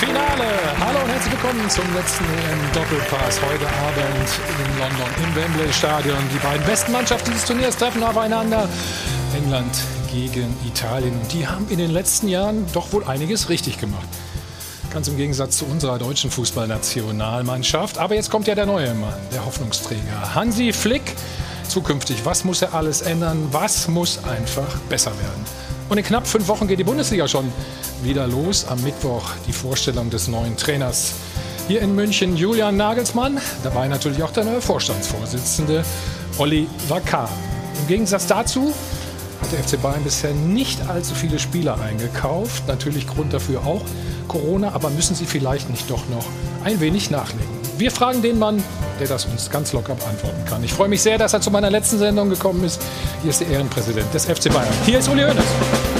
Finale. Hallo und herzlich willkommen zum letzten EM-Doppelpass heute Abend in London im Wembley Stadion. Die beiden besten Mannschaften dieses Turniers treffen aufeinander. England gegen Italien. Und die haben in den letzten Jahren doch wohl einiges richtig gemacht. Ganz im Gegensatz zu unserer deutschen Fußballnationalmannschaft. Aber jetzt kommt ja der neue Mann, der Hoffnungsträger. Hansi Flick. Zukünftig, was muss er alles ändern? Was muss einfach besser werden? Und in knapp fünf Wochen geht die Bundesliga schon wieder los. Am Mittwoch die Vorstellung des neuen Trainers. Hier in München Julian Nagelsmann, dabei natürlich auch der neue Vorstandsvorsitzende Oliver Kahn. Im Gegensatz dazu hat der FC Bayern bisher nicht allzu viele Spieler eingekauft. Natürlich Grund dafür auch Corona, aber müssen sie vielleicht nicht doch noch ein wenig nachlegen? Wir fragen den Mann, der das uns ganz locker beantworten kann. Ich freue mich sehr, dass er zu meiner letzten Sendung gekommen ist. Hier ist der Ehrenpräsident des FC Bayern. Hier ist Uli Hoeneß.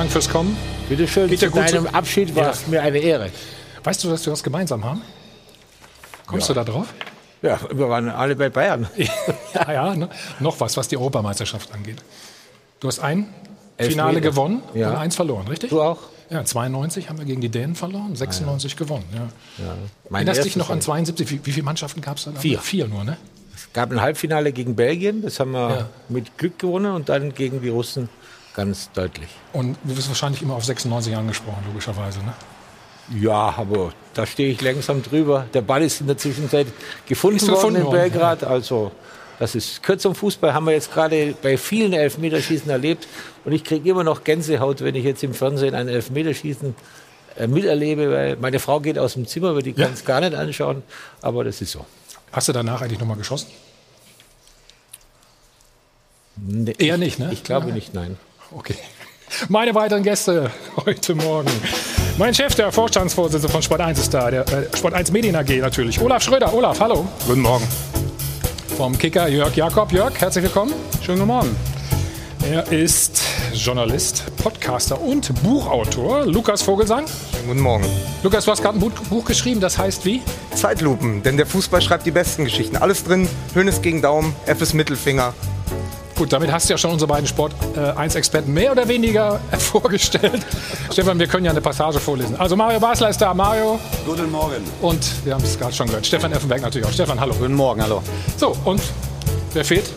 Dank fürs Kommen. Bitte schön, Geht zu ja gut deinem so- Abschied war es mir eine Ehre. Weißt du, dass wir was gemeinsam haben? Kommst du da drauf? Ja, wir waren alle bei Bayern. ja, ja. Ne? Noch was, was die Europameisterschaft angeht. Du hast ein Elf Finale Meter. gewonnen Ja. und eins verloren, richtig? Du auch? Ja, 92 haben wir gegen die Dänen verloren, 96 gewonnen. Ja. Mein Erinnerst dich noch an Mal. 72? Wie, wie viele Mannschaften gab es da? Vier. Vier nur, ne? Es gab ein Halbfinale gegen Belgien, das haben wir Ja. mit Glück gewonnen und dann gegen die Russen ganz deutlich. Und du wirst wahrscheinlich immer auf 96 angesprochen, logischerweise, ne? Ja, aber da stehe ich langsam drüber. Der Ball ist in der Zwischenzeit gefunden Ist worden gefunden in worden, Belgrad. Also das ist kürzum Fußball haben wir jetzt gerade bei vielen Elfmeterschießen erlebt. Und ich kriege immer noch Gänsehaut, wenn ich jetzt im Fernsehen ein Elfmeterschießen äh, miterlebe, weil meine Frau geht aus dem Zimmer, weil die Ja. kann es gar nicht anschauen. Aber das ist so. Hast du danach eigentlich nochmal geschossen? Nee, Eher ich, nicht, ne? Ich glaube Nein. nicht, nein. Okay. Meine weiteren Gäste heute Morgen. Mein Chef, der Vorstandsvorsitzende von Sport 1 ist da, der äh, Sport 1 Medien AG natürlich. Olaf Schröder. Olaf, hallo. Guten Morgen. Vom Kicker Jörg Jakob. Jörg, herzlich willkommen. Schönen guten Morgen. Er ist Journalist, Podcaster und Buchautor. Lukas Vogelsang. Schönen guten Morgen. Lukas, du hast gerade ein Buch, Buch geschrieben, das heißt wie? Zeitlupen, denn der Fußball schreibt die besten Geschichten. Alles drin, Hönes gegen Daumen, F ist Mittelfinger. Gut, damit hast du ja schon unsere beiden Sport äh, 1 Experten mehr oder weniger äh, vorgestellt. Stefan, wir können ja eine Passage vorlesen. Also Mario Basler ist da, Mario. Guten Morgen. Und wir haben es gerade schon gehört. Stefan Effenberg natürlich auch. Stefan, hallo. Guten Morgen, hallo. So, und wer fehlt?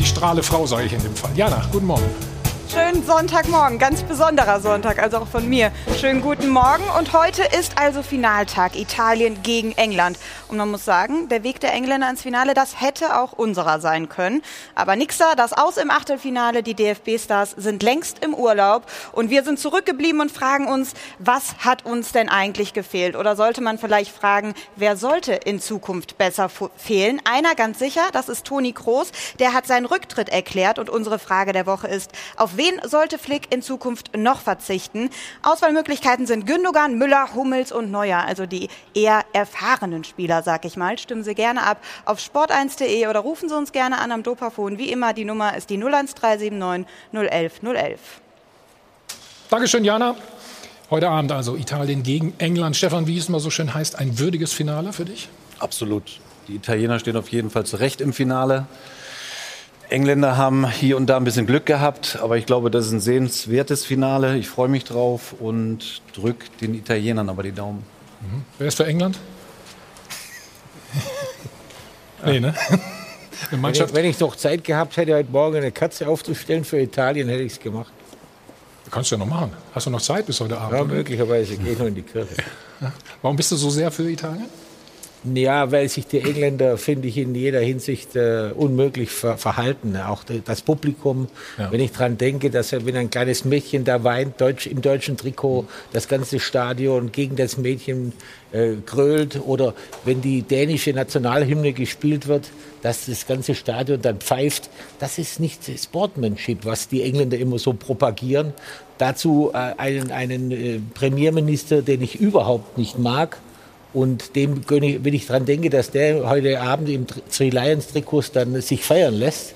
Die strahle Frau, sage ich in dem Fall. Jana, guten Morgen. Schönen Sonntagmorgen, ganz besonderer Sonntag, also auch von mir. Schönen guten Morgen und heute ist also Finaltag Italien gegen England. Und man muss sagen, der Weg der Engländer ins Finale, das hätte auch unserer sein können. Aber nix da, das aus im Achtelfinale, die DFB-Stars sind längst im Urlaub und wir sind zurückgeblieben und fragen uns, was hat uns denn eigentlich gefehlt? Oder sollte man vielleicht fragen, wer sollte in Zukunft besser fehlen? Einer ganz sicher, das ist Toni Kroos, der hat seinen Rücktritt erklärt und unsere Frage der Woche ist, auf wen sollte Flick in Zukunft noch verzichten? Auswahlmöglichkeiten sind Gündogan, Müller, Hummels und Neuer, also die eher erfahrenen Spieler, sag ich mal. Stimmen Sie gerne ab auf sport1.de oder rufen Sie uns gerne an am Dopafon. Wie immer, die Nummer ist die 01379 011 011. Dankeschön, Jana. Heute Abend also Italien gegen England. Stefan, wie es immer so schön heißt, ein würdiges Finale für dich? Absolut. Die Italiener stehen auf jeden Fall zu Recht im Finale. Engländer haben hier und da ein bisschen Glück gehabt, aber ich glaube, das ist ein sehenswertes Finale. Ich freue mich drauf und drück den Italienern aber die Daumen. Wer ist für England? nee, ne? Eine Wenn ich, wenn ich noch Zeit gehabt hätte, heute Morgen eine Katze aufzustellen für Italien, hätte ich es gemacht. Kannst du ja noch machen. Hast du noch Zeit bis heute Abend? Ja, möglicherweise gehe ich noch in die Kirche. Warum bist du so sehr für Italien? Ja, weil sich die Engländer, finde ich, in jeder Hinsicht äh, unmöglich ver verhalten. Auch das Publikum, ja. wenn ich dran denke, dass wenn ein kleines Mädchen da weint, Deutsch, im deutschen Trikot, das ganze Stadion gegen das Mädchen äh, grölt oder wenn die dänische Nationalhymne gespielt wird, dass das ganze Stadion dann pfeift, das ist nicht Sportmanship, was die Engländer immer so propagieren. Dazu äh, einen, einen äh, Premierminister, den ich überhaupt nicht mag, und dem, wenn ich dran denke, dass der heute Abend im Three Lions Trikots dann sich feiern lässt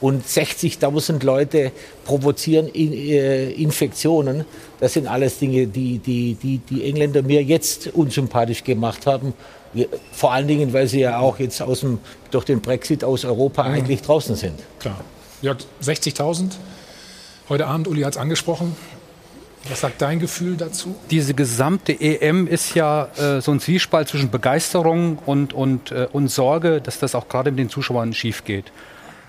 und 60.000 Leute provozieren in, äh, Infektionen, das sind alles Dinge, die, die, die die Engländer mir jetzt unsympathisch gemacht haben. Vor allen Dingen, weil sie ja auch jetzt aus dem, durch den Brexit aus Europa mhm. eigentlich draußen sind. Klar. Ja, 60.000. Heute Abend, Uli hat es angesprochen, was sagt dein Gefühl dazu? Diese gesamte EM ist ja äh, so ein Zwiespalt zwischen Begeisterung und, und, äh, und Sorge, dass das auch gerade mit den Zuschauern schief geht.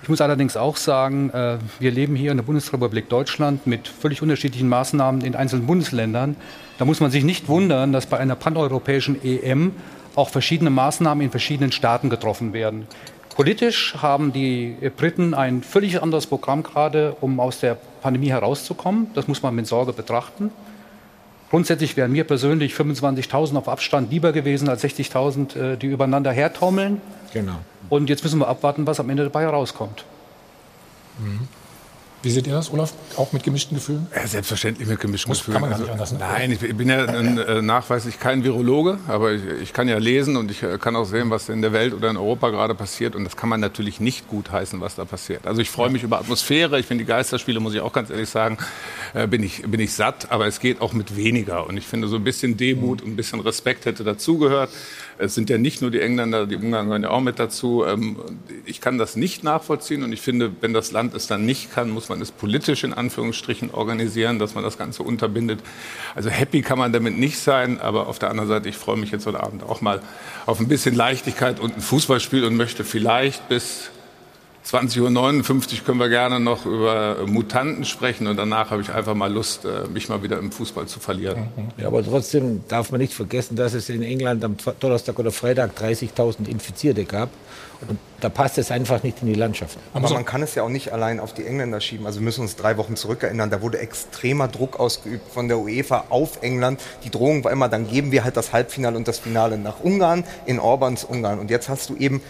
Ich muss allerdings auch sagen, äh, wir leben hier in der Bundesrepublik Deutschland mit völlig unterschiedlichen Maßnahmen in einzelnen Bundesländern. Da muss man sich nicht wundern, dass bei einer paneuropäischen EM auch verschiedene Maßnahmen in verschiedenen Staaten getroffen werden. Politisch haben die Briten ein völlig anderes Programm gerade, um aus der Pandemie herauszukommen. Das muss man mit Sorge betrachten. Grundsätzlich wären mir persönlich 25.000 auf Abstand lieber gewesen als 60.000, äh, die übereinander hertaumeln. Genau. Und jetzt müssen wir abwarten, was am Ende dabei herauskommt. Mhm. Wie seht ihr das, Olaf? Auch mit gemischten Gefühlen? Ja, selbstverständlich mit gemischten Muss, Gefühlen. Kann man gar nicht anders, ne? Nein, ich bin ja äh, nachweislich kein Virologe, aber ich, ich, kann ja lesen und ich äh, kann auch sehen, was in der Welt oder in Europa gerade passiert. Und das kann man natürlich nicht gut heißen, was da passiert. Also ich freue mich über Atmosphäre. Ich finde die Geisterspiele, muss ich auch ganz ehrlich sagen, äh, bin, ich, bin ich satt. Aber es geht auch mit weniger. Und ich finde, so ein bisschen Demut und ein bisschen Respekt hätte dazugehört. Es sind ja nicht nur die Engländer, die Ungarn gehören ja auch mit dazu. Ähm, ich kann das nicht nachvollziehen und ich finde, wenn das Land es dann nicht kann, muss man es politisch in Anführungsstrichen organisieren, dass man das Ganze unterbindet. Also happy kann man damit nicht sein, aber auf der anderen Seite, ich freue mich jetzt heute Abend auch mal auf ein bisschen Leichtigkeit und ein Fußballspiel und möchte vielleicht bis 20.59 Uhr können wir gerne noch über Mutanten sprechen und danach habe ich einfach mal Lust, äh, mich mal wieder im Fußball zu verlieren. Ja, aber trotzdem darf man nicht vergessen, dass es in England am Donnerstag oder Freitag 30.000 Infizierte gab. Und da passt es einfach nicht in die Landschaft. Aber man kann es ja auch nicht allein auf die Engländer schieben. Also wir müssen uns drei Wochen zurückerinnern. Da wurde extremer Druck ausgeübt von der UEFA auf England. Die Drohung war immer, dann geben wir halt das Halbfinale und das Finale nach Ungarn, in Orbans Ungarn. Und jetzt hast du eben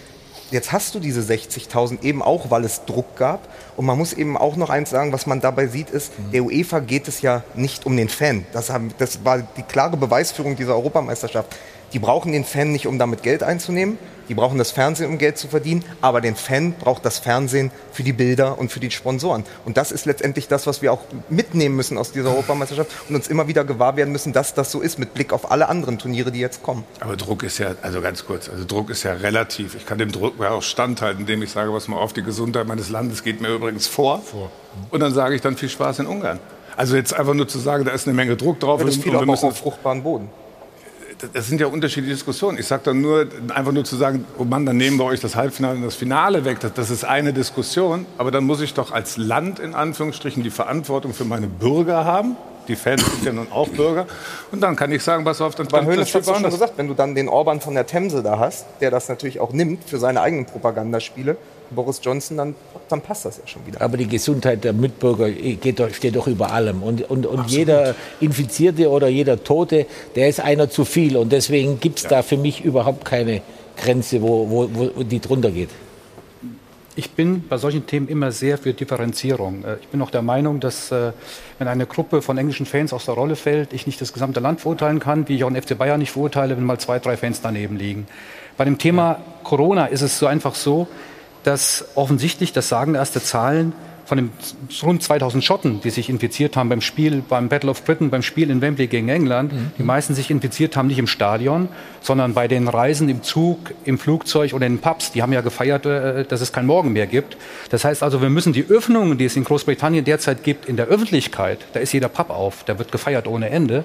jetzt hast du diese 60.000 eben auch, weil es Druck gab. Und man muss eben auch noch eins sagen, was man dabei sieht, ist, mhm. der UEFA geht es ja nicht um den Fan. Das, haben, das war die klare Beweisführung dieser Europameisterschaft. Die brauchen den Fan nicht, um damit Geld einzunehmen. Die brauchen das Fernsehen, um Geld zu verdienen. Aber den Fan braucht das Fernsehen für die Bilder und für die Sponsoren. Und das ist letztendlich das, was wir auch mitnehmen müssen aus dieser Europameisterschaft und uns immer wieder gewahr werden müssen, dass das so ist mit Blick auf alle anderen Turniere, die jetzt kommen. Aber Druck ist ja, also ganz kurz, also Druck ist ja relativ. Ich kann dem Druck ja auch standhalten, indem ich sage, was mal auf die Gesundheit meines Landes geht mir übrigens vor. vor. Und dann sage ich dann viel Spaß in Ungarn. Also jetzt einfach nur zu sagen, da ist eine Menge Druck drauf. Ja, das fiel aber auch auf fruchtbaren Boden das sind ja unterschiedliche Diskussionen. Ich sage dann nur, einfach nur zu sagen, oh Mann, dann nehmen wir euch das Halbfinale und das Finale weg. Das, das, ist eine Diskussion. Aber dann muss ich doch als Land in Anführungsstrichen die Verantwortung für meine Bürger haben. Die Fans sind ja nun auch Bürger. Und dann kann ich sagen, pass auf, dann Bei Hönes hat schon gesagt, wenn du dann den Orban von der Themse da hast, der das natürlich auch nimmt für seine eigenen Propagandaspiele, Boris Johnson, dann, dann passt das ja schon wieder. Aber die Gesundheit der Mitbürger geht, steht doch über allem. Und, und, und jeder Infizierte oder jeder Tote, der ist einer zu viel. Und deswegen gibt es ja. da für mich überhaupt keine Grenze, wo, wo, wo die drunter geht. Ich bin bei solchen Themen immer sehr für Differenzierung. Äh, ich bin auch der Meinung, dass äh, wenn eine Gruppe von englischen Fans aus der Rolle fällt, ich nicht das gesamte Land verurteilen kann, wie ich auch den FC Bayern nicht verurteile, wenn mal zwei, drei Fans daneben liegen. Bei dem Thema Corona ist es so einfach so, dass offensichtlich, das sagen erste Zahlen, von den rund 2000 Schotten, die sich infiziert haben beim Spiel, beim Battle of Britain, beim Spiel in Wembley gegen England, mhm. die meisten sich infiziert haben nicht im Stadion, sondern bei den Reisen im Zug, im Flugzeug oder in den Pubs. Die haben ja gefeiert, äh, dass es kein Morgen mehr gibt. Das heißt also, wir müssen die Öffnungen, die es in Großbritannien derzeit gibt, in der Öffentlichkeit, da ist jeder Pub auf, da wird gefeiert ohne Ende,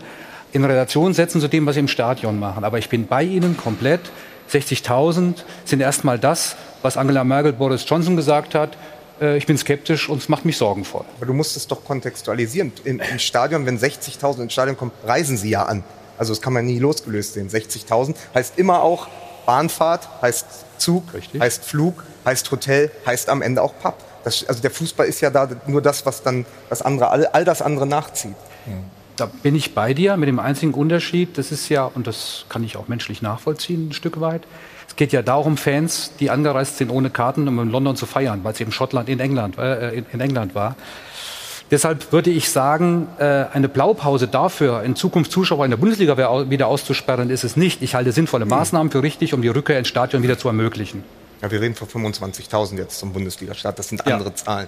in Relation setzen zu dem, was sie im Stadion machen. Aber ich bin bei Ihnen komplett. 60.000 sind erstmal das, was Angela Merkel Boris Johnson gesagt hat. Äh, ich bin skeptisch und es macht mich sorgenvoll. Aber du musst es doch kontextualisieren. Im, im Stadion, wenn 60.000 ins Stadion kommen, reisen sie ja an. Also das kann man nie losgelöst sehen. 60.000 heißt immer auch Bahnfahrt heißt Zug, Richtig. heißt Flug, heißt Hotel, heißt am Ende auch Pub. Das, also der Fußball ist ja da nur das, was dann das andere, all, all das andere nachzieht. Da bin ich bei dir mit dem einzigen Unterschied, das ist ja, und das kann ich auch menschlich nachvollziehen, ein Stück weit. Es geht ja darum, Fans, die angereist sind ohne Karten, um in London zu feiern, weil es eben Schottland in England, äh, in, in England war. Deshalb würde ich sagen, äh, eine Blaupause dafür, in Zukunft Zuschauer in der Bundesliga wieder auszusperren, ist es nicht. Ich halte sinnvolle Maßnahmen für richtig, um die Rückkehr ins Stadion wieder zu ermöglichen. Ja, wir reden von 25.000 jetzt zum Bundesliga-Start. Das sind Ja. andere Zahlen.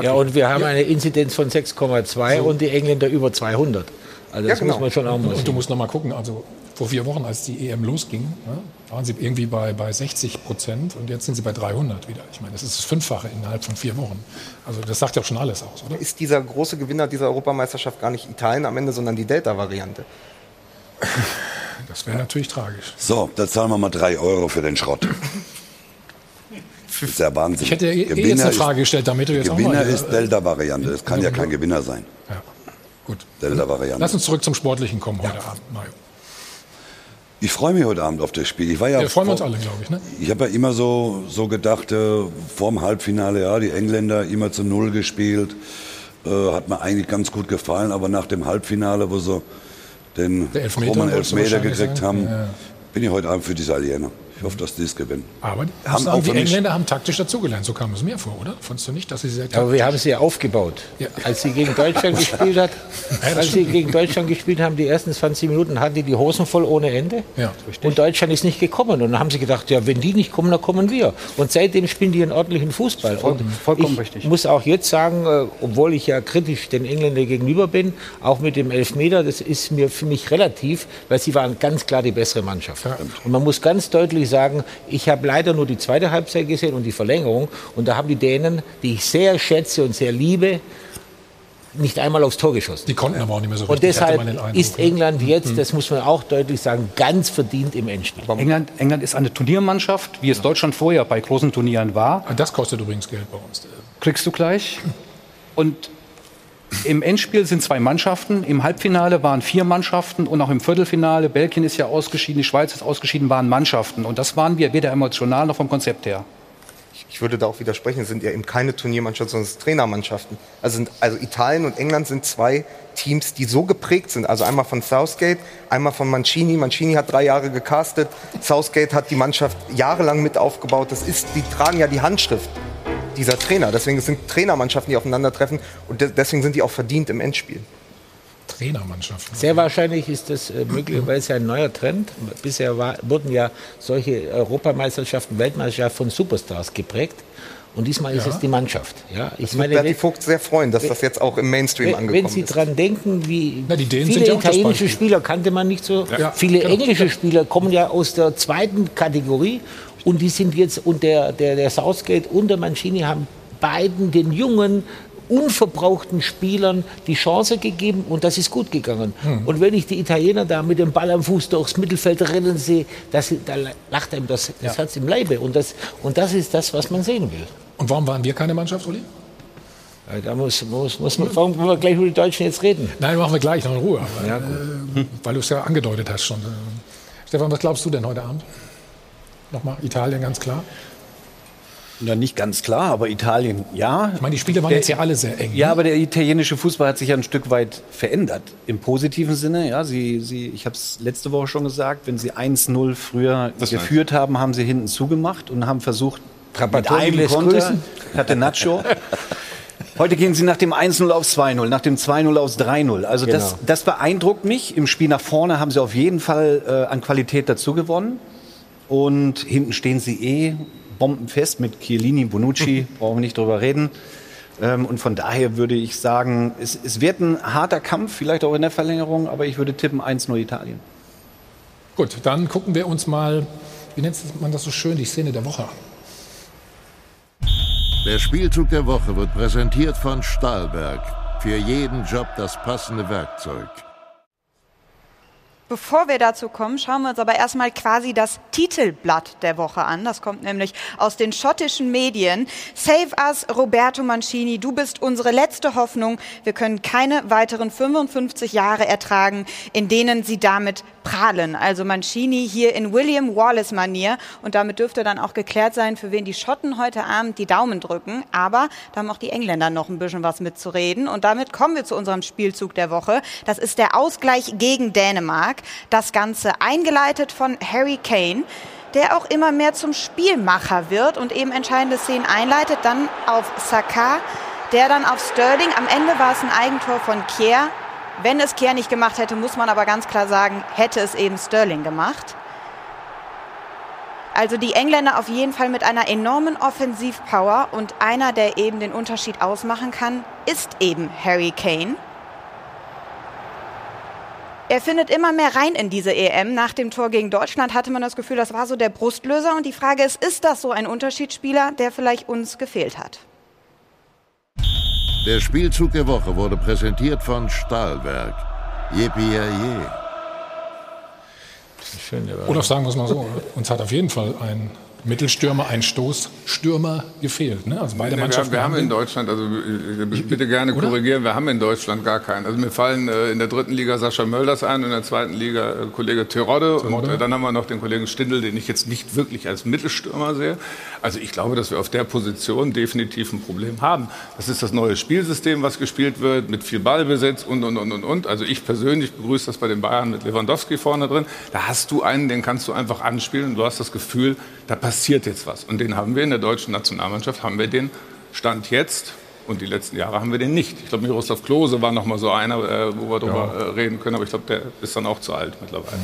Ja, und wir haben eine Inzidenz von 6,2 und die Engländer über 200. Also Ja, das genau. muss man schon auch mal Und du musst noch mal gucken, also vor vier Wochen, als die EM losging, ne, waren sie irgendwie bei, bei 60 Prozent und jetzt sind sie bei 300 wieder. Ich meine, das ist das Fünffache innerhalb von vier Wochen. Also das sagt ja auch schon alles aus, oder? Ist dieser große Gewinner dieser Europameisterschaft gar nicht Italien am Ende, sondern die Delta-Variante? Das wäre natürlich tragisch. So, da zahlen wir mal drei Euro für den Schrott. Das ist ja Wahnsinn. Ich hätte eh jetzt eine Frage gestellt, damit du jetzt auch Gewinner mal... ist Delta-Variante. Das kann ja kein Gewinner sein. Ja, gut. Delta-Variante. Lass uns zurück zum Sportlichen kommen heute Abend, Mario. Ich freue mich heute Abend auf das Spiel. Ich war ja Wir freuen uns vor- alle, glaube ich. Ne? Ich habe ja immer so, so gedacht, äh, vorm Halbfinale, ja, die Engländer immer zu Null gespielt. Äh, hat mir eigentlich ganz gut gefallen, aber nach dem Halbfinale, wo sie den Der Elfmeter, Elfmeter gekriegt sagen? haben, Ja. bin ich heute Abend für die Italiener. Ich hoffe, dass die es gewinnen. Aber ich Haben sagen, auch die Engländer haben taktisch dazugelernt. So kam es mir vor, oder? Fandest du nicht, dass sie sehr Aber wir haben sie ja aufgebaut. Ja. Als sie gegen Deutschland gespielt hat, das als sie gegen Deutschland gespielt haben, die ersten 20 Minuten hatten die die Hosen voll ohne Ende. Ja, und Deutschland ist nicht gekommen. Und dann haben sie gedacht, ja, wenn die nicht kommen, dann kommen wir. Und seitdem spielen die einen ordentlichen Fußball. Voll- und vollkommen ich richtig. muss auch jetzt sagen, äh, obwohl ich ja kritisch den Engländern gegenüber bin, auch mit dem Elfmeter, das ist mir für mich relativ, weil sie waren ganz klar die bessere Mannschaft. Und man muss ganz deutlich sagen, ich habe leider nur die zweite Halbzeit gesehen und die Verlängerung. Und da haben die Dänen, die ich sehr schätze und sehr liebe, nicht einmal aufs Tor geschossen. Die konnten aber auch nicht mehr so Und richtig, hatte deshalb ist? England jetzt, das muss man auch deutlich sagen, ganz verdient im Endspiel. England, England ist eine Turniermannschaft, wie es Deutschland vorher bei großen Turnieren war. Ah, Das kostet übrigens Geld bei uns. kriegst du gleich. Und im Endspiel sind zwei Mannschaften. Im Halbfinale waren vier Mannschaften und auch im Viertelfinale, Belgien ist ja ausgeschieden, die Schweiz ist ausgeschieden, waren Mannschaften. Und das waren wir weder emotional noch vom Konzept her. Ich würde da auch widersprechen, es sind ja eben keine Turniermannschaften, sondern es sind Trainermannschaften. Also, sind, also Italien und England sind zwei Teams, die so geprägt sind. Also einmal von Southgate, einmal von Mancini. Mancini hat drei Jahre gecastet. Southgate hat die Mannschaft jahrelang mit aufgebaut. Das ist, die tragen ja die Handschrift dieser Trainer. Deswegen sind es Trainermannschaften, die aufeinandertreffen. Und de deswegen sind die auch verdient im Endspiel. Trainermannschaften. Sehr wahrscheinlich ist das äh, möglicherweise ein neuer Trend. Bisher war, wurden ja solche Europameisterschaften, Weltmeisterschaften von Superstars geprägt. Und diesmal ist Ja. es die Mannschaft. Ja, ich Das wird Berti Vogt sehr freuen, dass das jetzt auch im Mainstream Wenn, angekommen wenn Sie ist. dran denken, wie Na, die Dänen viele sind ja italienische. Spieler kannte man nicht so. Ja, viele genau. englische Spieler kommen ja aus der zweiten Kategorie und die sind jetzt und der der der Southgate und der Mancini haben beiden den jungen unverbrauchten Spielern die Chance gegeben und das ist gut gegangen. Hm. Und wenn ich die Italiener da mit dem Ball am Fuß durchs Mittelfeld rennen sehe, das, da lacht einem das, das Herz im Leibe und das, und das ist das, was man sehen will. Und warum waren wir keine Mannschaft, Uli? Ja, Da muss, muss, muss man, warum wollen wir gleich über die Deutschen jetzt reden? Nein, machen wir gleich noch in Ruhe. Aber, Ja, äh, weil du es ja angedeutet hast schon. Äh, Stefan, was glaubst du denn heute Abend? Nochmal, Italien ganz klar. Na, nicht ganz klar, aber Italien, ja. Ich meine, die Spiele waren Der- jetzt ja alle sehr eng. Ja, ne? aber der italienische Fußball hat sich ja ein Stück weit verändert. Im positiven Sinne, ja. Sie, sie, ich habe es letzte Woche schon gesagt, wenn sie 1-0 früher geführt haben, haben sie hinten zugemacht und haben versucht, mit Trapattoni einem lässt Konter, Nacho. Heute gehen sie nach dem 1-0 aufs 2-0, nach dem 2-0 aufs 3-0. Also das, Genau. das beeindruckt mich. Im Spiel nach vorne haben sie auf jeden Fall äh, an Qualität dazu gewonnen. Und hinten stehen sie eh bombenfest mit Chiellini, Bonucci, brauchen wir nicht drüber reden. Ähm, und von daher würde ich sagen, es, es wird ein harter Kampf, vielleicht auch in der Verlängerung, aber ich würde tippen 1-0 Italien. Gut, dann gucken wir uns mal, wie nennt man das so schön, die Szene der Woche an. Der Spielzug der Woche wird präsentiert von Stahlberg. Für jeden Job das passende Werkzeug. Bevor wir dazu kommen, schauen wir uns aber erstmal quasi das Titelblatt der Woche an. Das kommt nämlich aus den schottischen Medien. Save us, Roberto Mancini, du bist unsere letzte Hoffnung. Wir können keine weiteren 55 Jahre ertragen, in denen sie damit prahlen. Also Mancini hier in William Wallace-Manier. Und damit dürfte dann auch geklärt sein, für wen die Schotten heute Abend die Daumen drücken. Aber da haben auch die Engländer noch ein bisschen was mitzureden. Und damit kommen wir zu unserem Spielzug der Woche. Das ist der Ausgleich gegen Dänemark. Das Ganze eingeleitet von Harry Kane der auch immer mehr zum Spielmacher wird und eben entscheidende Szenen einleitet. Dann auf Saka, der dann auf Sterling. Am Ende war es ein Eigentor von Kier. Wenn es Kier nicht gemacht hätte, muss man aber ganz klar sagen, hätte es eben Sterling gemacht. Also die Engländer auf jeden Fall mit einer enormen Offensivpower und einer, der eben den Unterschied ausmachen kann, ist eben Harry Kane. Er findet immer mehr rein in diese EM. Nach dem Tor gegen Deutschland hatte man das Gefühl, das war so der Brustlöser. Und die Frage ist, ist das so ein Unterschiedsspieler, der vielleicht uns gefehlt hat? Der Spielzug der Woche wurde präsentiert von Stahlwerk. Jepi je. Oder sagen wir es mal so, uns hat auf jeden Fall ein Mittelstürmer, ein Stoßstürmer gefehlt. Ne? Also beide nee, Mannschaften wir, wir haben in Deutschland, also bitte gerne Oder? korrigieren, wir haben in Deutschland gar keinen. Also mir fallen äh, in der dritten Liga Sascha Mölders ein, in der zweiten Liga äh, Kollege Terodde und äh, dann haben wir noch den Kollegen Stindl, den ich jetzt nicht wirklich als Mittelstürmer sehe. Also ich glaube, dass wir auf der Position definitiv ein Problem haben. Das ist das neue Spielsystem, was gespielt wird, mit viel Ballbesitz und, und, und, und, und. Also ich persönlich begrüße das bei den Bayern mit Lewandowski vorne drin. Da hast du einen, den kannst du einfach anspielen und du hast das Gefühl, da passiert jetzt was. Und den haben wir in der deutschen Nationalmannschaft, haben wir den Stand jetzt und die letzten Jahre haben wir den nicht. Ich glaube, Miroslav Klose war noch mal so einer, äh, wo wir darüber Ja. äh, reden können, aber ich glaube, der ist dann auch zu alt mittlerweile.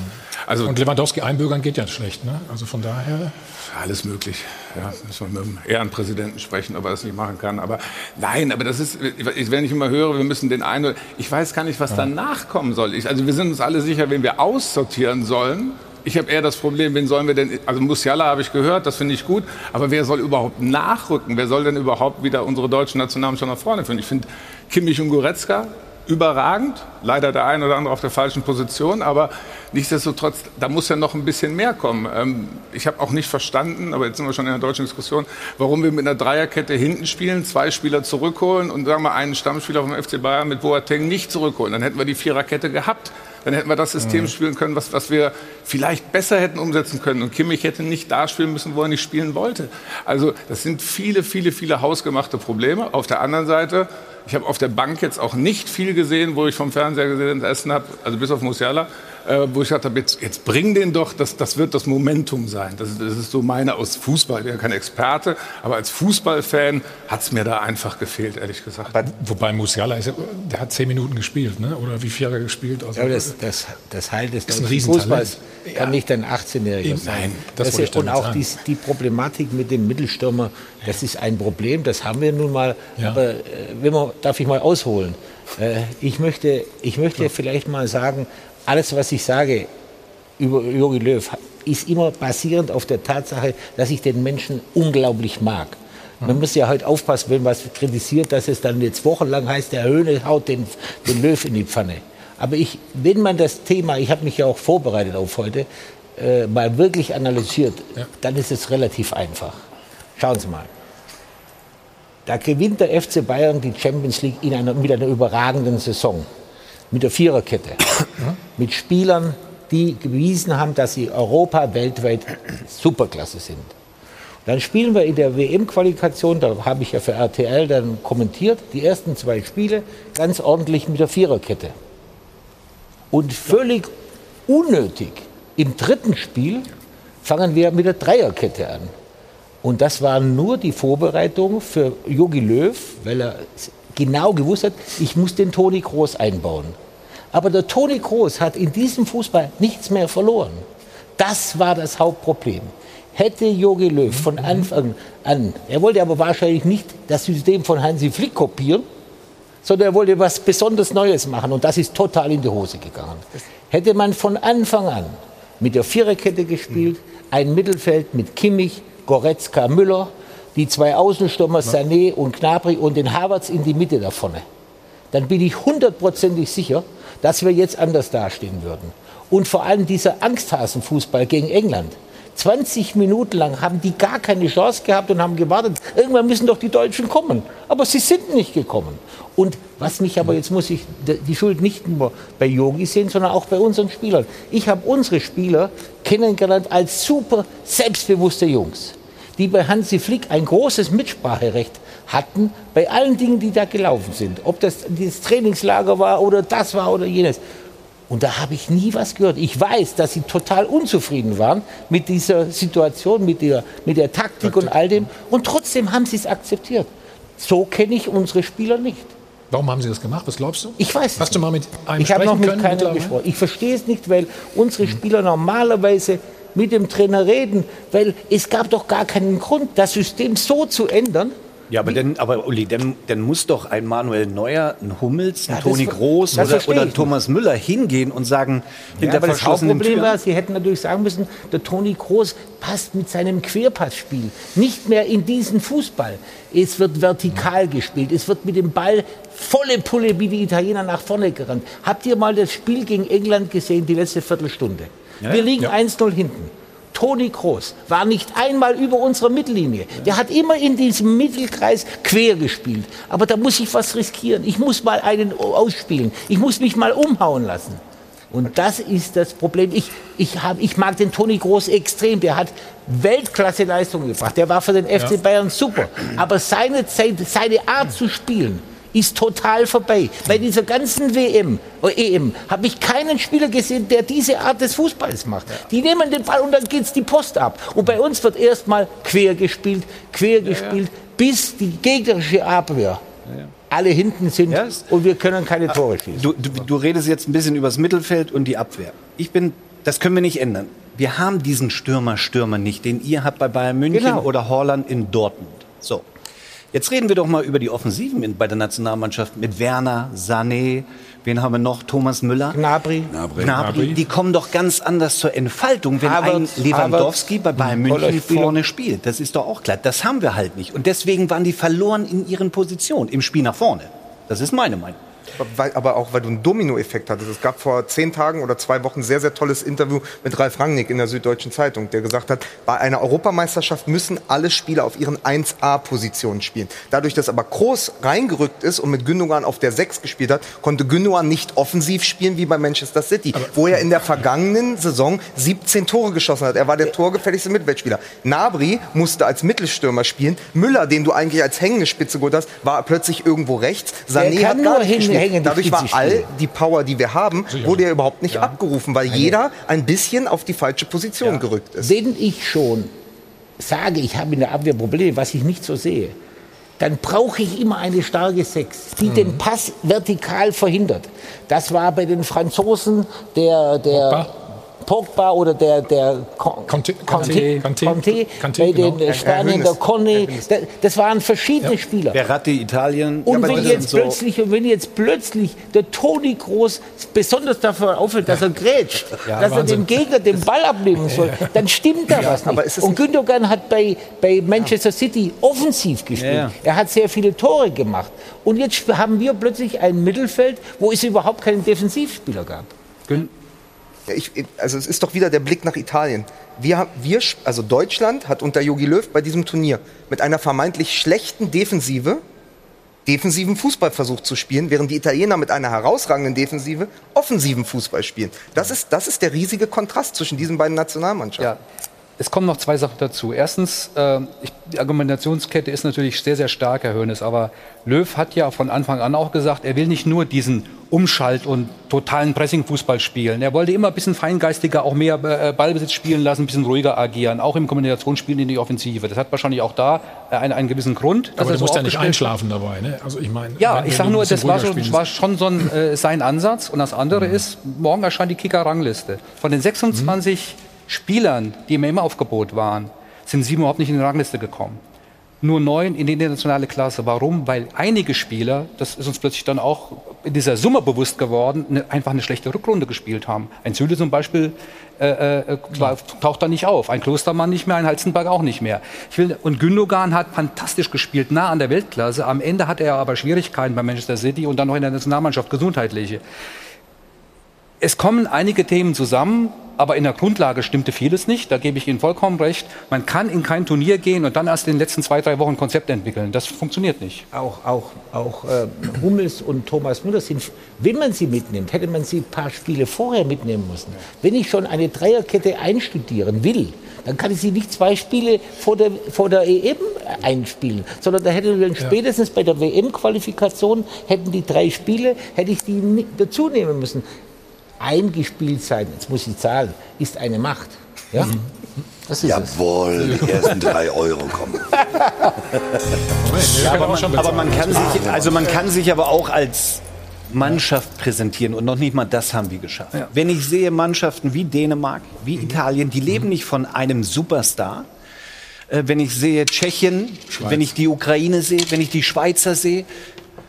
Also Und Lewandowski einbürgern geht ja schlecht. Ne? Also von daher. alles möglich. Ja, müssen wir mit dem Ehrenpräsidenten sprechen, ob er das nicht machen kann. Aber nein, aber das ist, wenn ich immer höre, wir müssen den einen, ich weiß gar nicht, was danach kommen soll. Ich, also wir sind uns alle sicher, wen wir aussortieren sollen. Ich habe eher das Problem, wen sollen wir denn, also Musiala habe ich gehört, das finde ich gut, aber wer soll überhaupt nachrücken? Wer soll denn überhaupt wieder unsere deutschen Nationalmannschaft nach vorne führen? Ich finde Kimmich und Goretzka überragend, leider der eine oder andere auf der falschen Position, aber nichtsdestotrotz, da muss ja noch ein bisschen mehr kommen. Ähm, ich habe auch nicht verstanden, aber jetzt sind wir schon in der deutschen Diskussion, warum wir mit einer Dreierkette hinten spielen, zwei Spieler zurückholen und sagen wir einen Stammspieler vom FC Bayern mit Boateng nicht zurückholen. Dann hätten wir die Viererkette gehabt. Dann hätten wir das System spielen können, was, was wir vielleicht besser hätten umsetzen können. Und Kimmich hätte nicht da spielen müssen, wo er nicht spielen wollte. Also das sind viele, viele, viele hausgemachte Probleme. Auf der anderen Seite, ich habe auf der Bank jetzt auch nicht viel gesehen, wo ich vom Fernseher gesehen essen habe, also bis auf Musiala, äh, wo ich gesagt habe, jetzt, jetzt bring den doch, das, das wird das Momentum sein. Das, ist- das ist so meine aus Fußball. Ich bin ja kein Experte, aber als Fußballfan hat es mir da einfach gefehlt, ehrlich gesagt. Wobei Musiala, ist, der hat zehn Minuten gespielt, ne? oder wie viel hat er gespielt? Also, Ja, aber das, das, das Heil des Ist ein deutschen Riesentalent. Fußballs kann Ja. nicht ein 18-Jähriger Eben, sein. nein, das das ist, und auch sagen. die, die Problematik mit dem Mittelstürmer, das ist ein Problem, das haben wir nun mal. Ja. Aber äh, wenn man, darf ich mal ausholen? Äh, ich möchte, ich möchte vielleicht mal sagen, alles, was ich sage über Jogi Löw, ist immer basierend auf der Tatsache, dass ich den Menschen unglaublich mag. Man muss ja heute aufpassen, wenn was kritisiert, dass es dann jetzt wochenlang heißt, der Höhne haut den, den Löw in die Pfanne. Aber ich, wenn man das Thema, ich habe mich ja auch vorbereitet auf heute, äh, mal wirklich analysiert, Ja. dann ist es relativ einfach. Schauen Sie mal. Da gewinnt der FC Bayern die Champions League in einer, mit einer überragenden Saison. Mit der Viererkette. mit Spielern, die bewiesen haben, dass sie Europa weltweit Superklasse sind. Dann spielen wir in der WM-Qualifikation, da habe ich ja für RTL dann kommentiert, die ersten zwei Spiele ganz ordentlich mit der Viererkette. Und völlig unnötig, im dritten Spiel fangen wir mit der Dreierkette an. Und das war nur die Vorbereitung für Jogi Löw, weil er genau gewusst hat, ich muss den Toni Kroos einbauen. Aber der Toni Kroos hat in diesem Fußball nichts mehr verloren. Das war das Hauptproblem. Hätte Jogi Löw von Anfang an, er wollte aber wahrscheinlich nicht das System von Hansi Flick kopieren, sondern er wollte was besonders Neues machen und das ist total in die Hose gegangen. Hätte man von Anfang an mit der Viererkette gespielt, ein Mittelfeld mit Kimmich, Goretzka, Müller, die zwei Außenstürmer Sané und Gnabry und den Havertz in die Mitte da vorne, dann bin ich hundertprozentig sicher, dass wir jetzt anders dastehen würden. Und vor allem dieser Angsthasenfußball gegen England. 20 Minuten lang haben die gar keine Chance gehabt und haben gewartet. Irgendwann müssen doch die Deutschen kommen. Aber sie sind nicht gekommen. Und was mich aber, jetzt muss ich die Schuld nicht nur bei Yogi sehen, sondern auch bei unseren Spielern. Ich habe unsere Spieler kennengelernt als super selbstbewusste Jungs, die bei Hansi Flick ein großes Mitspracherecht hatten bei allen Dingen, die da gelaufen sind. Ob das das Trainingslager war oder das war oder jenes. Und da habe ich nie was gehört. Ich weiß, dass sie total unzufrieden waren mit dieser Situation, mit der, mit der Taktik, Taktik. und all dem. Und trotzdem haben sie es akzeptiert. So kenne ich unsere Spieler nicht. Warum haben Sie das gemacht? Was glaubst du? Ich weiß. Hast du mal mit einem Ich habe noch mit keinem gesprochen. Ich verstehe es nicht, weil unsere Spieler normalerweise mit dem Trainer reden, weil es gab doch gar keinen Grund, das System so zu ändern, ja, aber, denn, aber Uli, dann, dann muss doch ein Manuel Neuer, ein Hummels, ein ja, Toni Groß oder, oder ein Thomas Müller hingehen und sagen, hinter ja, verschlossenen das Hauptproblem war, Sie hätten natürlich sagen müssen, der Toni Groß passt mit seinem Querpassspiel nicht mehr in diesen Fußball. Es wird vertikal gespielt, es wird mit dem Ball volle Pulle wie die Italiener nach vorne gerannt. Habt ihr mal das Spiel gegen England gesehen, die letzte Viertelstunde? Ja, Wir liegen ja. 1-0 hinten. Toni Kroos war nicht einmal über unserer Mittellinie. Der hat immer in diesem Mittelkreis quer gespielt. Aber da muss ich was riskieren. Ich muss mal einen ausspielen. Ich muss mich mal umhauen lassen. Und das ist das Problem. Ich, ich, hab, ich mag den Toni Groß extrem. Der hat Weltklasse-Leistungen gebracht. Der war für den FC Bayern super. Aber seine, seine Art zu spielen, ist total vorbei. Bei dieser ganzen WM, EM habe ich keinen Spieler gesehen, der diese Art des Fußballs macht. Ja. Die nehmen den Ball und dann geht es die Post ab. Und bei uns wird erstmal quer gespielt, quer ja, gespielt, ja. bis die gegnerische Abwehr alle hinten sind ja. und wir können keine Tore schießen. Du, du, du, redest jetzt ein bisschen über das Mittelfeld und die Abwehr. Ich bin, das können wir nicht ändern. Wir haben diesen Stürmer, Stürmer nicht, den ihr habt bei Bayern München genau. oder Holland in Dortmund. So. Jetzt reden wir doch mal über die Offensiven bei der Nationalmannschaft mit Werner, Sané, wen haben wir noch? Thomas Müller. Gnabry. Gnabry. Gnabry. Die kommen doch ganz anders zur Entfaltung, wenn Harvard, ein Lewandowski Harvard, bei Bayern München vorne spielt. Das ist doch auch klar. Das haben wir halt nicht. Und deswegen waren die verloren in ihren Positionen im Spiel nach vorne. Das ist meine Meinung. Aber auch, weil du einen Dominoeffekt hattest. Es gab vor zehn Tagen oder zwei Wochen ein sehr, sehr tolles Interview mit Ralf Rangnick in der Süddeutschen Zeitung, der gesagt hat, bei einer Europameisterschaft müssen alle Spieler auf ihren 1A-Positionen spielen. Dadurch, dass aber Kroos reingerückt ist und mit Gündogan auf der 6 gespielt hat, konnte Gündogan nicht offensiv spielen wie bei Manchester City, aber wo er in der vergangenen Saison 17 Tore geschossen hat. Er war der torgefälligste Mittelfeldspieler. Nabri musste als Mittelstürmer spielen. Müller, den du eigentlich als hängende Spitze geholt hast, war plötzlich irgendwo rechts. Sané hat gar nicht gespielt hängen. Dadurch war all die Power, die wir haben, wurde ja überhaupt nicht ja. abgerufen, weil jeder ein bisschen auf die falsche Position ja. gerückt ist. Wenn ich schon sage, ich habe in der Abwehr Probleme, was ich nicht so sehe, dann brauche ich immer eine starke Sechs, die mhm. den Pass vertikal verhindert. Das war bei den Franzosen der, der Pogba oder der, der Conte, Conte, Conte, Conte, Conte bei den genau. Spanien, der Conne. Das waren verschiedene ja. Spieler. Verratti, Italien. Und ja, wenn, jetzt so plötzlich, und wenn jetzt plötzlich der Toni Groß besonders dafür auffällt, dass er grätscht, ja, dass Wahnsinn. er dem Gegner den Ball abnehmen soll, dann stimmt da was nicht. Und Gündogan hat bei, bei Manchester City offensiv gespielt. Er hat sehr viele Tore gemacht. Und jetzt haben wir plötzlich ein Mittelfeld, wo es überhaupt keinen Defensivspieler gab. Gün ich, also es ist doch wieder der Blick nach Italien. Wir, wir, also Deutschland hat unter Jogi Löw bei diesem Turnier mit einer vermeintlich schlechten Defensive defensiven Fußball versucht zu spielen, während die Italiener mit einer herausragenden Defensive offensiven Fußball spielen. Das ist, das ist der riesige Kontrast zwischen diesen beiden Nationalmannschaften. Ja. Es kommen noch zwei Sachen dazu. Erstens, äh, ich, die Argumentationskette ist natürlich sehr, sehr stark, Herr Hoeneß, aber Löw hat ja von Anfang an auch gesagt, er will nicht nur diesen Umschalt- und totalen Pressing-Fußball spielen. Er wollte immer ein bisschen feingeistiger, auch mehr äh, Ballbesitz spielen lassen, ein bisschen ruhiger agieren, auch im Kombinationsspiel in die Offensive. Das hat wahrscheinlich auch da äh, einen, einen, gewissen Grund. Aber du musst ja nicht einschlafen dabei, ne? Also ich meine, ja, ich sage nur, das war, so, war, schon so ein, äh, sein Ansatz. Und das andere mhm. ist, morgen erscheint die Kicker-Rangliste. Von den 26 mhm Spielern, die im EM-Aufgebot waren, sind sieben überhaupt nicht in die Rangliste gekommen. Nur neun in die internationale Klasse. Warum? Weil einige Spieler, das ist uns plötzlich dann auch in dieser Summe bewusst geworden, eine, einfach eine schlechte Rückrunde gespielt haben. Ein Süle zum Beispiel äh, äh, taucht da nicht auf. Ein Klostermann nicht mehr, ein Halzenberg auch nicht mehr. Will, und Gündogan hat fantastisch gespielt, nah an der Weltklasse. Am Ende hatte er aber Schwierigkeiten bei Manchester City und dann noch in der Nationalmannschaft gesundheitliche Es kommen einige Themen zusammen, aber in der Grundlage stimmte vieles nicht. Da gebe ich Ihnen vollkommen recht. Man kann in kein Turnier gehen und dann erst in den letzten zwei, drei Wochen ein Konzept entwickeln. Das funktioniert nicht. Auch, auch, auch äh, Hummels und Thomas Müller sind, wenn man sie mitnimmt, hätte man sie ein paar Spiele vorher mitnehmen müssen. Wenn ich schon eine Dreierkette einstudieren will, dann kann ich sie nicht zwei Spiele vor der, vor der EM einspielen, sondern da hätte dann spätestens bei der WM-Qualifikation hätten die drei Spiele, hätte ich die dazu nehmen müssen. Eingespielt sein, jetzt muss ich zahlen, ist eine Macht. Ja? Das ist es. Jawohl, die ersten drei Euro kommen. Ja, aber, man, aber man kann sich, also man kann sich aber auch als Mannschaft präsentieren und noch nicht mal das haben wir geschafft. Wenn ich sehe Mannschaften wie Dänemark, wie Italien, die leben nicht von einem Superstar. Äh, Wenn ich sehe Tschechien, wenn ich die Ukraine sehe, wenn ich die Schweizer sehe,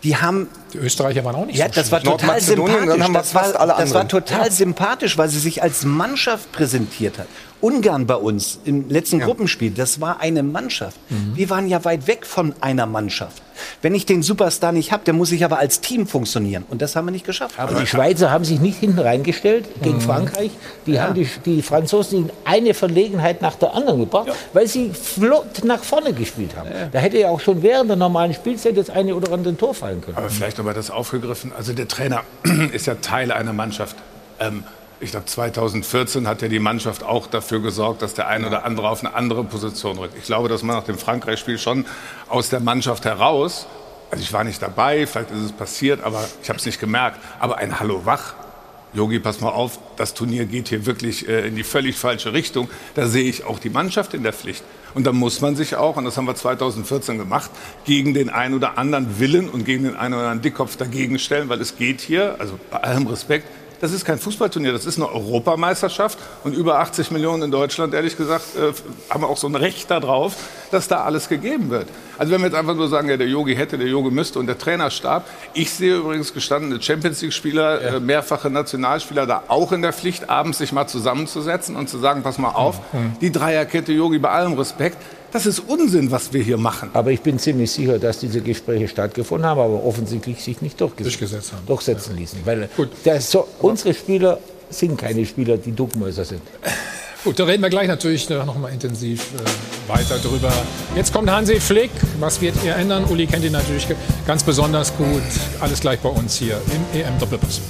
die haben Die Österreicher waren auch nicht ja, so das war total sympathisch. dann haben wir Das war, alle das war total sympathisch, weil sie sich als Mannschaft präsentiert hat. Ungarn bei uns im letzten Gruppenspiel, das war eine Mannschaft. Wir waren ja weit weg von einer Mannschaft. Wenn ich den Superstar nicht habe, dann muss ich aber als Team funktionieren. Und das haben wir nicht geschafft. Aber die Schweizer haben sich nicht hinten reingestellt gegen Frankreich. Die haben die, die Franzosen in eine Verlegenheit nach der anderen gebracht, weil sie flott nach vorne gespielt haben. Da hätte ja auch schon während der normalen Spielzeit das eine oder andere Tor fallen können. Aber vielleicht nochmal das aufgegriffen. Also der Trainer ist ja Teil einer Mannschaft. Ähm, ich glaube, 2014 hat ja die Mannschaft auch dafür gesorgt, dass der eine oder andere auf eine andere Position rückt. Ich glaube, dass man nach dem Frankreich-Spiel schon aus der Mannschaft heraus, also ich war nicht dabei, vielleicht ist es passiert, aber ich habe es nicht gemerkt, aber ein Hallo wach. Yogi, pass mal auf, das Turnier geht hier wirklich äh, in die völlig falsche Richtung. Da sehe ich auch die Mannschaft in der Pflicht. Und da muss man sich auch, und das haben wir 2014 gemacht, gegen den einen oder anderen Willen und gegen den einen oder anderen Dickkopf dagegen stellen, weil es geht hier, also bei allem Respekt, das ist kein Fußballturnier, das ist eine Europameisterschaft und über 80 Millionen in Deutschland, ehrlich gesagt, äh, haben wir auch so ein Recht darauf, dass da alles gegeben wird. Also wenn wir jetzt einfach nur sagen, ja, der Yogi hätte, der Yogi müsste und der Trainerstab. Ich sehe übrigens gestandene Champions League-Spieler, äh, mehrfache Nationalspieler da auch in der Pflicht, abends sich mal zusammenzusetzen und zu sagen, pass mal auf, die Dreierkette Yogi, bei allem Respekt, das ist Unsinn, was wir hier machen. Aber ich bin ziemlich sicher, dass diese Gespräche stattgefunden haben, aber offensichtlich sich nicht durchgesetzt, haben. durchsetzen ließen. Weil so, unsere Spieler sind keine Spieler, die Duckmäuser sind. Gut, da reden wir gleich natürlich noch mal intensiv äh, weiter drüber. Jetzt kommt Hansi Flick. Was wird er ändern? Uli kennt ihn natürlich ganz besonders gut. Alles gleich bei uns hier im EM Doppelpass.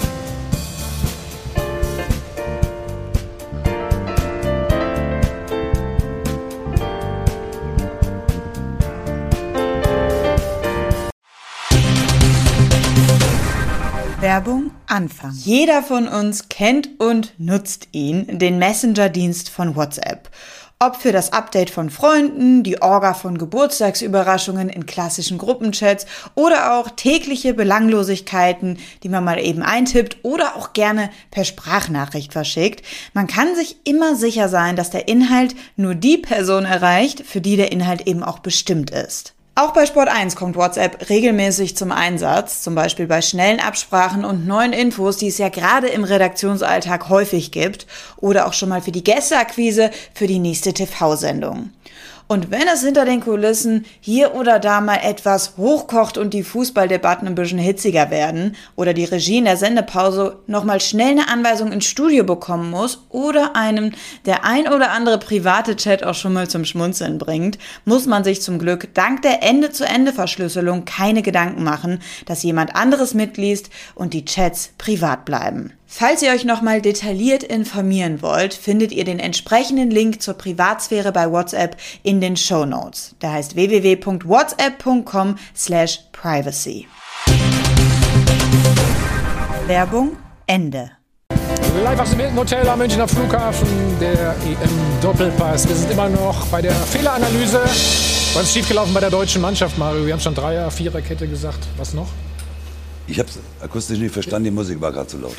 Werbung Anfang. Jeder von uns kennt und nutzt ihn, den Messenger-Dienst von WhatsApp. Ob für das Update von Freunden, die Orga von Geburtstagsüberraschungen in klassischen Gruppenchats oder auch tägliche Belanglosigkeiten, die man mal eben eintippt oder auch gerne per Sprachnachricht verschickt. Man kann sich immer sicher sein, dass der Inhalt nur die Person erreicht, für die der Inhalt eben auch bestimmt ist. Auch bei Sport 1 kommt WhatsApp regelmäßig zum Einsatz, zum Beispiel bei schnellen Absprachen und neuen Infos, die es ja gerade im Redaktionsalltag häufig gibt, oder auch schon mal für die Gästeakquise für die nächste TV-Sendung. Und wenn es hinter den Kulissen hier oder da mal etwas hochkocht und die Fußballdebatten ein bisschen hitziger werden oder die Regie in der Sendepause nochmal schnell eine Anweisung ins Studio bekommen muss oder einem der ein oder andere private Chat auch schon mal zum Schmunzeln bringt, muss man sich zum Glück dank der Ende-zu-Ende-Verschlüsselung keine Gedanken machen, dass jemand anderes mitliest und die Chats privat bleiben. Falls ihr euch nochmal detailliert informieren wollt, findet ihr den entsprechenden Link zur Privatsphäre bei WhatsApp in den Show Notes. Der heißt www.whatsapp.com slash privacy. Werbung Ende. Live aus dem Hilton Hotel am Münchner Flughafen, der EM Doppelpass. Wir sind immer noch bei der Fehleranalyse. Was ist schiefgelaufen bei der deutschen Mannschaft, Mario? Wir haben schon Dreier-, Viererkette gesagt. Was noch? Ich habe es akustisch nicht verstanden, die Musik war gerade zu laut.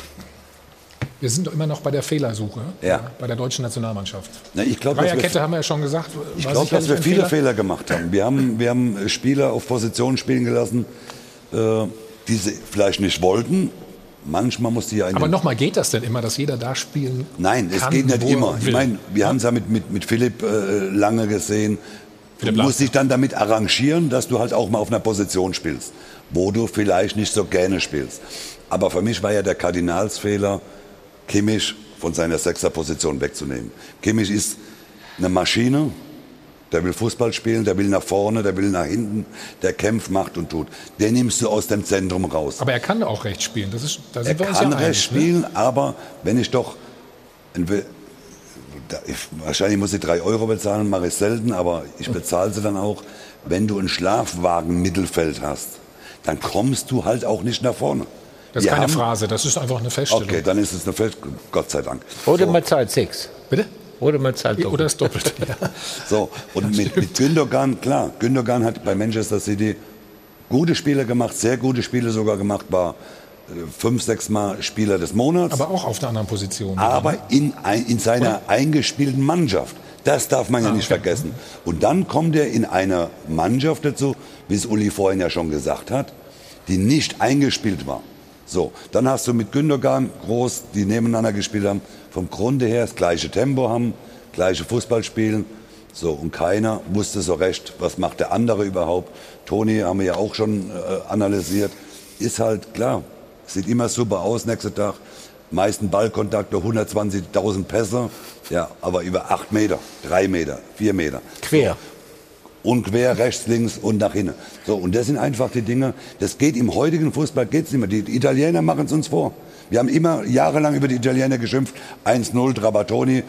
Wir sind doch immer noch bei der Fehlersuche. Ja. Bei der deutschen Nationalmannschaft. Na, ich glaube, dass Dreierkette wir, haben wir ja schon gesagt. ich War glaub, dass wir viele Fehler. Fehler gemacht haben. Wir haben, wir haben Spieler auf Positionen spielen gelassen, äh, die sie vielleicht nicht wollten. Manchmal musste ja Aber nochmal, geht das denn immer, dass jeder da spielen Nein, es kann, geht nicht er immer. Ich meine, wir haben es ja mit, mit, mit Philipp äh, lange gesehen. Du musst dich dann damit arrangieren, dass du halt auch mal auf einer Position spielst, wo du vielleicht nicht so gerne spielst. Aber für mich war ja der Kardinalsfehler, Kimmich von seiner Sechserposition wegzunehmen. Kimmich ist eine Maschine, der will Fußball spielen, der will nach vorne, der will nach hinten, der kämpft, macht und tut. Den nimmst du aus dem Zentrum raus. Aber er kann auch rechts spielen. Das ist, da er sind wir uns kann ja rechts einig, ne? spielen, aber wenn ich doch wahrscheinlich muss ich drei Euro bezahlen, mache ich selten, aber ich bezahle sie dann auch. Wenn du ein Schlafwagen-Mittelfeld hast, dann kommst du halt auch nicht nach vorne. Das ist Wir keine haben- Phrase, das ist einfach eine Feststellung. Okay, dann ist es eine Fest, Gott sei Dank. Oder man zahlt sechs. Bitte? Oder man zahlt Oder doppelt. das Doppelte. Ja. So, und mit, mit Gündogan, klar, Gündogan hat bei Manchester City gute Spiele gemacht, sehr gute Spiele sogar gemacht, war äh, fünf, sechs Mal Spieler des Monats. Aber auch auf einer anderen Position. aber in, in seiner eingespielten Mannschaft. Das darf man ja nicht vergessen. Und dann kommt er in einer Mannschaft dazu, wie es Uli vorhin ja schon gesagt hat, die nicht eingespielt war. So, dann hast du mit Gündogan groß, die nebeneinander gespielt haben, vom Grunde her das gleiche Tempo haben, gleiche Fußball spielen. So, und keiner wusste so recht, was macht der andere überhaupt. Toni haben wir ja auch schon äh, analysiert. Ist halt klar, sieht immer super aus, nächster Tag. Meisten Ballkontakte, 120.000 Pässe, ja, aber über 8 Meter, 3 Meter, 4 Meter. Quer. Und quer, rechts, links und nach hinten. So, und das sind einfach die Dinge, das geht im heutigen Fußball geht's nicht mehr. Die Italiener machen es uns vor. Wir haben immer jahrelang über die Italiener geschimpft. 1-0, Trabatoni,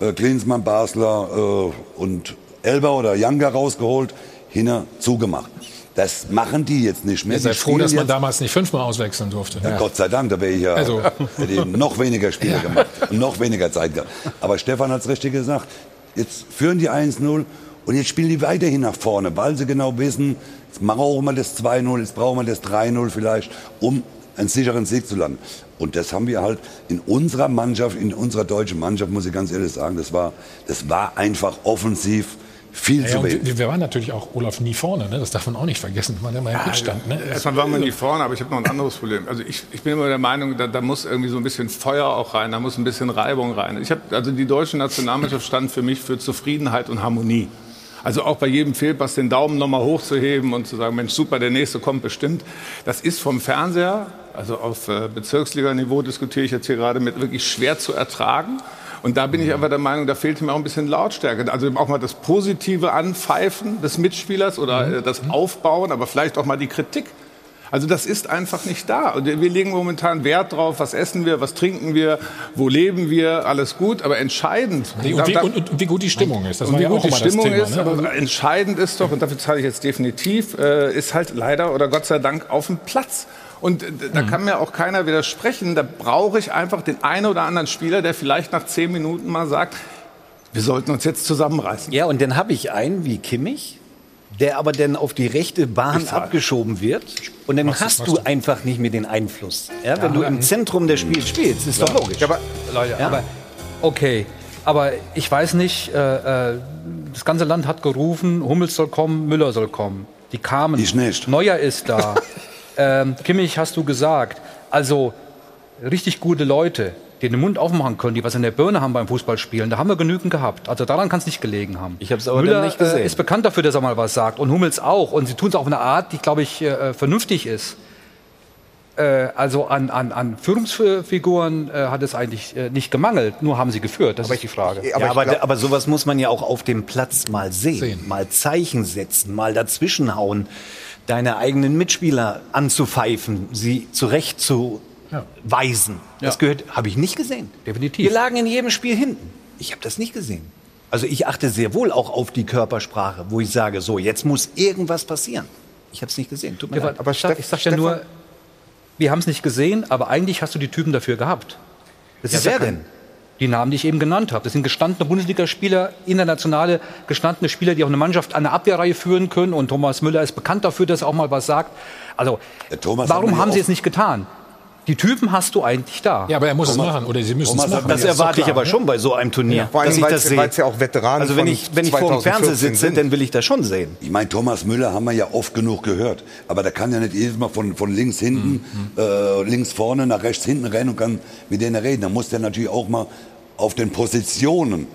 äh, Klinsmann, Basler äh, und Elber oder Younger rausgeholt, hinter zugemacht. Das machen die jetzt nicht mehr. Ihr seid froh, dass man damals nicht fünfmal auswechseln durfte. ja. Gott sei Dank, da wäre ich ja Also. noch weniger Spiele gemacht und noch weniger Zeit gehabt. Aber Stefan hat es richtig gesagt. Jetzt führen die 1-0 und jetzt spielen die weiterhin nach vorne, weil sie genau wissen, jetzt brauchen wir das 2-0, jetzt brauchen wir das 3-0 vielleicht, um einen sicheren Sieg zu landen. Und das haben wir halt in unserer Mannschaft, in unserer deutschen Mannschaft, muss ich ganz ehrlich sagen, das war, das war einfach offensiv viel Ja, zu wenig. wir, wir waren natürlich auch Olaf nie vorne, ne? das darf man auch nicht vergessen. Man immer im Rückstand. Ne? Erstmal waren wir nie vorne, aber ich habe noch ein anderes Problem. Also ich, ich bin immer der Meinung, da, da muss irgendwie so ein bisschen Feuer auch rein, da muss ein bisschen Reibung rein. Ich hab, also die deutsche Nationalmannschaft stand für mich für Zufriedenheit und Harmonie. Also auch bei jedem Fehlpass den Daumen nochmal hochzuheben und zu sagen, Mensch, super, der nächste kommt bestimmt. Das ist vom Fernseher, also auf äh, Bezirksliganiveau diskutiere ich jetzt hier gerade mit, wirklich schwer zu ertragen. Und da bin ich einfach der Meinung, da fehlt mir auch ein bisschen Lautstärke. Also auch mal das positive Anpfeifen des Mitspielers oder äh, das Aufbauen, aber vielleicht auch mal die Kritik. Also das ist einfach nicht da. Und wir legen momentan Wert drauf, was essen wir, was trinken wir, wo leben wir, alles gut. Aber entscheidend, Und, wie, da- und, und wie gut die Stimmung ist. Das und war wie ja gut auch die Stimmung Thema. ist, ne? aber entscheidend ist doch, und dafür zahle ich jetzt definitiv, äh, ist halt leider oder Gott sei Dank auf dem Platz. Und äh, da Mhm. kann mir auch keiner widersprechen. Da brauche ich einfach den einen oder anderen Spieler, der vielleicht nach zehn Minuten mal sagt, wir sollten uns jetzt zusammenreißen. Ja, und dann habe ich einen wie Kimmich, der aber dann auf die rechte Bahn abgeschoben wird. Und dann hast du einfach nicht mehr den Einfluss. Ja, wenn du im Zentrum des Spiels spielst, ist doch logisch. aber, Leute, aber okay. Aber ich weiß nicht, äh, äh, das ganze Land hat gerufen, Hummels soll kommen, Müller soll kommen. Die kamen. Ich nicht. Neuer ist da. ähm, Kimmich hast du gesagt. Also richtig gute Leute, die den Mund aufmachen können, die was in der Birne haben beim Fußballspielen, da haben wir genügend gehabt. Also daran kann es nicht gelegen haben. Ich hab's aber Müller nicht gesehen. Äh, ist bekannt dafür, dass er mal was sagt und Hummels auch. Und sie tun es auch auf eine Art, die, glaube ich, äh, vernünftig ist. Äh, also an, an, an Führungsfiguren äh, hat es eigentlich äh, nicht gemangelt, nur haben sie geführt, das ist die Frage. Aber ja, ich aber, glaub- aber sowas muss man ja auch auf dem Platz mal sehen, Sehen. mal Zeichen setzen, mal dazwischenhauen, deine eigenen Mitspieler anzupfeifen, sie zurecht zu weisen. Das Ja. gehört, habe ich nicht gesehen. Definitiv. Wir lagen in jedem Spiel hinten. Ich habe das nicht gesehen. Also ich achte sehr wohl auch auf die Körpersprache, wo ich sage, so jetzt muss irgendwas passieren. Ich habe es nicht gesehen. Tut mir Ja, leid. aber Steff, ich sag ja nur, wir haben es nicht gesehen, aber eigentlich hast du die Typen dafür gehabt. Das Ja, ist ja wer denn? Die Namen, die ich eben genannt habe. Das sind gestandene Bundesligaspieler, internationale gestandene Spieler, die auch eine Mannschaft an der Abwehrreihe führen können. Und Thomas Müller ist bekannt dafür, dass er auch mal was sagt. Also, hat warum ja haben sie es nicht getan? Die Typen hast du eigentlich da. Ja, aber er muss es machen oder sie müssen Thomas es machen. Das erwarte ich aber ne? schon bei so einem Turnier. Vor allem, dass ich weil das es- sehe. weil es ja auch Veteranen Also wenn ich, wenn ich vor dem 2014 Fernseher sitze, sind. dann will ich das schon sehen. Ich meine, Thomas Müller haben wir ja oft genug gehört. Aber der kann ja nicht jedes Mal von, von links hinten, äh, links vorne nach rechts hinten rennen und kann mit denen reden. Da muss der natürlich auch mal auf den Positionen.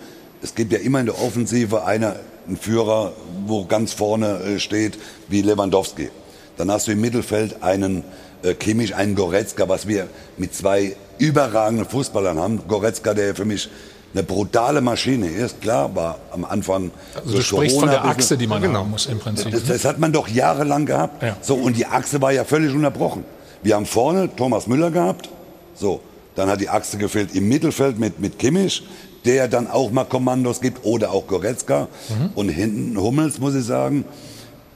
Es gibt ja immer in der Offensive einer, einen Führer, wo ganz vorne äh, steht, wie Lewandowski. Dann hast du im Mittelfeld einen äh, Kimmich, einen Goretzka, was wir mit zwei überragenden Fußballern haben. Goretzka, der für mich eine brutale Maschine ist, klar, war am Anfang. Also du sprichst von Corona der ein bisschen- Achse, die man haben muss im Prinzip. das, das hat man doch jahrelang gehabt. Ja. So, und die Achse war ja völlig unterbrochen. Wir haben vorne Thomas Müller gehabt. So, dann hat die Achse gefehlt im Mittelfeld mit, mit Kimmich, der dann auch mal Kommandos gibt, oder auch Goretzka. Mhm. Und hinten Hummels, muss ich sagen,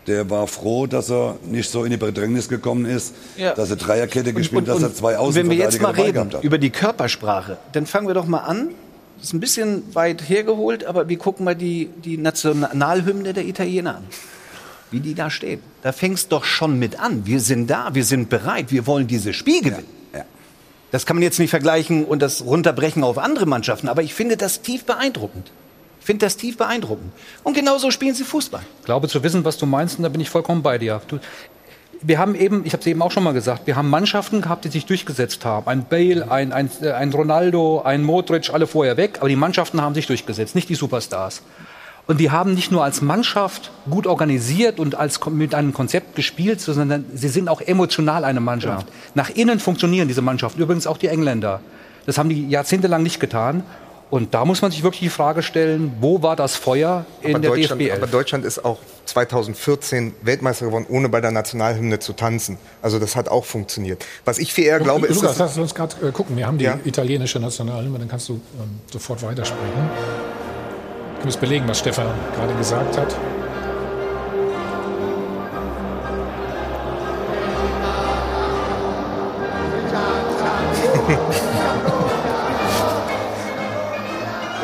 der war froh, dass er nicht so in die Bedrängnis gekommen ist, Ja. dass er Dreierkette gespielt, dass er zwei und wenn wir jetzt Außenverteidiger mal reden hat. über die Körpersprache, dann fangen wir doch mal an. Das ist ein bisschen weit hergeholt, aber wir gucken mal die, die Nationalhymne der Italiener an. Wie die da stehen. Da fängst doch schon mit an. Wir sind da, wir sind bereit, wir wollen dieses Spiel gewinnen. Ja. Das kann man jetzt nicht vergleichen und das runterbrechen auf andere Mannschaften, aber ich finde das tief beeindruckend. Ich finde das tief beeindruckend. Und genauso spielen sie Fußball. Ich glaube zu wissen, was du meinst, und da bin ich vollkommen bei dir. Du, wir haben eben, ich habe es eben auch schon mal gesagt, wir haben Mannschaften gehabt, die sich durchgesetzt haben. Ein Bale, ein, ein, äh, ein Ronaldo, ein Modric, alle vorher weg, aber die Mannschaften haben sich durchgesetzt, nicht die Superstars. Und die haben nicht nur als Mannschaft gut organisiert und als, mit einem Konzept gespielt, sondern sie sind auch emotional eine Mannschaft. Nach innen funktionieren diese Mannschaften, übrigens auch die Engländer. Das haben die jahrzehntelang nicht getan. Und da muss man sich wirklich die Frage stellen, wo war das Feuer in aber der Deutschland, DFB 11? aber Deutschland ist auch 2014 Weltmeister geworden, ohne bei der Nationalhymne zu tanzen. Also das hat auch funktioniert. Was ich viel eher glaube, ist, Lukas, dass, lass uns gerade äh, gucken. Wir haben die Ja. italienische Nationalhymne, dann kannst du ähm, sofort weitersprechen. Du musst belegen, was Stefan gerade gesagt hat.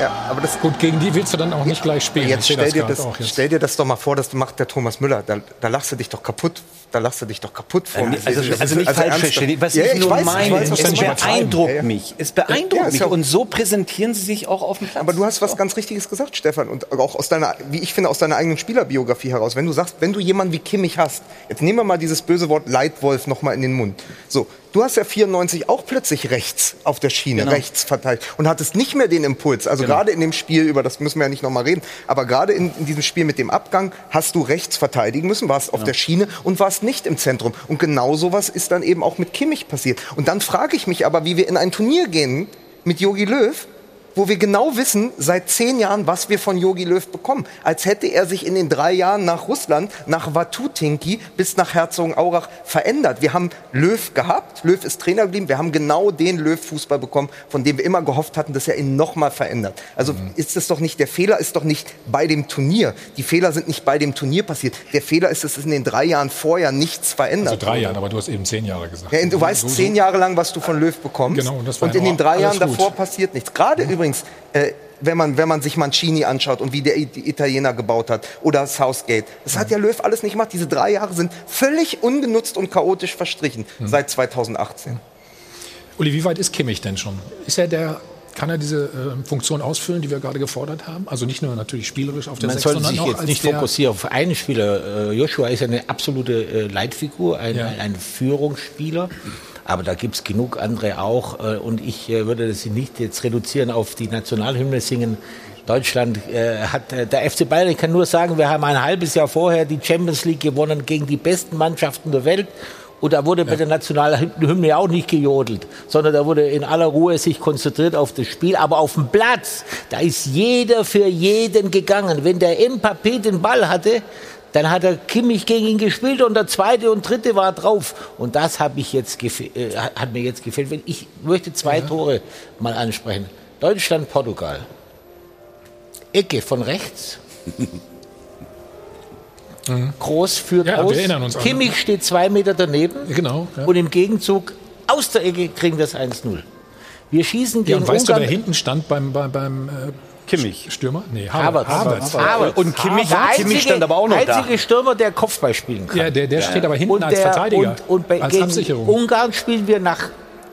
ja, aber das Gut, gegen die willst du dann auch nicht gleich spielen. Jetzt stell dir, das, jetzt. stell dir das doch mal vor, das macht der Thomas Müller. Da, da lachst du dich doch kaputt. Da lachst du dich doch kaputt vor. Also, Das ist- also nicht falsch ernsthaft. verstehen. Was Ja, ich nur weiß, ich meine, weiß, es beeindruckt Ja, ja. mich. Es beeindruckt Ja, mich. Und so präsentieren sie sich auch auf dem Platz. Aber du hast was ganz Richtiges gesagt, Stefan, und auch aus deiner, wie ich finde, aus deiner eigenen Spielerbiografie heraus. Wenn du sagst, wenn du jemanden wie Kimmich hast, jetzt nehmen wir mal dieses böse Wort Leitwolf noch mal in den Mund. So, du hast ja 94 auch plötzlich rechts auf der Schiene, Genau. rechts verteilt und hattest nicht mehr den Impuls. Also gerade in dem Spiel, über das müssen wir ja nicht noch mal reden, aber gerade in, in diesem Spiel mit dem Abgang hast du rechts verteidigen müssen, warst auf der Schiene und warst nicht im Zentrum. Und genau sowas ist dann eben auch mit Kimmich passiert. Und dann frage ich mich aber, wie wir in ein Turnier gehen mit Jogi Löw, wo wir genau wissen, seit zehn Jahren, was wir von Jogi Löw bekommen. Als hätte er sich in den drei Jahren nach Russland, nach Watutinki bis nach Herzogenaurach verändert. Wir haben Löw gehabt, Löw ist Trainer geblieben, wir haben genau den Löw-Fußball bekommen, von dem wir immer gehofft hatten, dass er ihn nochmal verändert. Also ist es doch nicht, der Fehler ist doch nicht bei dem Turnier. Die Fehler sind nicht bei dem Turnier passiert. Der Fehler ist, dass es in den drei Jahren vorher nichts verändert Also drei. Jahren, aber du hast eben zehn Jahre gesagt. Ja, du weißt zehn Jahre lang, was du von Löw bekommst. Genau, und das war und in den drei Jahren gut. davor passiert nichts. Gerade übrigens, äh, wenn man, wenn man sich Mancini anschaut und wie der Italiener gebaut hat oder Southgate. Das hat ja Löw alles nicht gemacht. Diese drei Jahre sind völlig ungenutzt und chaotisch verstrichen seit 2018. Uli, wie weit ist Kimmich denn schon? Ist er der, kann er diese äh, Funktion ausfüllen, die wir gerade gefordert haben? Also nicht nur natürlich spielerisch auf der Man sollte sich jetzt nicht fokussieren auf einen Spieler. Äh, Joshua ist eine absolute äh, Leitfigur, ein, Ja. ein, ein Führungsspieler. Aber da gibt es genug andere auch. Äh, und ich äh, würde das nicht jetzt reduzieren auf die Nationalhymne singen. Deutschland äh, hat äh, der FC Bayern, ich kann nur sagen, wir haben ein halbes Jahr vorher die Champions League gewonnen gegen die besten Mannschaften der Welt. Und da wurde bei der Nationalhymne auch nicht gejodelt, sondern da wurde in aller Ruhe sich konzentriert auf das Spiel. Aber auf dem Platz, da ist jeder für jeden gegangen. Wenn der Mbappé den Ball hatte, dann hat er Kimmich gegen ihn gespielt und der zweite und dritte war drauf. Und das habe ich jetzt äh, hat mir jetzt gefällt. Ich möchte zwei Tore mal ansprechen. Deutschland, Portugal. Ecke von rechts. Groß führt Ja, aus. uns an- Kimmich steht zwei Meter daneben. Genau. Ja. Und im Gegenzug aus der Ecke kriegen wir es 1-0. Wir schießen Ja, gegen und weißt du, Ungarn. wer hinten stand beim, beim, beim äh, Kimmich. Stürmer? Nee, Havertz. Havertz. Havertz. Und Kimmich, Der Kimmich stand aber auch noch da. einzige Stürmer, der Kopfball spielen kann. Ja, der, der steht aber hinten und als der, Verteidiger, Und, und bei, als gegen Absicherung. Ungarn spielen wir nach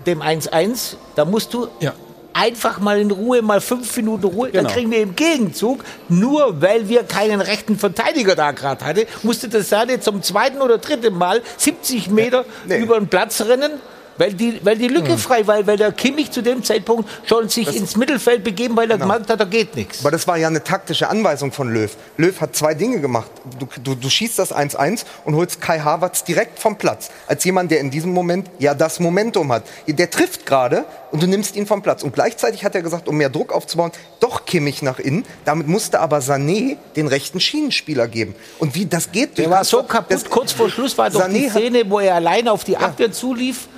dem 1-1. Da musst du Ja. einfach mal in Ruhe, mal fünf Minuten Ruhe. Dann Genau. kriegen wir im Gegenzug, nur weil wir keinen rechten Verteidiger da gerade hatten, musste das Sade zum zweiten oder dritten Mal 70 Meter Nee. über den Platz rennen. Weil die, weil die Lücke frei war, weil der Kimmich zu dem Zeitpunkt schon sich ins Mittelfeld begeben, weil er Genau. gemerkt hat, da geht nichts. Aber das war ja eine taktische Anweisung von Löw. Löw hat zwei Dinge gemacht. Du, du, du schießt das 1-1 und holst Kai Havertz direkt vom Platz. Als jemand, der in diesem Moment ja das Momentum hat. Der trifft gerade und du nimmst ihn vom Platz. Und gleichzeitig hat er gesagt, um mehr Druck aufzubauen, doch Kimmich nach innen. Damit musste aber Sané den rechten Schienenspieler geben. Und wie das geht? Der war so kaputt, kurz vor Schluss war doch Sané die Szene, wo er allein auf die Abwehr zulief.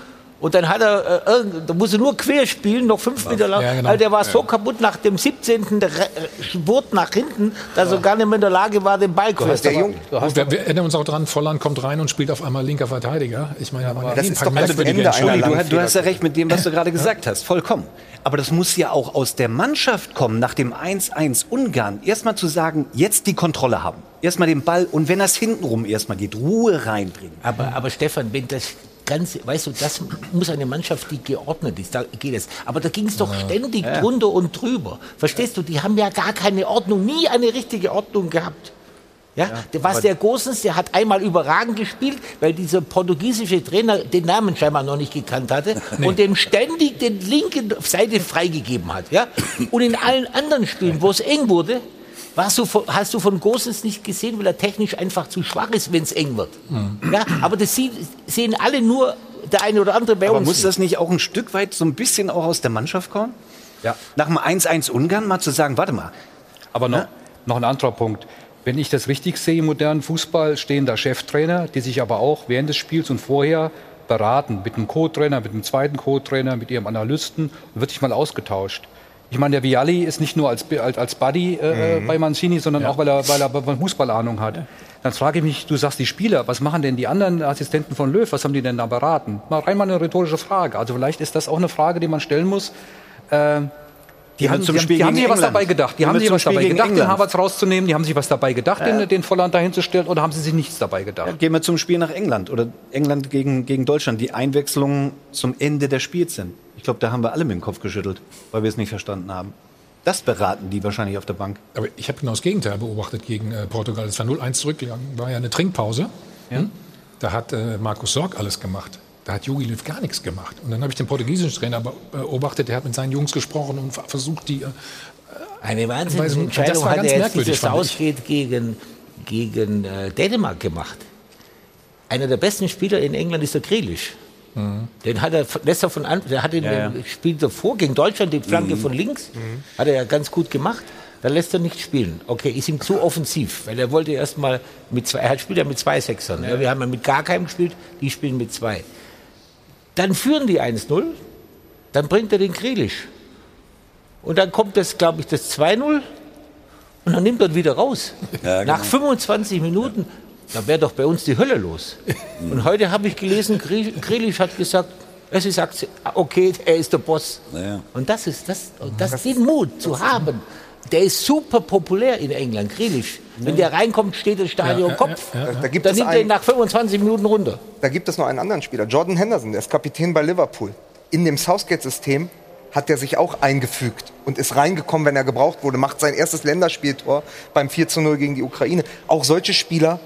Und dann hat er, äh, da musste nur quer spielen, noch fünf Meter lang. Ja, genau. Also der war so kaputt nach dem 17. der Re- äh, Spurt nach hinten, dass er gar nicht mehr in der Lage war, den Ball quer zu Und wir, wir erinnern uns auch dran, Volland kommt rein und spielt auf einmal linker Verteidiger. Ich meine, da das ein ist doch das merkwürdige Ende einer. Du, du hast ja recht mit dem, was du gerade gesagt hast. Vollkommen. Aber das muss ja auch aus der Mannschaft kommen, nach dem 1-1 Ungarn. Erstmal zu sagen, jetzt die Kontrolle haben. Erstmal den Ball und wenn das hintenrum erstmal geht, Ruhe reinbringen. Aber, aber Stefan, wenn das Ganze, weißt du, das muss eine Mannschaft, die geordnet ist, da geht es. Aber da ging es doch ständig drunter und drüber. Verstehst du, die haben ja gar keine Ordnung, nie eine richtige Ordnung gehabt. Ja, der- was der Gosens, der hat einmal überragend gespielt, weil dieser portugiesische Trainer den Namen scheinbar noch nicht gekannt hatte und dem ständig den linken Seite freigegeben hat. Ja? Und in allen anderen Spielen, wo es eng wurde, warst du, hast du von Gosens nicht gesehen, weil er technisch einfach zu schwach ist, wenn es eng wird. Ja? Aber das sehen alle nur der eine oder andere bei Aber uns. muss nicht. das nicht auch ein Stück weit so ein bisschen auch aus der Mannschaft kommen? Ja. Nach dem 1-1 Ungarn mal zu sagen, warte mal, Aber noch, noch ein anderer Punkt. Wenn ich das richtig sehe im modernen Fußball, stehen da Cheftrainer, die sich aber auch während des Spiels und vorher beraten mit einem Co-Trainer, mit einem zweiten Co-Trainer, mit ihrem Analysten und wird sich mal ausgetauscht. Ich meine, der Vialli ist nicht nur als, als, als Buddy äh, bei Mancini, sondern auch, weil er, weil er Fußballahnung hat. Dann frage ich mich, du sagst die Spieler, was machen denn die anderen Assistenten von Löw, was haben die denn da beraten? Mal rein mal eine rhetorische Frage. Also vielleicht ist das auch eine Frage, die man stellen muss. Äh, die wir haben, zum die, Spiel die haben sich was dabei gedacht. Die Gehen haben sich was Spiel dabei gedacht, den England. Havertz rauszunehmen. Die haben sich was dabei gedacht, den, den Volland dahinzustellen. Oder haben sie sich nichts dabei gedacht? gehen wir zum Spiel nach England oder England gegen, gegen Deutschland, die Einwechslungen zum Ende des Spiels sind. Ich glaube, da haben wir alle mit dem Kopf geschüttelt, weil wir es nicht verstanden haben. Das beraten die wahrscheinlich auf der Bank. Aber ich habe genau das Gegenteil beobachtet gegen äh, Portugal. Es war 0-1 zurückgegangen, war ja eine Trinkpause. Hm? Da hat äh, Markus Sorg alles gemacht. Da hat Jogi Löw gar nichts gemacht. Und dann habe ich den portugiesischen Trainer beobachtet, der hat mit seinen Jungs gesprochen und ver- versucht, die. Äh, Eine Wahnsinnsentscheidung das war hat ganz er jetzt merkwürdig, dieses. Ausgeht gegen, gegen äh, Dänemark gemacht. Einer der besten Spieler in England ist der Grealish. Den hat er, lässt er von an, der hat in dem Spiel davor gegen Deutschland die Flanke von links, hat er ja ganz gut gemacht. Da lässt er nicht spielen. Okay, ist ihm zu offensiv, weil er wollte erst mal mit zwei, er hat spielt ja mit zwei Sechsern. Ja. wir haben ja mit gar keinem gespielt, die spielen mit zwei. Dann führen die 1-0, dann bringt er den Grealish. Und dann kommt das, glaube ich, das 2-0 und dann nimmt er ihn wieder raus. Ja, genau. Nach 25 Minuten, da wäre doch bei uns die Hölle los. Und heute habe ich gelesen, Grealish hat gesagt, es ist akze- okay, er ist der Boss. Ja. Und das ist das, das den Mut zu haben. Der ist super populär in England, Grealish. Wenn der reinkommt, steht das Stadion Ja, Kopf. ja, ja. Da gibt Dann es nimmt er ihn nach 25 Minuten runter. Da gibt es noch einen anderen Spieler, Jordan Henderson, der ist Kapitän bei Liverpool. In dem Southgate-System hat er sich auch eingefügt und ist reingekommen, wenn er gebraucht wurde, macht sein erstes Länderspieltor beim 4 zu 0 gegen die Ukraine. Auch solche Spieler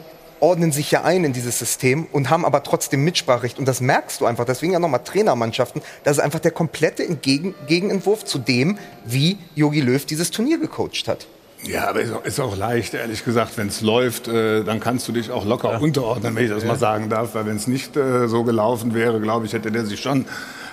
ordnen sich ja ein in dieses System und haben aber trotzdem Mitspracherecht. Und das merkst du einfach. Deswegen ja nochmal Trainermannschaften. Das ist einfach der komplette Entgegen Gegenentwurf zu dem, wie Jogi Löw dieses Turnier gecoacht hat. Ja, aber ist auch, ist auch leicht, ehrlich gesagt. Wenn es läuft, äh, dann kannst du dich auch locker unterordnen, wenn ich das mal sagen darf. Weil wenn es nicht äh, so gelaufen wäre, glaube ich, hätte der sich schon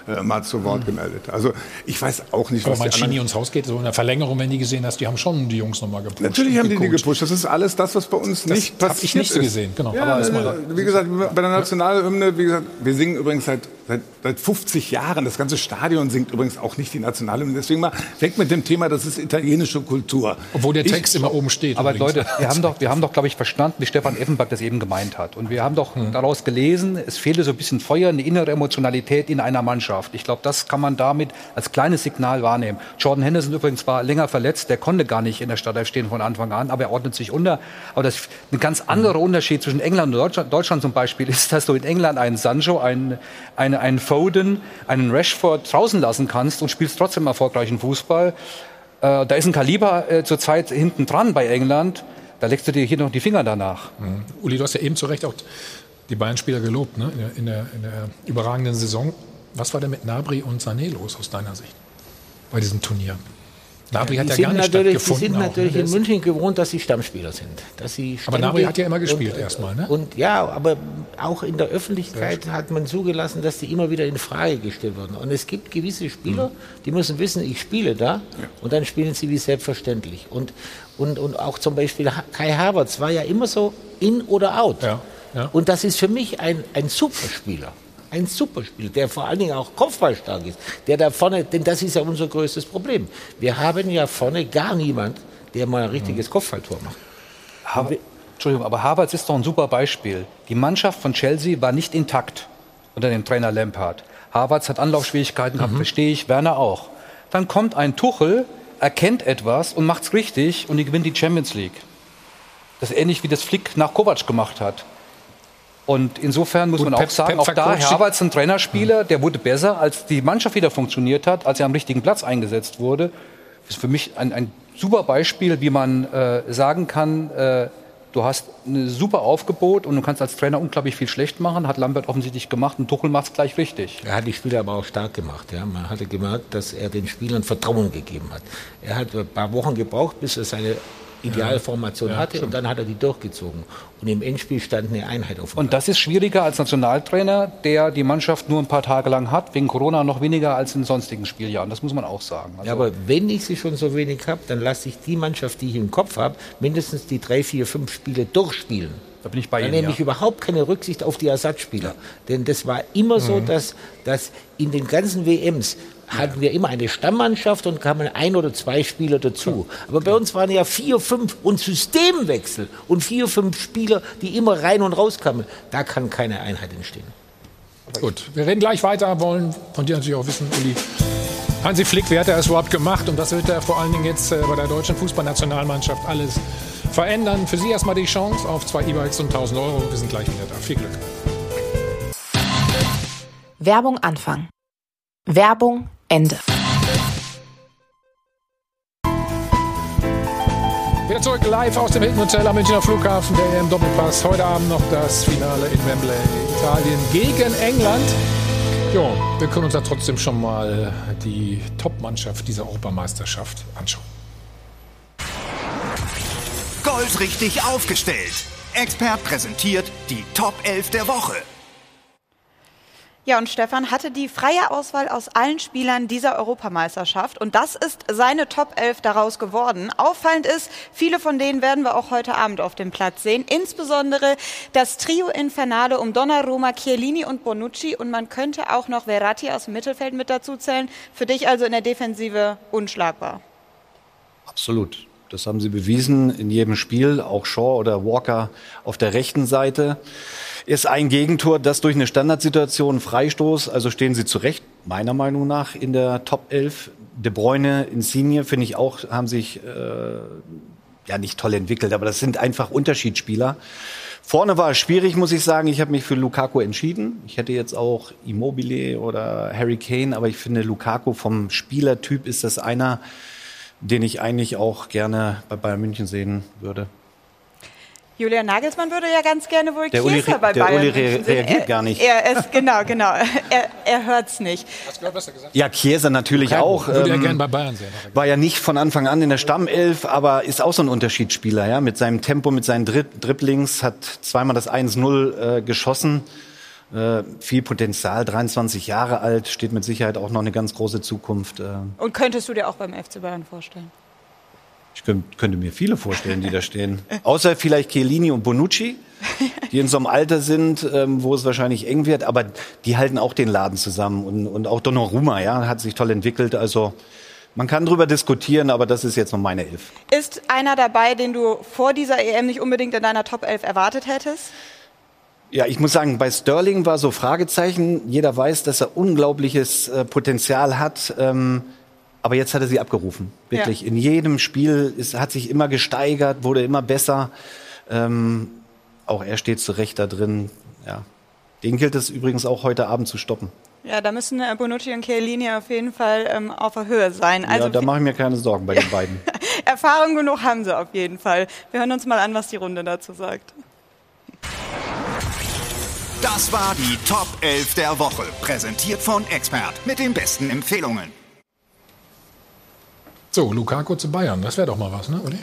äh, mal zu Wort gemeldet. Also ich weiß auch nicht, aber was die Mancini anderen... uns rausgeht, so in der Verlängerung, wenn die gesehen hast, die haben schon die Jungs nochmal gepusht. Natürlich haben die die gepusht. Das ist alles das, was bei uns Das nicht hab passiert ich nicht so ist. gesehen, genau. Ja, Aber mal- wie gesagt, bei der Nationalhymne, wie gesagt, wir singen übrigens seit, seit, seit 50 Jahren. Das ganze Stadion singt übrigens auch nicht die Nationalhymne. Deswegen mal weg mit dem Thema, das ist italienische Kultur. Obwohl der Ich- Text immer oben steht. Aber übrigens. Leute, wir haben doch, wir haben doch, glaube ich, verstanden, wie Stefan Effenberg das eben gemeint hat. Und wir haben doch daraus gelesen, es fehle so ein bisschen Feuer, eine innere Emotionalität in einer Mannschaft. Ich glaube, das kann man damit als kleines Signal wahrnehmen. Jordan Henderson übrigens war länger verletzt, der konnte gar nicht in der Startelf stehen von Anfang an, aber er ordnet sich unter. Aber das ein ganz anderer Unterschied zwischen England und Deutschland, Deutschland zum Beispiel ist, dass du in England einen Sancho, einen, einen, einen Foden, einen Rashford draußen lassen kannst und spielst trotzdem erfolgreichen Fußball. Äh, da ist ein Kaliber äh, zurzeit hinten dran bei England. Da legst du dir hier noch die Finger danach. Uli, du hast ja eben zu Recht auch die Bayern-Spieler gelobt, ne? in, der, in, der, in der überragenden Saison. Was war denn mit Nabri und Sané los aus deiner Sicht bei diesem Turnier? Nabri hat ja sind gar nicht natürlich, die stattgefunden. sind auch, natürlich ne? in München gewohnt, dass sie Stammspieler sind. Dass sie Aber Nabri hat ja immer gespielt und, erstmal, ne? Und ja, aber auch in der Öffentlichkeit hat man zugelassen, dass die immer wieder in Frage gestellt wurden. Und es gibt gewisse Spieler, Mhm. die müssen wissen, ich spiele da und dann spielen sie wie selbstverständlich. Und, und, und auch zum Beispiel Kai Havertz war ja immer so in oder out. Ja, ja. Und das ist für mich ein, ein Superspieler. Ein Superspieler, der vor allen Dingen auch kopfballstark ist. Der da vorne, denn das ist ja unser größtes Problem. Wir haben ja vorne gar niemand, der mal ein richtiges Mhm. Kopfballtor macht. Haver Entschuldigung, aber Havertz ist doch ein super Beispiel. Die Mannschaft von Chelsea war nicht intakt unter dem Trainer Lampard. Havertz hat Anlaufschwierigkeiten gehabt, verstehe ich, Werner auch. Dann kommt ein Tuchel, erkennt etwas und macht's richtig und die gewinnt die Champions League. Das ist ähnlich wie das Flick nach Kovac gemacht hat. Und insofern muss Gut, man auch Pep- sagen, Pep auch da, Havertz, ein Trainerspieler, der wurde besser, als die Mannschaft wieder funktioniert hat, als er am richtigen Platz eingesetzt wurde. Das ist für mich ein, ein super Beispiel, wie man äh, sagen kann, äh, du hast ein super Aufgebot und du kannst als Trainer unglaublich viel schlecht machen. Hat Lambert offensichtlich gemacht und Tuchel macht es gleich richtig. Er hat die Spieler aber auch stark gemacht. Ja. Man hatte gemerkt, dass er den Spielern Vertrauen gegeben hat. Er hat ein paar Wochen gebraucht, bis er seine Idealformation hatte und dann hat er die durchgezogen. Und im Endspiel stand eine Einheit auf Und das ist schwieriger als Nationaltrainer, der die Mannschaft nur ein paar Tage lang hat, wegen Corona noch weniger als in sonstigen Spieljahren. Das muss man auch sagen. Also Ja, aber wenn ich sie schon so wenig habe, dann lasse ich die Mannschaft, die ich im Kopf habe, mindestens die drei, vier, fünf Spiele durchspielen. da bin ich bei Da Ihnen. nehme Ja. ich überhaupt keine Rücksicht auf die Ersatzspieler. Denn das war immer so, Mhm. dass, dass in den ganzen WMs hatten wir immer eine Stammmannschaft und kamen ein oder zwei Spieler dazu. Aber bei uns waren ja vier, fünf und Systemwechsel und vier, fünf Spieler, die immer rein und raus kamen. Da kann keine Einheit entstehen. Gut, wir reden gleich weiter, wollen von dir natürlich auch wissen, Uli. Hansi Flick, wie hat er es überhaupt gemacht? Und was wird er vor allen Dingen jetzt äh, bei der deutschen Fußballnationalmannschaft alles verändern? Für Sie erstmal die Chance auf zwei E-Bikes und 1000 Euro. Wir sind gleich wieder da. Viel Glück. Werbung Anfang. Werbung Ende. Wieder zurück live aus dem Hilton Hotel am Münchner Flughafen, der EM Doppelpass. Heute Abend noch das Finale in Wembley, Italien gegen England. Jo, wir können uns da trotzdem schon mal die Top-Mannschaft dieser Europameisterschaft anschauen. Goldrichtig aufgestellt. Expert präsentiert die Top 11 der Woche. Ja, und Stefan hatte die freie Auswahl aus allen Spielern dieser Europameisterschaft. Und das ist seine Top 11 daraus geworden. Auffallend ist, viele von denen werden wir auch heute Abend auf dem Platz sehen. Insbesondere das Trio Infernale um Donnarumma, Chiellini und Bonucci. Und man könnte auch noch Verratti aus dem Mittelfeld mit dazu zählen. Für dich also in der Defensive unschlagbar. Absolut. Das haben sie bewiesen in jedem Spiel. Auch Shaw oder Walker auf der rechten Seite. Ist ein Gegentor, das durch eine Standardsituation Freistoß, also stehen sie zurecht, meiner Meinung nach, in der Top 11. De Bruyne, Insigne, finde ich auch, haben sich äh, ja nicht toll entwickelt, aber das sind einfach Unterschiedsspieler. Vorne war es schwierig, muss ich sagen. Ich habe mich für Lukaku entschieden. Ich hätte jetzt auch Immobile oder Harry Kane, aber ich finde Lukaku vom Spielertyp ist das einer, den ich eigentlich auch gerne bei Bayern München sehen würde. Julian Nagelsmann würde ja ganz gerne wohl Der Uli Chiesa re- bei der Bayern Uli re- reagiert er, gar nicht. Er ist, genau, genau. Er, er hört's nicht. Hast du gehört, was er gesagt Ja, Chiesa natürlich auch. Würde er ähm, gerne bei Bayern sehen. war ja nicht von Anfang an in der Stammelf, aber ist auch so ein Unterschiedsspieler, ja, mit seinem Tempo, mit seinen Dri Dribblings, hat zweimal das 1-0 äh, geschossen. Äh, viel Potenzial, 23 Jahre alt, steht mit Sicherheit auch noch eine ganz große Zukunft. Äh, Und könntest du dir auch beim FC Bayern vorstellen? Ich könnt, könnte mir viele vorstellen, die da stehen. Außer vielleicht Chiellini und Bonucci, die in so einem Alter sind, ähm, wo es wahrscheinlich eng wird, aber die halten auch den Laden zusammen. Und, und auch Donnarumma, ja, hat sich toll entwickelt. Also man kann drüber diskutieren, aber das ist jetzt noch meine Elf. Ist einer dabei, den du vor dieser EM nicht unbedingt in deiner Top 11 erwartet hättest? Ja, ich muss sagen, bei Sterling war so Fragezeichen. Jeder weiß, dass er unglaubliches äh, Potenzial hat. Ähm, aber jetzt hat er sie abgerufen. Wirklich. Ja. In jedem Spiel ist, hat sich immer gesteigert, wurde immer besser. Ähm, auch er steht zu Recht da drin. Ja. Den gilt es übrigens auch heute Abend zu stoppen. Ja, da müssen äh, Bonucci und Chiellini auf jeden Fall ähm, auf der Höhe sein. Also ja, da mache ich mir keine Sorgen bei den beiden. Erfahrung genug haben sie auf jeden Fall. Wir hören uns mal an, was die Runde dazu sagt. Das war die Top 11 der Woche. Präsentiert von Expert mit den besten Empfehlungen. So, Lukaku zu Bayern, das wäre doch mal was, ne, Uli?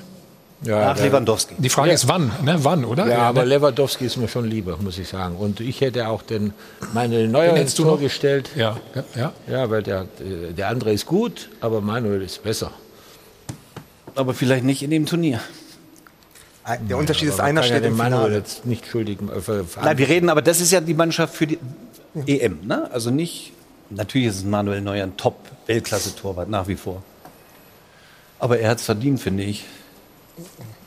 Ja, Nach Lewandowski. Die Frage ist wann, ne? Wann, oder? Ja, aber ne? Lewandowski ist mir schon lieber, muss ich sagen. Und ich hätte auch den Manuel Neuer Den ins Tor noch? gestellt. Ja, ja, ja. Ja, weil der, äh, der andere ist gut, aber Manuel ist besser. Aber vielleicht nicht in dem Turnier. Der Unterschied ist, Aber man einer ja steht den im Manuel Finale. jetzt nicht schuldig äh, Nein, wir reden, aber das ist ja die Mannschaft für die EM. Ne? Also nicht, natürlich ist Manuel Neuer ein Top-Weltklasse-Torwart nach wie vor. Aber er hat es verdient, finde ich.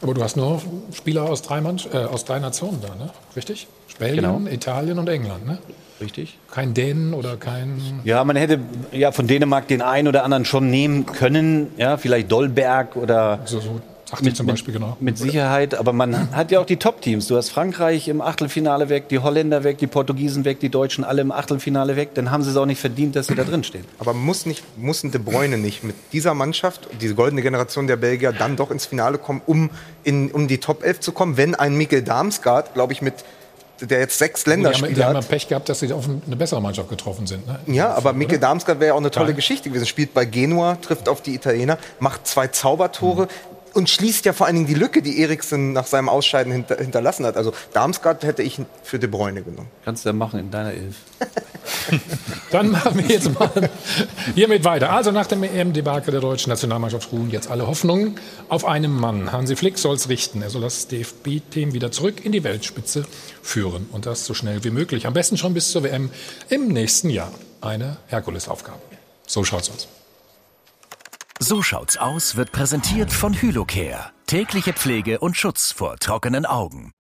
Aber du hast nur Spieler aus drei, Mann, äh, aus drei Nationen da, ne? Richtig? Belgien, Genau. Italien und England, ne? Richtig? Kein Dänen oder kein. Ja, man hätte ja von Dänemark den einen oder anderen schon nehmen können. Ja, vielleicht Dolberg oder So, so sagt ihr zum Beispiel, genau. mit Sicherheit. Aber man hat ja auch die Top-Teams. Du hast Frankreich im Achtelfinale weg, die Holländer weg, die Portugiesen weg, die Deutschen alle im Achtelfinale weg. Dann haben sie es auch nicht verdient, dass sie da drin stehen. Aber muss nicht, muss ein De Bruyne nicht mit dieser Mannschaft, diese goldene Generation der Belgier, dann doch ins Finale kommen, um in um die Top 11 zu kommen, wenn ein Mikkel Damsgaard, glaube ich, mit der jetzt sechs Die haben, Länderspiele die haben ja hat. Pech gehabt, dass sie auf eine bessere Mannschaft getroffen sind. Ne? Ja, aber Mikkel Damsgaard wäre ja auch eine tolle Ja. Geschichte gewesen. Spielt bei Genua, trifft auf die Italiener, macht zwei Zaubertore und schließt ja vor allen Dingen die Lücke, die Eriksen nach seinem Ausscheiden hinter, hinterlassen hat. Also Damsgaard hätte ich für De Bruyne genommen. Kannst du ja machen in deiner Elf. Dann machen wir jetzt mal hiermit weiter. Also nach dem EM-Debakel der deutschen Nationalmannschaft ruhen jetzt alle Hoffnungen auf einem Mann. Hansi Flick soll es richten. Er soll das DFB-Team wieder zurück in die Weltspitze führen. Und das so schnell wie möglich. Am besten schon bis zur WM im nächsten Jahr. Eine Herkulesaufgabe. So schaut's aus. So schaut's aus wird präsentiert von Hylocare. Tägliche Pflege und Schutz vor trockenen Augen.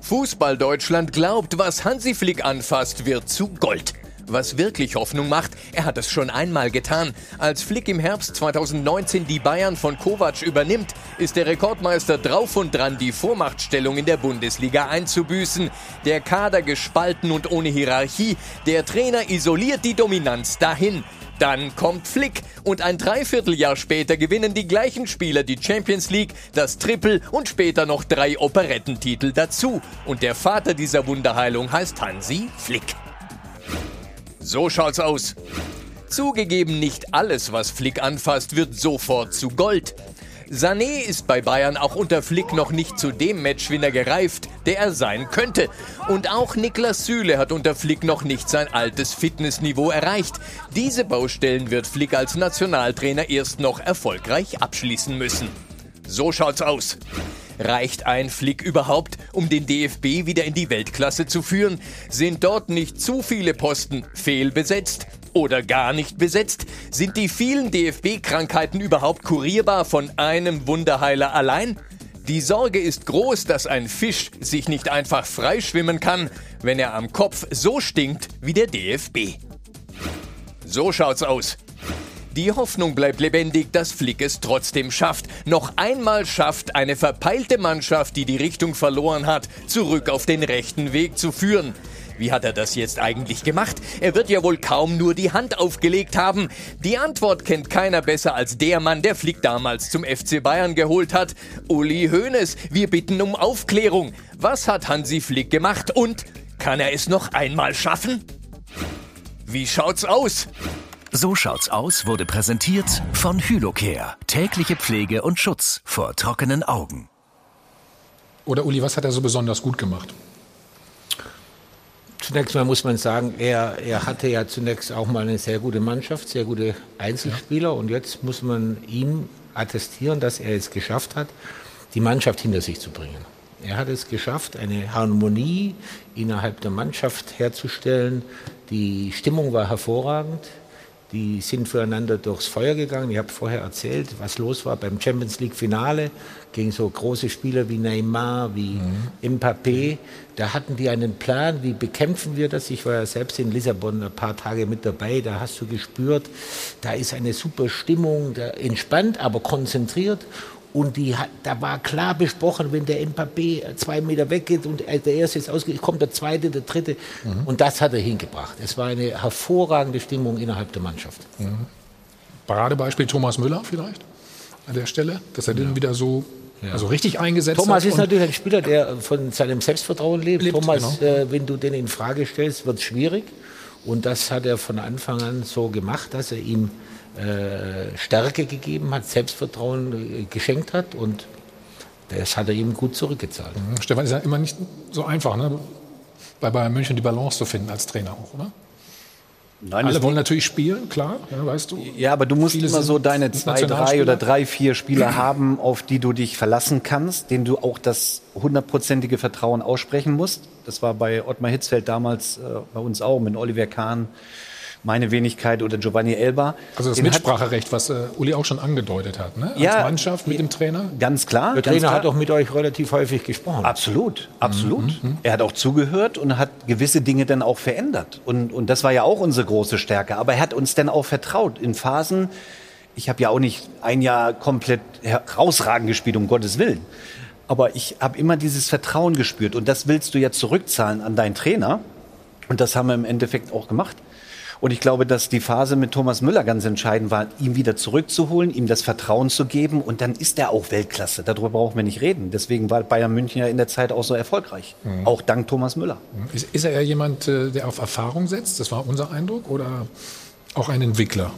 Fußball Deutschland glaubt, was Hansi Flick anfasst, wird zu Gold. Was wirklich Hoffnung macht, er hat es schon einmal getan. Als Flick im Herbst 2019 die Bayern von Kovac übernimmt, ist der Rekordmeister drauf und dran, die Vormachtstellung in der Bundesliga einzubüßen. Der Kader gespalten und ohne Hierarchie, der Trainer isoliert die Dominanz dahin. Dann kommt Flick und ein Dreivierteljahr später gewinnen die gleichen Spieler die Champions League, das Triple und später noch drei Operettentitel dazu. Und der Vater dieser Wunderheilung heißt Hansi Flick. So schaut's aus. Zugegeben, nicht alles, was Flick anfasst, wird sofort zu Gold. Sané ist bei Bayern auch unter Flick noch nicht zu dem Matchwinner gereift, der er sein könnte. Und auch Niklas Süle hat unter Flick noch nicht sein altes Fitnessniveau erreicht. Diese Baustellen wird Flick als Nationaltrainer erst noch erfolgreich abschließen müssen. So schaut's aus. Reicht ein Flick überhaupt, um den DFB wieder in die Weltklasse zu führen? Sind dort nicht zu viele Posten fehlbesetzt oder gar nicht besetzt? Sind die vielen DFB-Krankheiten überhaupt kurierbar von einem Wunderheiler allein? Die Sorge ist groß, dass ein Fisch sich nicht einfach freischwimmen kann, wenn er am Kopf so stinkt wie der DFB. So schaut's aus. Die Hoffnung bleibt lebendig, dass Flick es trotzdem schafft. Noch einmal schafft, eine verpeilte Mannschaft, die die Richtung verloren hat, zurück auf den rechten Weg zu führen. Wie hat er das jetzt eigentlich gemacht? Er wird ja wohl kaum nur die Hand aufgelegt haben. Die Antwort kennt keiner besser als der Mann, der Flick damals zum FC Bayern geholt hat. Uli Hoeneß. Wir bitten um Aufklärung. Was hat Hansi Flick gemacht und kann er es noch einmal schaffen? Wie schaut's aus? So schaut's aus wurde präsentiert von Hylocare. Tägliche Pflege und Schutz vor trockenen Augen. Oder Uli, was hat er so besonders gut gemacht? Zunächst mal muss man sagen, er, er hatte ja zunächst auch mal eine sehr gute Mannschaft, sehr gute Einzelspieler und jetzt muss man ihm attestieren, dass er es geschafft hat, die Mannschaft hinter sich zu bringen. Er hat es geschafft, eine Harmonie innerhalb der Mannschaft herzustellen. Die Stimmung war hervorragend. Die sind füreinander durchs Feuer gegangen. Ich habe vorher erzählt, was los war beim Champions League Finale gegen so große Spieler wie Neymar, wie Mbappé. Da hatten die einen Plan, wie bekämpfen wir das? Ich war ja selbst in Lissabon ein paar Tage mit dabei. Da hast du gespürt, da ist eine super Stimmung, da entspannt, aber konzentriert. Und die da war klar besprochen, wenn der Mbappé zwei Meter weggeht und der erste ist ausgeht, kommt der zweite, der dritte. Und das hat er hingebracht. Es war eine hervorragende Stimmung innerhalb der Mannschaft. Mhm. Paradebeispiel Thomas Müller vielleicht an der Stelle, dass er den wieder so Also richtig eingesetzt Thomas hat ist und- natürlich ein Spieler, der von seinem Selbstvertrauen lebt. Lebt, Thomas, genau. äh, wenn du den in Frage stellst, wird es schwierig. Und das hat er von Anfang an so gemacht, dass er ihm äh, Stärke gegeben hat, Selbstvertrauen äh, geschenkt hat und das hat er ihm gut zurückgezahlt. Stefan, ist ja immer nicht so einfach, ne? bei Bayern München die Balance zu finden als Trainer auch, oder? Nein, Alle wollen natürlich spielen, klar, ja, weißt du. Ja, aber du musst immer so deine zwei, drei oder drei, vier Spieler haben, auf die du dich verlassen kannst, denen du auch das hundertprozentige Vertrauen aussprechen musst. Das war bei Ottmar Hitzfeld damals äh, bei uns auch, mit Oliver Kahn, meine Wenigkeit oder Giovanni Elba. Also das Den hat- Mitspracherecht, was äh, Uli auch schon angedeutet hat, ne? als Ja, Mannschaft mit dem Trainer. Ganz klar. Der Trainer klar. hat auch mit euch relativ häufig gesprochen. Absolut, absolut. Er hat auch zugehört und hat gewisse Dinge dann auch verändert. Und, und das war ja auch unsere große Stärke. Aber er hat uns dann auch vertraut in Phasen. Ich habe ja auch nicht ein Jahr komplett herausragend gespielt, um Gottes Willen. Aber ich habe immer dieses Vertrauen gespürt. Und das willst du ja zurückzahlen an deinen Trainer. Und das haben wir im Endeffekt auch gemacht. Und ich glaube, dass die Phase mit Thomas Müller ganz entscheidend war, ihn wieder zurückzuholen, ihm das Vertrauen zu geben. Und dann ist er auch Weltklasse. Darüber brauchen wir nicht reden. Deswegen war Bayern München ja in der Zeit auch so erfolgreich. Mhm. Auch dank Thomas Müller. Ist, ist er eher jemand, äh, der auf Erfahrung setzt? Das war unser Eindruck. Oder auch ein Entwickler?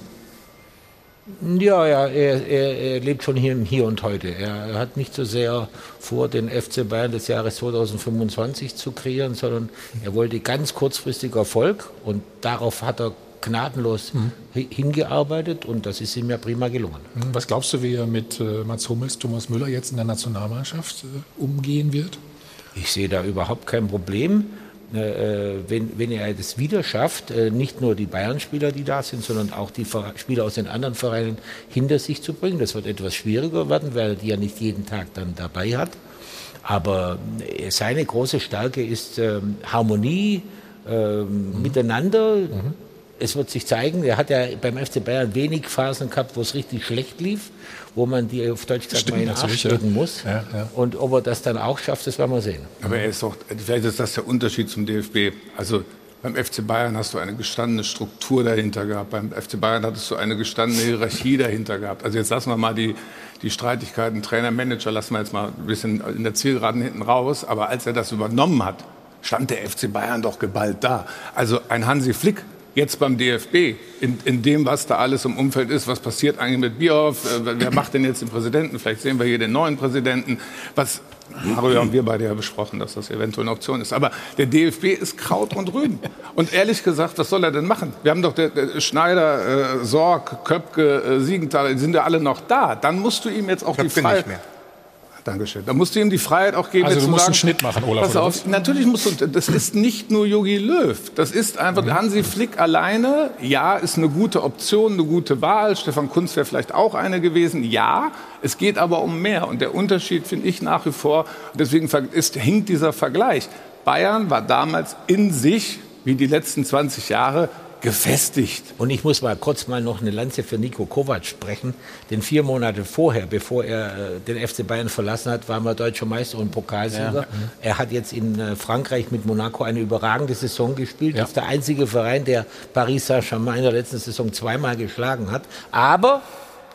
Ja, ja, er, er, er lebt schon hier im Hier und Heute. Er hat nicht so sehr vor, den FC Bayern des Jahres 2025 zu kreieren, sondern er wollte ganz kurzfristig Erfolg und darauf hat er gnadenlos hi- hingearbeitet und das ist ihm ja prima gelungen. Hm, Was glaubst du, wie er mit äh, Mats Hummels, Thomas Müller jetzt in der Nationalmannschaft äh, umgehen wird? Ich sehe da überhaupt kein Problem. Äh, wenn, wenn er das wieder schafft, äh, nicht nur die Bayern-Spieler, die da sind, sondern auch die Spieler aus den anderen Vereinen hinter sich zu bringen. Das wird etwas schwieriger werden, weil er die ja nicht jeden Tag dann dabei hat. Aber äh, seine große Stärke ist ähm, Harmonie, ähm, miteinander. Es wird sich zeigen, er hat ja beim FC Bayern wenig Phasen gehabt, wo es richtig schlecht lief, wo man die auf Deutsch gesagt mal in den Arsch muss. Ja, ja. Und ob er das dann auch schafft, das werden wir sehen. Aber er ist doch, vielleicht ist das der Unterschied zum DFB. Also beim FC Bayern hast du eine gestandene Struktur dahinter gehabt. Beim FC Bayern hattest du eine gestandene Hierarchie dahinter gehabt. Also jetzt lassen wir mal die, die Streitigkeiten Trainer, Manager, lassen wir jetzt mal ein bisschen in der Zielgeraden hinten raus. Aber als er das übernommen hat, stand der FC Bayern doch geballt da. Also ein Hansi Flick jetzt beim DFB, in, in dem, was da alles im Umfeld ist, was passiert eigentlich mit Bierhoff, äh, wer macht denn jetzt den Präsidenten, vielleicht sehen wir hier den neuen Präsidenten, was, darüber haben wir beide ja besprochen, dass das eventuell eine Option ist, aber der DFB ist Kraut und Rüben. Und ehrlich gesagt, was soll er denn machen? Wir haben doch der, der Schneider, äh, Sorg, Köpke, äh, Siegenthaler, die sind ja alle noch da. Dann musst du ihm jetzt auch die Köpke Freiheit... nicht mehr. Dankeschön. Da musst du ihm die Freiheit auch geben, Also du zu musst sagen, einen Schnitt machen, Olaf, Pass auf, natürlich musst du, das ist nicht nur Jogi Löw. Das ist einfach Hansi Flick alleine. Ja, ist eine gute Option, eine gute Wahl. Stefan Kunz wäre vielleicht auch eine gewesen. Ja, es geht aber um mehr. Und der Unterschied finde ich nach wie vor, deswegen ist, hinkt dieser Vergleich. Bayern war damals in sich, wie die letzten 20 Jahre, gefestigt. Und ich muss mal kurz mal noch eine Lanze für Nico Kovac sprechen. Denn vier Monate vorher, bevor er äh, den FC Bayern verlassen hat, war er deutscher Meister und Pokalsieger. Ja. Er hat jetzt in äh, Frankreich mit Monaco eine überragende Saison gespielt. Das ist der einzige Verein, der Paris Saint-Germain in der letzten Saison zweimal geschlagen hat. Aber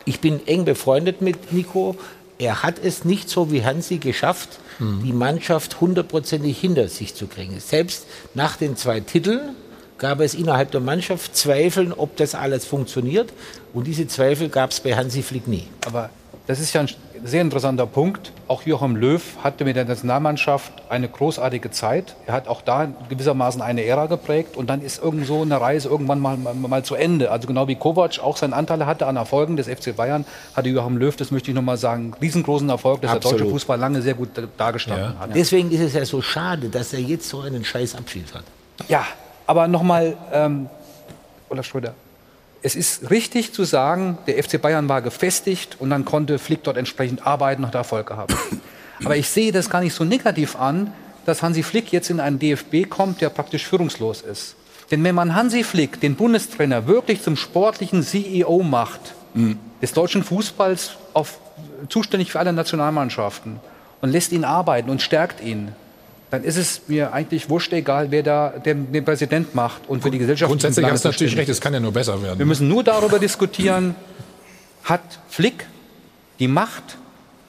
ich bin eng befreundet mit Nico. Er hat es nicht so wie Hansi geschafft, die Mannschaft hundertprozentig hinter sich zu kriegen. Selbst nach den zwei Titeln gab es innerhalb der Mannschaft Zweifeln, ob das alles funktioniert. Und diese Zweifel gab es bei Hansi Flick nie. Aber das ist ja ein sehr interessanter Punkt. Auch Joachim Löw hatte mit der Nationalmannschaft eine großartige Zeit. Er hat auch da gewissermaßen eine Ära geprägt und dann ist irgend so eine Reise irgendwann mal, mal, mal zu Ende. Also genau wie Kovac auch seinen Anteil hatte an Erfolgen des FC Bayern, hatte Joachim Löw, das möchte ich nochmal sagen, riesengroßen Erfolg, dass der deutsche Absolut. Fußball lange sehr gut da- dargestanden hat. Deswegen ist es ja so schade, dass er jetzt so einen scheiß Abschied hat. Ja, aber nochmal, ähm, Olaf Schröder, es ist richtig zu sagen, der FC Bayern war gefestigt und dann konnte Flick dort entsprechend arbeiten und Erfolg gehabt. Aber ich sehe das gar nicht so negativ an, dass Hansi Flick jetzt in einen DFB kommt, der praktisch führungslos ist. Denn wenn man Hansi Flick, den Bundestrainer, wirklich zum sportlichen CEO macht, des deutschen Fußballs auf, zuständig für alle Nationalmannschaften und lässt ihn arbeiten und stärkt ihn, dann ist es mir eigentlich wurscht egal, wer da den, den Präsident macht und für die Gesellschaft. Grundsätzlich hast du natürlich recht, es kann ja nur besser werden. Wir müssen nur darüber diskutieren, hat Flick die Macht,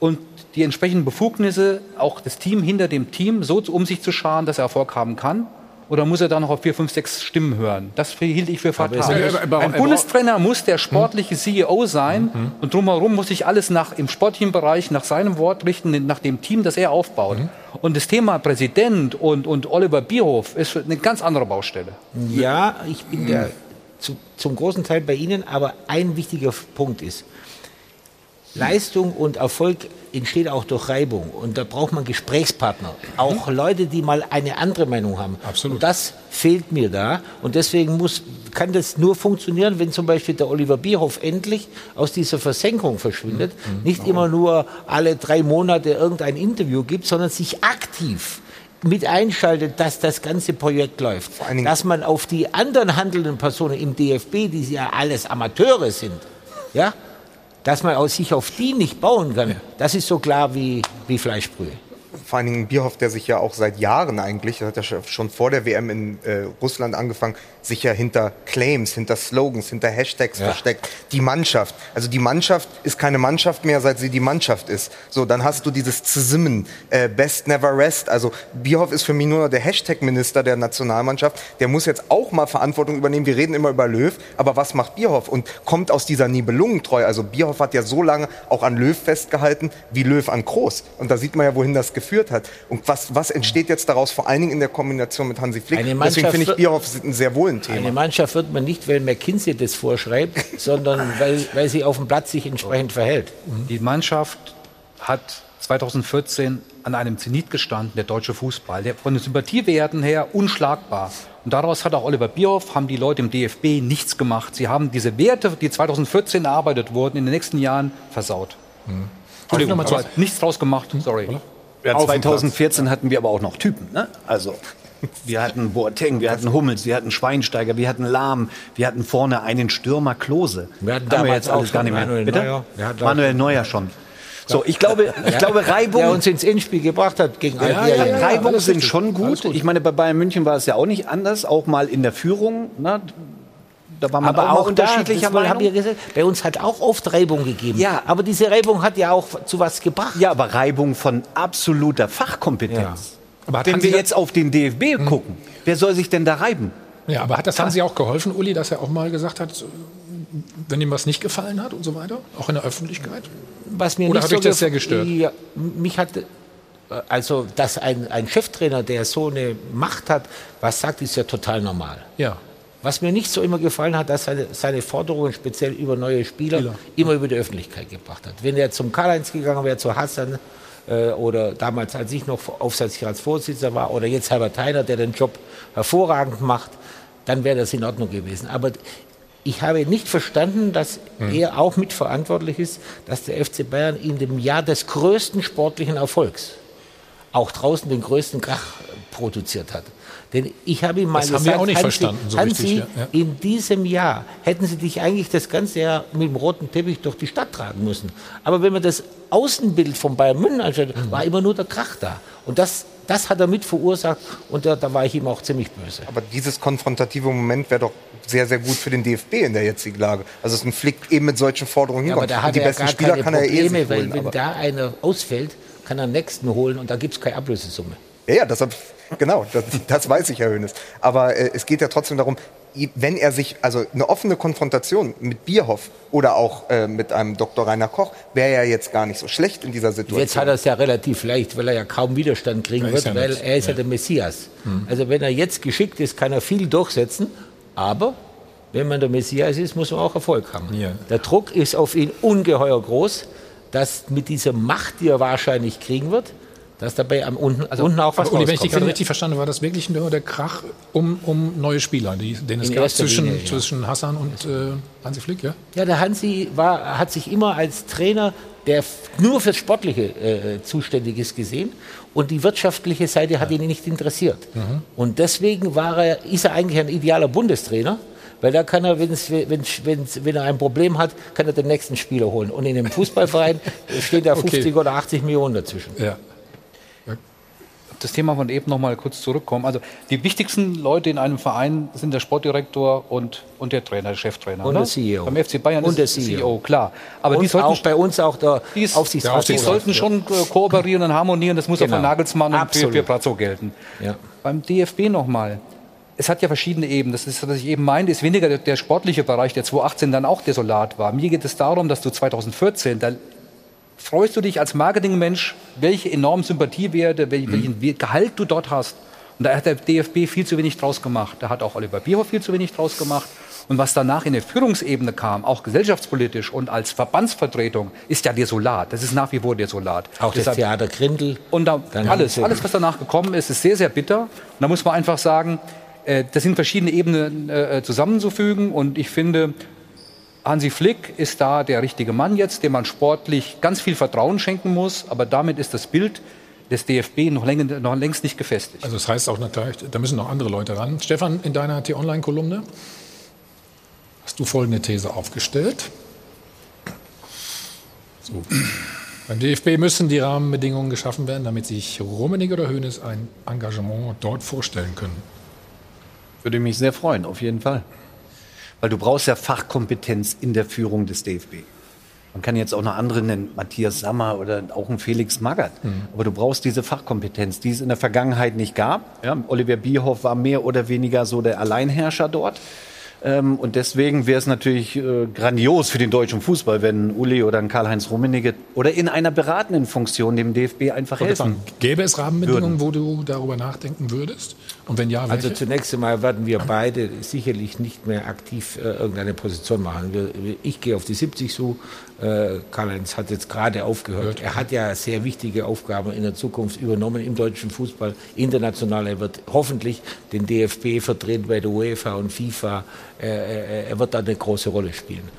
und die entsprechenden Befugnisse, auch das Team hinter dem Team, so um sich zu scharen, dass er Erfolg haben kann? Oder muss er dann noch auf vier, fünf, sechs Stimmen hören? Das hielt ich für fatal. Ein Bundestrainer muss der sportliche CEO sein Mhm. und drumherum muss sich alles nach, im sportlichen Bereich nach seinem Wort richten, nach dem Team, das er aufbaut. Mhm. Und das Thema Präsident und, und Oliver Bierhoff ist eine ganz andere Baustelle. Ja, ich bin da zu, zum großen Teil bei Ihnen, aber ein wichtiger Punkt ist, Leistung und Erfolg entsteht auch durch Reibung. Und da braucht man Gesprächspartner, auch Leute, die mal eine andere Meinung haben. Absolut. Und das fehlt mir da. Und deswegen muss, kann das nur funktionieren, wenn zum Beispiel der Oliver Bierhoff endlich aus dieser Versenkung verschwindet, nicht immer nur alle drei Monate irgendein Interview gibt, sondern sich aktiv mit einschaltet, dass das ganze Projekt läuft. Dass man auf die anderen handelnden Personen im DFB, die ja alles Amateure sind, ja, dass man aus sich auf die nicht bauen kann, das ist so klar wie, wie Fleischbrühe. Vor allen Dingen Bierhoff, der sich ja auch seit Jahren eigentlich, das hat er schon- schon vor der WM in äh, Russland angefangen, sich ja hinter Claims, hinter Slogans, hinter Hashtags versteckt. Die Mannschaft. Also die Mannschaft ist keine Mannschaft mehr, seit sie die Mannschaft ist. So, dann hast du dieses Zusammen, äh, Best Never Rest. Also Bierhoff ist für mich nur der Hashtag-Minister der Nationalmannschaft. Der muss jetzt auch mal Verantwortung übernehmen. Wir reden immer über Löw, aber was macht Bierhoff? Und kommt aus dieser Nibelungentreu. Also Bierhoff hat ja so lange auch an Löw festgehalten, wie Löw an Kroos. Und da sieht man ja, wohin das geführt hat. Und was, was entsteht jetzt daraus, vor allen Dingen in der Kombination mit Hansi Flick? Deswegen finde ich Bierhoff ein sehr wohl ein Thema. Eine Mannschaft wird man nicht, weil McKinsey das vorschreibt, sondern weil, weil sie auf dem Platz sich entsprechend verhält. Die Mannschaft hat 2014 an einem Zenit gestanden, der deutsche Fußball. Der von den Sympathiewerten her unschlagbar. Und daraus hat auch Oliver Bierhoff, haben die Leute im DFB nichts gemacht. Sie haben diese Werte, die 2014 erarbeitet wurden, in den nächsten Jahren versaut. Entschuldigung, nochmal zu- aber nichts draus gemacht. Sorry. Ja, Auf dem 2014 hatten wir aber auch noch Typen. Ne? Also wir hatten Boateng, wir hatten Hummels, wir hatten Schweinsteiger, wir hatten Lahm, wir hatten vorne einen Stürmer Klose. Wir hatten Haben wir damals jetzt alles auch gar nicht mehr. Manuel Bitte? Neuer. Wir hatten auch- Manuel Neuer schon. So, ich glaube, ich Ja, glaube Reibung. Der uns ins Endspiel gebracht hat gegen Algerien. Reibung sind schon gut. Ich meine, bei Bayern München war es ja auch nicht anders, auch mal in der Führung. Ne? Da war man Aber auch, auch unterschiedlicher da, Meinung. ja gesagt, bei uns hat auch oft Reibung gegeben. Ja. Aber diese Reibung hat ja auch zu was gebracht. Ja, aber Reibung von absoluter Fachkompetenz. Aber hat Wenn wir jetzt auf den DFB gucken, wer soll sich denn da reiben? Ja, aber hat das Hansi auch geholfen, Uli, dass er auch mal gesagt hat, wenn ihm was nicht gefallen hat und so weiter? Auch in der Öffentlichkeit? Was mir Oder nicht hat so euch das sehr gestört? Ja, mich hat, äh, also, dass ein, ein Cheftrainer, der so eine Macht hat, was sagt, ist ja total normal. Ja. Was mir nicht so immer gefallen hat, dass seine, seine Forderungen speziell über neue Spieler, immer über die Öffentlichkeit gebracht hat. Wenn er zum Karl-Heinz gegangen wäre, zu Hassan äh, oder damals, als ich noch Aufsichtsratsvorsitzender war oder jetzt Herbert Heiner, der den Job hervorragend macht, dann wäre das in Ordnung gewesen. Aber ich habe nicht verstanden, dass er auch mitverantwortlich ist, dass der FC Bayern in dem Jahr des größten sportlichen Erfolgs auch draußen den größten Krach produziert hat. Denn ich habe ihm mal Das haben gesagt, wir auch nicht Hansi, verstanden, so Hansi richtig, ja, ja. in diesem Jahr hätten sie dich eigentlich das ganze Jahr mit dem roten Teppich durch die Stadt tragen müssen. Aber wenn man das Außenbild von Bayern München anschaut, Mhm. war immer nur der Krach da. Und das, das hat er mit verursacht und da, da war ich ihm auch ziemlich böse. Aber dieses konfrontative Moment wäre doch sehr, sehr gut für den DFB in der jetzigen Lage. Also es ist ein Flick eben mit solchen Forderungen Ja, aber da Und hat die er besten gar Spieler keine kann er eh Probleme, sich weil holen. wenn aber- da einer ausfällt, kann er den nächsten holen und da gibt es keine Ablösesumme. Ja, ja, das hab, genau, das, das weiß ich, Herr Hönes. Aber äh, es geht ja trotzdem darum, wenn er sich, also eine offene Konfrontation mit Bierhoff oder auch äh, mit einem Dr. Rainer Koch, wäre ja jetzt gar nicht so schlecht in dieser Situation. Jetzt hat er es ja relativ leicht, weil er ja kaum Widerstand kriegen wird, ja weil er ist ja, Ja. der Messias. Hm. Also wenn er jetzt geschickt ist, kann er viel durchsetzen, aber wenn man der Messias ist, muss man auch Erfolg haben. Der Druck ist auf ihn ungeheuer groß, dass mit dieser Macht, die er wahrscheinlich kriegen wird, dass dabei am unten, unten auch was Aber Uli, wenn ich dich rauskommt. gerade richtig verstanden habe, war das wirklich nur der Krach um, um neue Spieler, die, den es gab zwischen, Linie, ja. zwischen Hassan und äh, Hansi Flick, ja? Ja, der Hansi war, hat sich immer als Trainer, der nur fürs Sportliche äh, zuständig ist, gesehen. Und die wirtschaftliche Seite hat ihn nicht interessiert. Mhm. Und deswegen war er, ist er eigentlich ein idealer Bundestrainer, weil da kann er, wenn's, wenn's, wenn's, wenn er ein Problem hat, kann er den nächsten Spieler holen. Und in einem Fußballverein stehen da Okay. 50 oder 80 Millionen dazwischen. Ja. Das Thema von eben noch mal kurz zurückkommen. Also die wichtigsten Leute in einem Verein sind der Sportdirektor und, und der Trainer, der Cheftrainer. Und ne? der CEO. Beim FC Bayern Und ist der der CEO. CEO, klar. Aber Und die sollten auch bei uns auch der die, ist- Aufsichtsrat. die sollten schon äh, kooperieren und harmonieren. Das muss auch Genau. von Nagelsmann und für, Absolut. für Brazzo gelten. Ja. Beim DFB nochmal. Es hat ja verschiedene Ebenen. Das ist, was ich eben meinte, ist weniger der, der sportliche Bereich, der 2018 dann auch desolat war. Mir geht es darum, dass du 2014, da freust du dich als Marketingmensch, welche enormen Sympathiewerte, wel- welchen We- Gehalt du dort hast. Und da hat der DFB viel zu wenig draus gemacht. Da hat auch Oliver Bierhoff viel zu wenig draus gemacht. Und was danach in der Führungsebene kam, auch gesellschaftspolitisch und als Verbandsvertretung, ist ja desolat. Das ist nach wie vor desolat. Auch das Deshalb- Theater Grindel. und da, alles, alles, was danach gekommen ist, ist sehr, sehr bitter. Und da muss man einfach sagen, äh, das sind verschiedene Ebenen äh, zusammenzufügen. Und ich finde, Hansi Flick ist da der richtige Mann jetzt, dem man sportlich ganz viel Vertrauen schenken muss. Aber damit ist das Bild des DFB noch, längst, noch längst nicht gefestigt. Also das heißt auch natürlich, da müssen noch andere Leute ran. Stefan, in deiner T-Online-Kolumne hast du folgende These aufgestellt. So. Beim DFB müssen die Rahmenbedingungen geschaffen werden, damit sich Rummenigge oder Hoeneß ein Engagement dort vorstellen können. Würde mich sehr freuen, auf jeden Fall. Weil du brauchst ja Fachkompetenz in der Führung des DFB. Man kann jetzt auch noch andere nennen, Matthias Sammer oder auch ein Felix Magath. Aber du brauchst diese Fachkompetenz, die es in der Vergangenheit nicht gab. Ja, Oliver Bierhoff war mehr oder weniger so der Alleinherrscher dort. Ähm, und deswegen wäre es natürlich äh, grandios für den deutschen Fußball, wenn Uli oder ein Karl-Heinz Rummenigge oder in einer beratenden Funktion dem DFB einfach helfen. Gäbe es Rahmenbedingungen, wo du darüber nachdenken würdest? Und wenn ja, welche? Also zunächst einmal werden wir beide sicherlich nicht mehr aktiv äh, irgendeine Position machen. Wir, ich gehe auf die 70 zu. Äh, Karl-Heinz hat jetzt gerade aufgehört. Er hat ja sehr wichtige Aufgaben in der Zukunft übernommen im deutschen Fußball. International, er wird hoffentlich den DFB vertreten bei der UEFA und FIFA. Äh, äh, er wird da eine große Rolle spielen.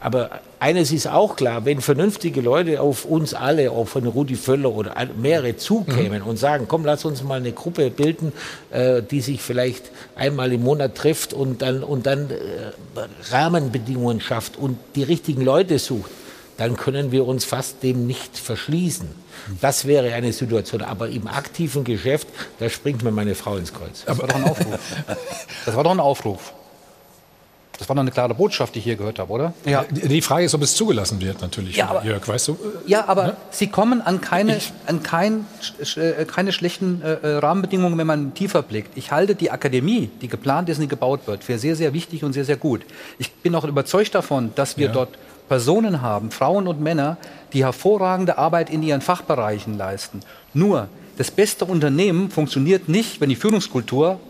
Aber eines ist auch klar, wenn vernünftige Leute auf uns alle, auch von Rudi Völler oder mehrere zukämen und sagen, komm, lass uns mal eine Gruppe bilden, äh, die sich vielleicht einmal im Monat trifft und dann, und dann äh, Rahmenbedingungen schafft und die richtigen Leute sucht, dann können wir uns fast dem nicht verschließen. Das wäre eine Situation. Aber im aktiven Geschäft, da springt mir meine Frau ins Kreuz. Das war doch ein Aufruf. Das war doch ein Aufruf. Das war doch eine klare Botschaft, die ich hier gehört habe, oder? Ja. Die Frage ist, ob es zugelassen wird, natürlich, Ja, aber- Jörg. Weißt du? Ja, aber Sie kommen an keine, an kein, sch- äh, keine schlechten äh, äh, Rahmenbedingungen, wenn man tiefer blickt. Ich halte die Akademie, die geplant ist und die gebaut wird, für sehr, sehr wichtig und sehr, sehr gut. Ich bin auch überzeugt davon, dass wir Ja. dort Personen haben, Frauen und Männer, die hervorragende Arbeit in ihren Fachbereichen leisten. Nur, das beste Unternehmen funktioniert nicht, wenn die Führungskultur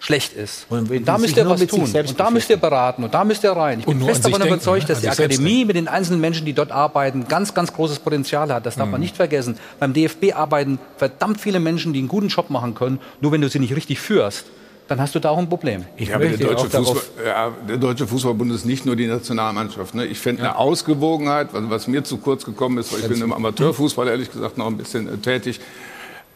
schlecht ist. Und Und da müsst ihr was tun. selbst Und da müsst ihr beraten. Und da müsst ihr rein. Ich Und bin fest davon denken, überzeugt, dass die Akademie mit den einzelnen Menschen, die dort arbeiten, ganz, ganz großes Potenzial hat. Das darf Mhm. man nicht vergessen. Beim DFB arbeiten verdammt viele Menschen, die einen guten Job machen können. Nur wenn du sie nicht richtig führst, dann hast du da auch ein Problem. Ich Ja, aber der deutsche, Fußball, ja, der deutsche Fußballbund ist nicht nur die Nationalmannschaft. Ne? Ich finde eine Ausgewogenheit, also was mir zu kurz gekommen ist, weil ich bin im Amateurfußball ehrlich gesagt noch ein bisschen äh, tätig.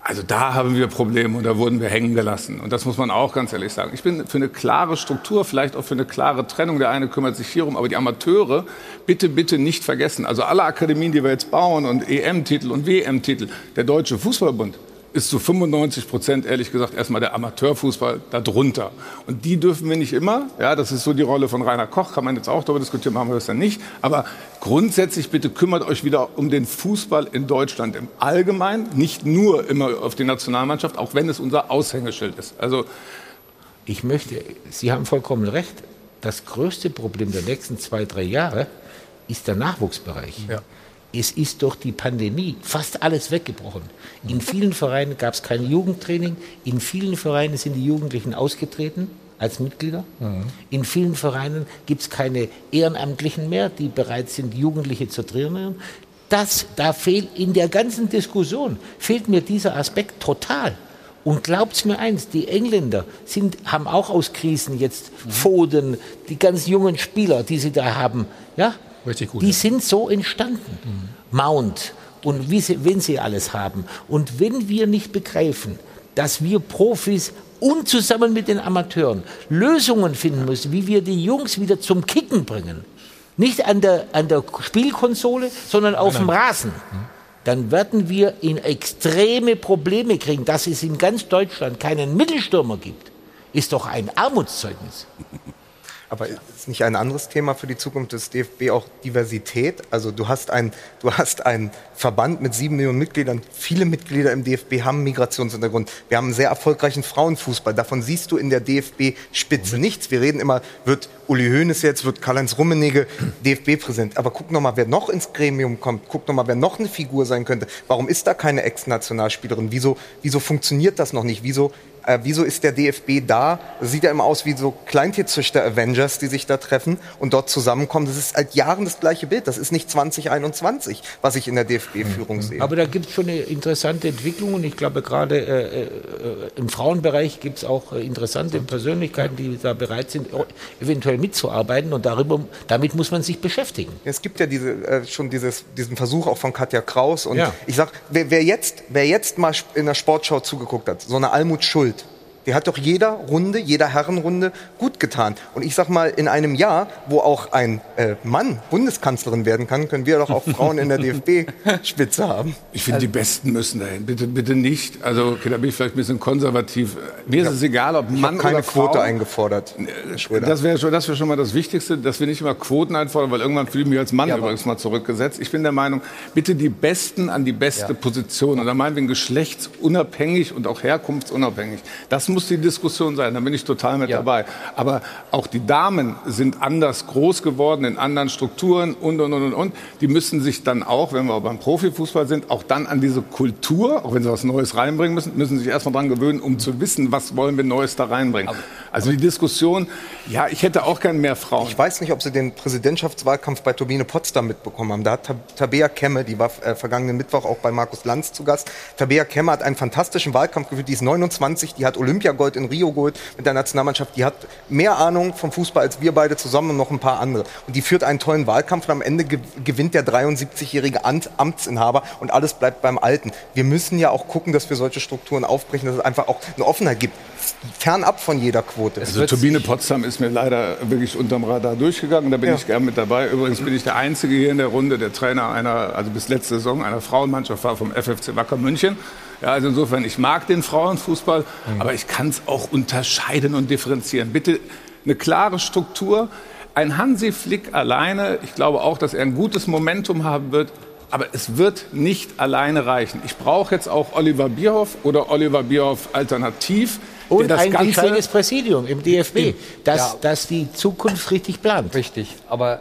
Also da haben wir Probleme und da wurden wir hängen gelassen. Und das muss man auch ganz ehrlich sagen. Ich bin für eine klare Struktur, vielleicht auch für eine klare Trennung. Der eine kümmert sich hierum, aber die Amateure bitte, bitte nicht vergessen. Also alle Akademien, die wir jetzt bauen und EM-Titel und WM-Titel, der Deutsche Fußballbund ist zu 95 Prozent, ehrlich gesagt, erstmal der Amateurfußball darunter. Und die dürfen wir nicht immer. Ja, das ist so die Rolle von Rainer Koch, kann man jetzt auch darüber diskutieren, machen wir das dann nicht. Aber grundsätzlich bitte kümmert euch wieder um den Fußball in Deutschland im Allgemeinen, nicht nur immer auf die Nationalmannschaft, auch wenn es unser Aushängeschild ist. Also Ich möchte, Sie haben vollkommen recht, das größte Problem der nächsten zwei, drei Jahre ist der Nachwuchsbereich. Es ist durch die Pandemie fast alles weggebrochen. In vielen Vereinen gab es kein Jugendtraining, in vielen Vereinen sind die Jugendlichen ausgetreten als Mitglieder. In vielen Vereinen gibt es keine Ehrenamtlichen mehr, die bereit sind, Jugendliche zu trainieren. Das, da fehlt in der ganzen Diskussion, fehlt mir dieser Aspekt total. Und glaubt's mir eins, die Engländer sind, haben auch aus Krisen jetzt Foden, die ganz jungen Spieler, die sie da haben, ja, Richtig gut. die ja. sind so entstanden. Mount und wie sie, wenn sie alles haben. Und wenn wir nicht begreifen, dass wir Profis und zusammen mit den Amateuren Lösungen finden müssen, wie wir die Jungs wieder zum Kicken bringen. Nicht an der, an der Spielkonsole, sondern auf dem Rasen. dann werden wir in extreme Probleme kriegen. Dass es in ganz Deutschland keinen Mittelstürmer gibt, ist doch ein Armutszeugnis. Aber ist nicht ein anderes Thema für die Zukunft des DFB auch Diversität? Also du hast ein, du hast einen Verband mit sieben Millionen Mitgliedern. Viele Mitglieder im DFB haben Migrationshintergrund. Wir haben einen sehr erfolgreichen Frauenfußball. Davon siehst du in der DFB-Spitze nichts. Wir reden immer, wird Uli Hoeneß jetzt, wird Karl-Heinz Rummenigge DFB-Präsident. Aber guck noch mal, wer noch ins Gremium kommt. Guck noch mal, wer noch eine Figur sein könnte. Warum ist da keine Ex-Nationalspielerin? Wieso, wieso funktioniert das noch nicht? Wieso äh, wieso ist der DFB da? Das sieht ja immer aus wie so Kleintierzüchter-Avengers, die sich da treffen und dort zusammenkommen. Das ist seit Jahren das gleiche Bild. Das ist nicht 2021, was ich in der DFB-Führung Mhm. sehe. Aber da gibt es schon eine interessante Entwicklung und ich glaube gerade äh, äh, im Frauenbereich gibt es auch äh, interessante Persönlichkeiten, die da bereit sind, eventuell mitzuarbeiten und darüber, damit muss man sich beschäftigen. Es gibt ja diese, äh, schon dieses, diesen Versuch auch von Katja Kraus. Und Ja. ich sag, wer, wer, jetzt, wer jetzt mal in der Sportschau zugeguckt hat, so eine Almut Schuld, die hat doch jeder Runde, jeder Herrenrunde gut getan. Und ich sag mal, in einem Jahr, wo auch ein äh, Mann Bundeskanzlerin werden kann, können wir doch auch Frauen in der DFB-Spitze haben. Ich finde, die Besten müssen dahin. Bitte, bitte nicht. Also, okay, da bin ich vielleicht ein bisschen konservativ. Mir ist es egal, ob Ich Mann habe keine oder Frau. Quote eingefordert. Schröder. Das wäre schon, das wär schon mal das Wichtigste, dass wir nicht immer Quoten einfordern, weil irgendwann fühle ich mich als Mann übrigens mal zurückgesetzt. Ich bin der Meinung, bitte die Besten an die beste Position. Und da meinen wir geschlechtsunabhängig und auch herkunftsunabhängig. Das muss die Diskussion sein. Da bin ich total mit dabei. Aber auch die Damen sind anders groß geworden in anderen Strukturen und, und, und, und. Die müssen sich dann auch, wenn wir beim Profifußball sind, auch dann an diese Kultur, auch wenn sie was Neues reinbringen müssen, müssen sich erstmal dran gewöhnen, um zu wissen, was wollen wir Neues da reinbringen. Also die Diskussion, ja, ich hätte auch gern mehr Frauen. Ich weiß nicht, ob Sie den Präsidentschaftswahlkampf bei Turbine Potsdam mitbekommen haben. Da hat Tab- Tabea Kemme, die war äh, vergangenen Mittwoch auch bei Markus Lanz zu Gast. Tabea Kemme hat einen fantastischen Wahlkampf geführt. Die ist 29, die hat Olympiagold in Rio geholt mit der Nationalmannschaft. Die hat mehr Ahnung vom Fußball als wir beide zusammen und noch ein paar andere. Und die führt einen tollen Wahlkampf und am Ende ge gewinnt der 73-jährige Ant- Amtsinhaber und alles bleibt beim Alten. Wir müssen ja auch gucken, dass wir solche Strukturen aufbrechen, dass es einfach auch eine Offenheit gibt. Fernab von jeder Quote. Also Turbine Potsdam ist mir leider wirklich unterm Radar durchgegangen. Da bin Ja. ich gern mit dabei. Übrigens bin ich der Einzige hier in der Runde, der Trainer einer, also bis letzte Saison einer Frauenmannschaft war vom FFC Wacker München. Ja, also insofern, ich mag den Frauenfußball, aber ich kann es auch unterscheiden und differenzieren. Bitte eine klare Struktur. Ein Hansi Flick alleine, ich glaube auch, dass er ein gutes Momentum haben wird. Aber es wird nicht alleine reichen. Ich brauche jetzt auch Oliver Bierhoff oder Oliver Bierhoff alternativ. Und ein Ganze gescheines Präsidium im DFB, das, Ja. das die Zukunft richtig plant. Richtig, aber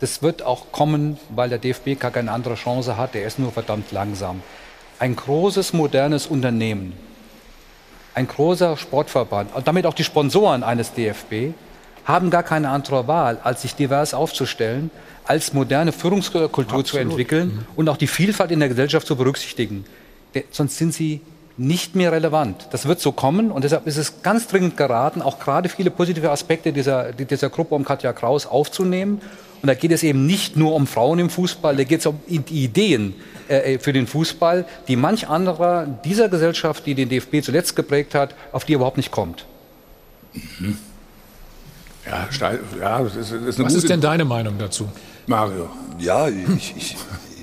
das wird auch kommen, weil der DFB gar keine andere Chance hat. Der ist nur verdammt langsam. Ein großes, modernes Unternehmen, ein großer Sportverband und damit auch die Sponsoren eines DFB haben gar keine andere Wahl, als sich divers aufzustellen, als moderne Führungskultur zu entwickeln und auch die Vielfalt in der Gesellschaft zu berücksichtigen. Sonst sind sie nicht mehr relevant. Das wird so kommen und deshalb ist es ganz dringend geraten, auch gerade viele positive Aspekte dieser, dieser Gruppe um Katja Kraus aufzunehmen. Und da geht es eben nicht nur um Frauen im Fußball, da geht es um die Ideen äh, für den Fußball, die manch anderer dieser Gesellschaft, die den DFB zuletzt geprägt hat, auf die er überhaupt nicht kommt. Ja, steil, ja das ist, das ist eine Was gute ist denn deine Meinung dazu? Mario. Ja, ich, ich,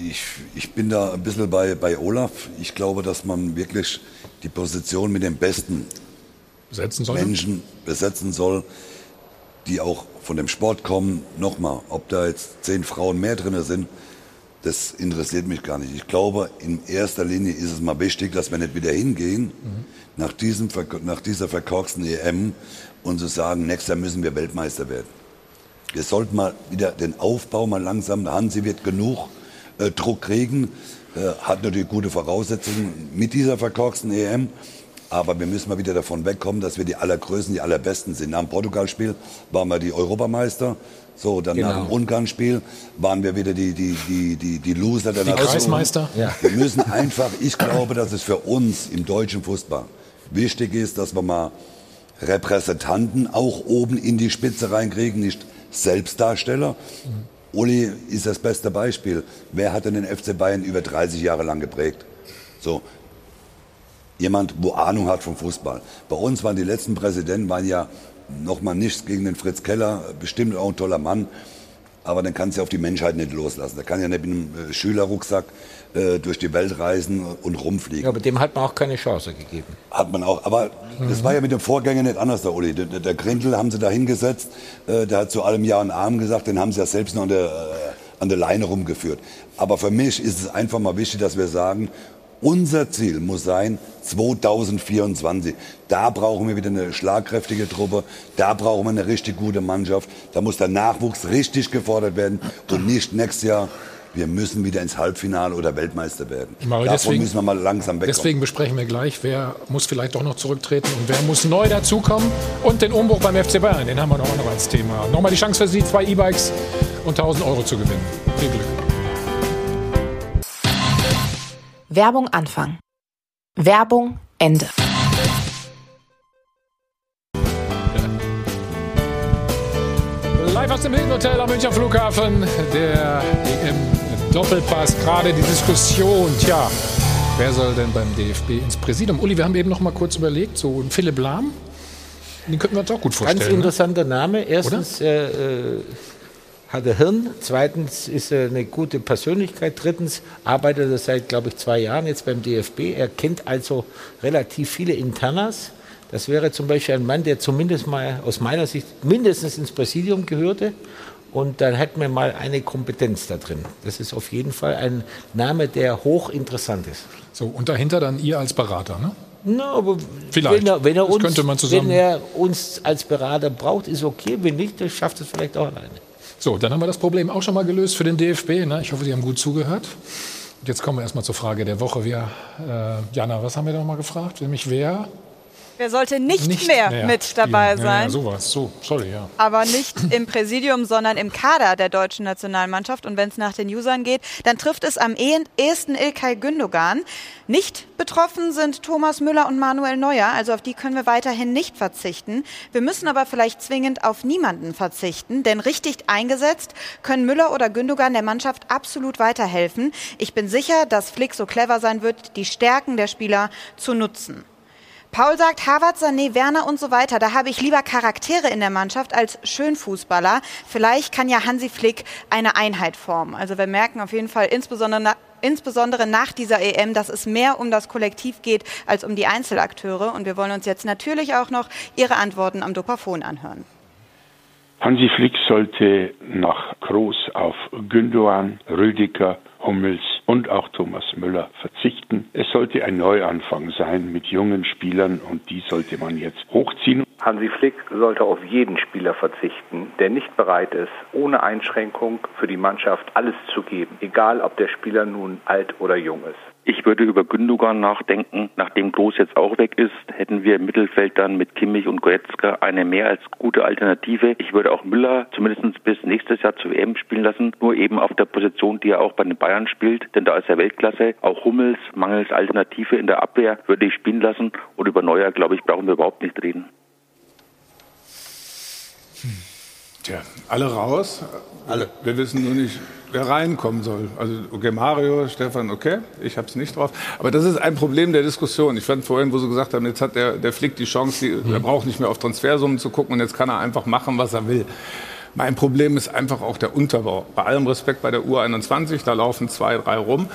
ich, ich bin da ein bisschen bei, bei Olaf. Ich glaube, dass man wirklich die Position mit den besten? Menschen besetzen soll, die auch von dem Sport kommen. Nochmal, ob da jetzt zehn Frauen mehr drin sind, das interessiert mich gar nicht. Ich glaube, in erster Linie ist es mal wichtig, dass wir nicht wieder hingehen nach, diesem, nach dieser verkorksten EM und zu sagen, nächstes Jahr müssen wir Weltmeister werden. Wir sollten mal wieder den Aufbau mal langsam, der Hansi wird genug äh, Druck kriegen, äh, hat natürlich gute Voraussetzungen mit dieser verkorksten EM. Aber wir müssen mal wieder davon wegkommen, dass wir die Allergrößten, die Allerbesten sind. Nach dem Portugal-Spiel waren wir die Europameister. So, dann nach Genau. dem Ungarn-Spiel waren wir wieder die, die, die, die, die Loser der Die Nation. Kreismeister? Ja. Wir müssen einfach, ich glaube, dass es für uns im deutschen Fußball wichtig ist, dass wir mal Repräsentanten auch oben in die Spitze reinkriegen, nicht Selbstdarsteller. Uli ist das beste Beispiel. Wer hat denn den FC Bayern über 30 Jahre lang geprägt? So. Jemand, wo Ahnung hat vom Fußball. Bei uns waren die letzten Präsidenten, waren ja noch mal nichts gegen den Fritz Keller, bestimmt auch ein toller Mann. aber dann kannst du auf die Menschheit nicht loslassen. Da kann ja nicht mit einem äh, Schülerrucksack äh, durch die Welt reisen und rumfliegen. Ja, aber dem hat man auch keine Chance gegeben. Hat man auch. Aber mhm. das war ja mit dem Vorgänger nicht anders, der Uli. Der, der Grindel haben sie da hingesetzt, äh, der hat zu allem Ja und Arm gesagt, den haben sie ja selbst noch an der, äh, an der Leine rumgeführt. Aber für mich ist es einfach mal wichtig, dass wir sagen, unser Ziel muss sein 2024. Da brauchen wir wieder eine schlagkräftige Truppe. Da brauchen wir eine richtig gute Mannschaft. Da muss der Nachwuchs richtig gefordert werden und nicht nächstes Jahr wir müssen wieder ins Halbfinale oder Weltmeister werden. Mario, Davon deswegen, müssen wir mal langsam wegkommen. Deswegen besprechen wir gleich, wer muss vielleicht doch noch zurücktreten und wer muss neu dazukommen. Und den Umbruch beim FC Bayern, den haben wir noch als Thema. Nochmal die Chance für Sie, zwei E-Bikes und 1000 Euro zu gewinnen. Viel Glück. Werbung Anfang. Werbung Ende. Live aus dem Hilton Hotel am Münchner Flughafen. Der EM-Doppelpass. Gerade die Diskussion. Tja, wer soll denn beim DFB ins Präsidium? Uli, wir haben eben noch mal kurz überlegt, so ein Philipp Lahm. Den könnten wir uns auch gut vorstellen. Ganz interessanter Name. Erstens äh, äh, hat er Hirn. Zweitens ist er eine gute Persönlichkeit. Drittens arbeitet er seit, glaube ich, zwei Jahren jetzt beim DFB. Er kennt also relativ viele Internas. Das wäre zum Beispiel ein Mann, der zumindest mal aus meiner Sicht mindestens ins Präsidium gehörte. Und dann hätten wir mal eine Kompetenz da drin. Das ist auf jeden Fall ein Name, der hochinteressant ist. So, und dahinter dann ihr als Berater, ne? Na, aber Vielleicht. Wenn, er, wenn, er uns, könnte man zusammen- wenn er uns als Berater braucht, ist okay. Wenn nicht, dann schafft es vielleicht auch alleine. So, dann haben wir das Problem auch schon mal gelöst für den DFB. Ne? Ich hoffe, Sie haben gut zugehört. Und jetzt kommen wir erstmal zur Frage der Woche. Wir, äh, Jana, was haben wir noch mal gefragt? Nämlich wer? Wer sollte nicht, Nicht mehr, mehr mit dabei. Ja, sein? Ja, sowas. So, sorry, ja. aber nicht im Präsidium, sondern im Kader der deutschen Nationalmannschaft. Und wenn es nach den Usern geht, dann trifft es am eh- ehesten Ilkay Gündogan. Nicht betroffen sind Thomas Müller und Manuel Neuer, also auf die können wir weiterhin nicht verzichten. Wir müssen aber vielleicht zwingend auf niemanden verzichten, denn richtig eingesetzt können Müller oder Gündogan der Mannschaft absolut weiterhelfen. Ich bin sicher, dass Flick so clever sein wird, die Stärken der Spieler zu nutzen. Paul sagt, Harvard, Sané, Werner und so weiter. Da habe ich lieber Charaktere in der Mannschaft als Schönfußballer. Vielleicht kann ja Hansi Flick eine Einheit formen. Also wir merken auf jeden Fall insbesondere, insbesondere nach dieser EM, dass es mehr um das Kollektiv geht als um die Einzelakteure. Und wir wollen uns jetzt natürlich auch noch Ihre Antworten am Dopafon anhören. Hansi Flick sollte nach Groß auf Gündogan, Rüdiger, Hummels und auch Thomas Müller verzichten. Es sollte ein Neuanfang sein mit jungen Spielern und die sollte man jetzt hochziehen. Hansi Flick sollte auf jeden Spieler verzichten, der nicht bereit ist, ohne Einschränkung für die Mannschaft alles zu geben, egal ob der Spieler nun alt oder jung ist. Ich würde über Gündogan nachdenken. Nachdem Groß jetzt auch weg ist, hätten wir im Mittelfeld dann mit Kimmich und Goretzka eine mehr als gute Alternative. Ich würde auch Müller zumindest bis nächstes Jahr zur WM spielen lassen, nur eben auf der Position, die er auch bei den Bayern spielt, denn da ist er Weltklasse. Auch Hummels, mangels Alternative in der Abwehr, würde ich spielen lassen. Und über Neuer, glaube ich, brauchen wir überhaupt nicht reden. Tja, alle raus. Alle. Wir wissen nur nicht, wer reinkommen soll. Also, okay, Mario, Stefan, okay, ich habe es nicht drauf. Aber das ist ein Problem der Diskussion. Ich fand vorhin, wo Sie gesagt haben, jetzt hat der, der Flick die Chance, die, er braucht nicht mehr auf Transfersummen zu gucken und jetzt kann er einfach machen, was er will. Mein Problem ist einfach auch der Unterbau. Bei allem Respekt bei der U21, da laufen zwei, drei rum.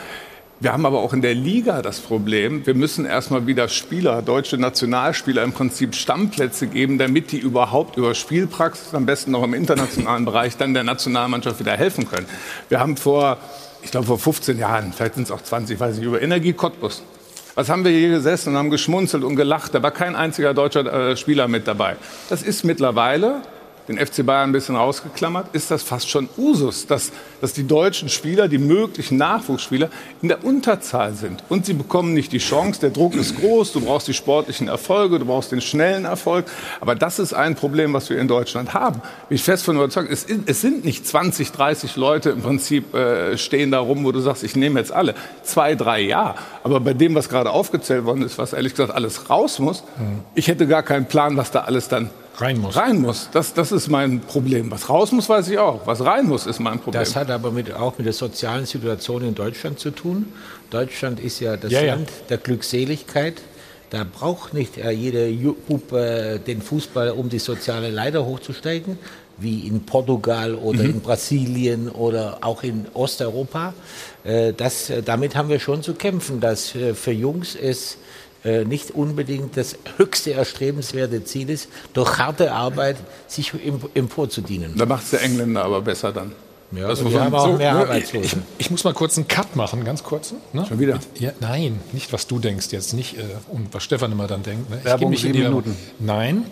Wir haben aber auch in der Liga das Problem, wir müssen erstmal wieder Spieler, deutsche Nationalspieler im Prinzip Stammplätze geben, damit die überhaupt über Spielpraxis, am besten noch im internationalen Bereich, dann der Nationalmannschaft wieder helfen können. Wir haben vor, ich glaube vor 15 Jahren, vielleicht sind es auch 20, weiß ich, über Energie Cottbus. Was haben wir hier gesessen und haben geschmunzelt und gelacht? Da war kein einziger deutscher äh, Spieler mit dabei. Das ist mittlerweile den FC Bayern ein bisschen rausgeklammert, ist das fast schon Usus, dass, dass die deutschen Spieler, die möglichen Nachwuchsspieler, in der Unterzahl sind. Und sie bekommen nicht die Chance. Der Druck ist groß, du brauchst die sportlichen Erfolge, du brauchst den schnellen Erfolg. Aber das ist ein Problem, was wir in Deutschland haben. Bin ich fest von überzeugt, es, es sind nicht 20, 30 Leute im Prinzip äh, stehen da rum, wo du sagst, ich nehme jetzt alle. Zwei, drei, ja. Aber bei dem, was gerade aufgezählt worden ist, was ehrlich gesagt alles raus muss, ich hätte gar keinen Plan, was da alles dann rein muss. Rein muss. Das, das ist mein Problem. Was raus muss, weiß ich auch. Was rein muss, ist mein Problem. Das hat aber mit, auch mit der sozialen Situation in Deutschland zu tun. Deutschland ist ja das Ja, ja. Land der Glückseligkeit. Da braucht nicht äh, jeder Bub äh, den Fußball, um die soziale Leiter hochzusteigen. wie in Portugal oder Mhm. in Brasilien oder auch in Osteuropa. Äh, Das, damit haben wir schon zu kämpfen, dass äh, für Jungs es äh, nicht unbedingt das höchste erstrebenswerte Ziel ist, durch harte Arbeit sich em- emporzudienen. Da macht es der Engländer aber besser dann. Ja, Das muss wir haben auch so, mehr ne, Arbeitslose. Ich, ich muss mal kurz einen Cut machen, ganz kurz. Ne? Schon wieder? Ja, nein, nicht was du denkst jetzt, nicht äh, und was Stefan immer dann denkt. Ne? Ich Werbung, mich in sieben die- Minuten. Nein.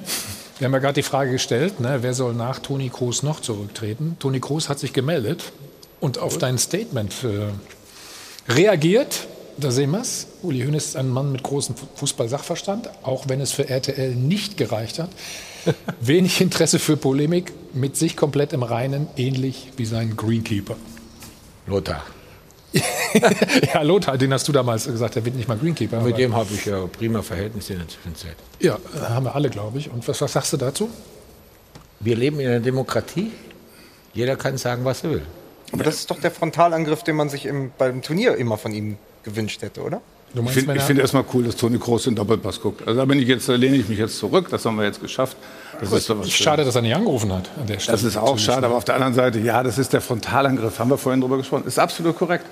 Wir haben ja gerade die Frage gestellt, ne, wer soll nach Toni Kroos noch zurücktreten? Toni Kroos hat sich gemeldet und auf dein Statement äh, reagiert. Da sehen wir es. Uli Hoeneß ist ein Mann mit großem Fu- Fußball-Sachverstand, auch wenn es für RTL nicht gereicht hat. Wenig Interesse für Polemik, mit sich komplett im Reinen, ähnlich wie sein Greenkeeper. Lothar. ja, Lothar, den hast du damals gesagt, der wird nicht mal Greenkeeper. Mit dem habe ich ja prima Verhältnisse in der Zwischenzeit. Ja, haben wir alle, glaube ich. Und was, was sagst du dazu? Wir leben in einer Demokratie. Jeder kann sagen, was er will. Aber das ist doch der Frontalangriff, den man sich im, beim Turnier immer von ihm gewünscht hätte, oder? Du Ich finde find erstmal cool, dass Toni Kroos den Doppelpass guckt. Also da bin ich jetzt, da lehne ich mich jetzt zurück. Das haben wir jetzt geschafft. Das ist doch was Schade, dass er nicht angerufen hat. An der Stelle. Das ist auch schade, aber auf der anderen Seite, ja, das ist der Frontalangriff. Haben wir vorhin drüber gesprochen. Ist absolut korrekt.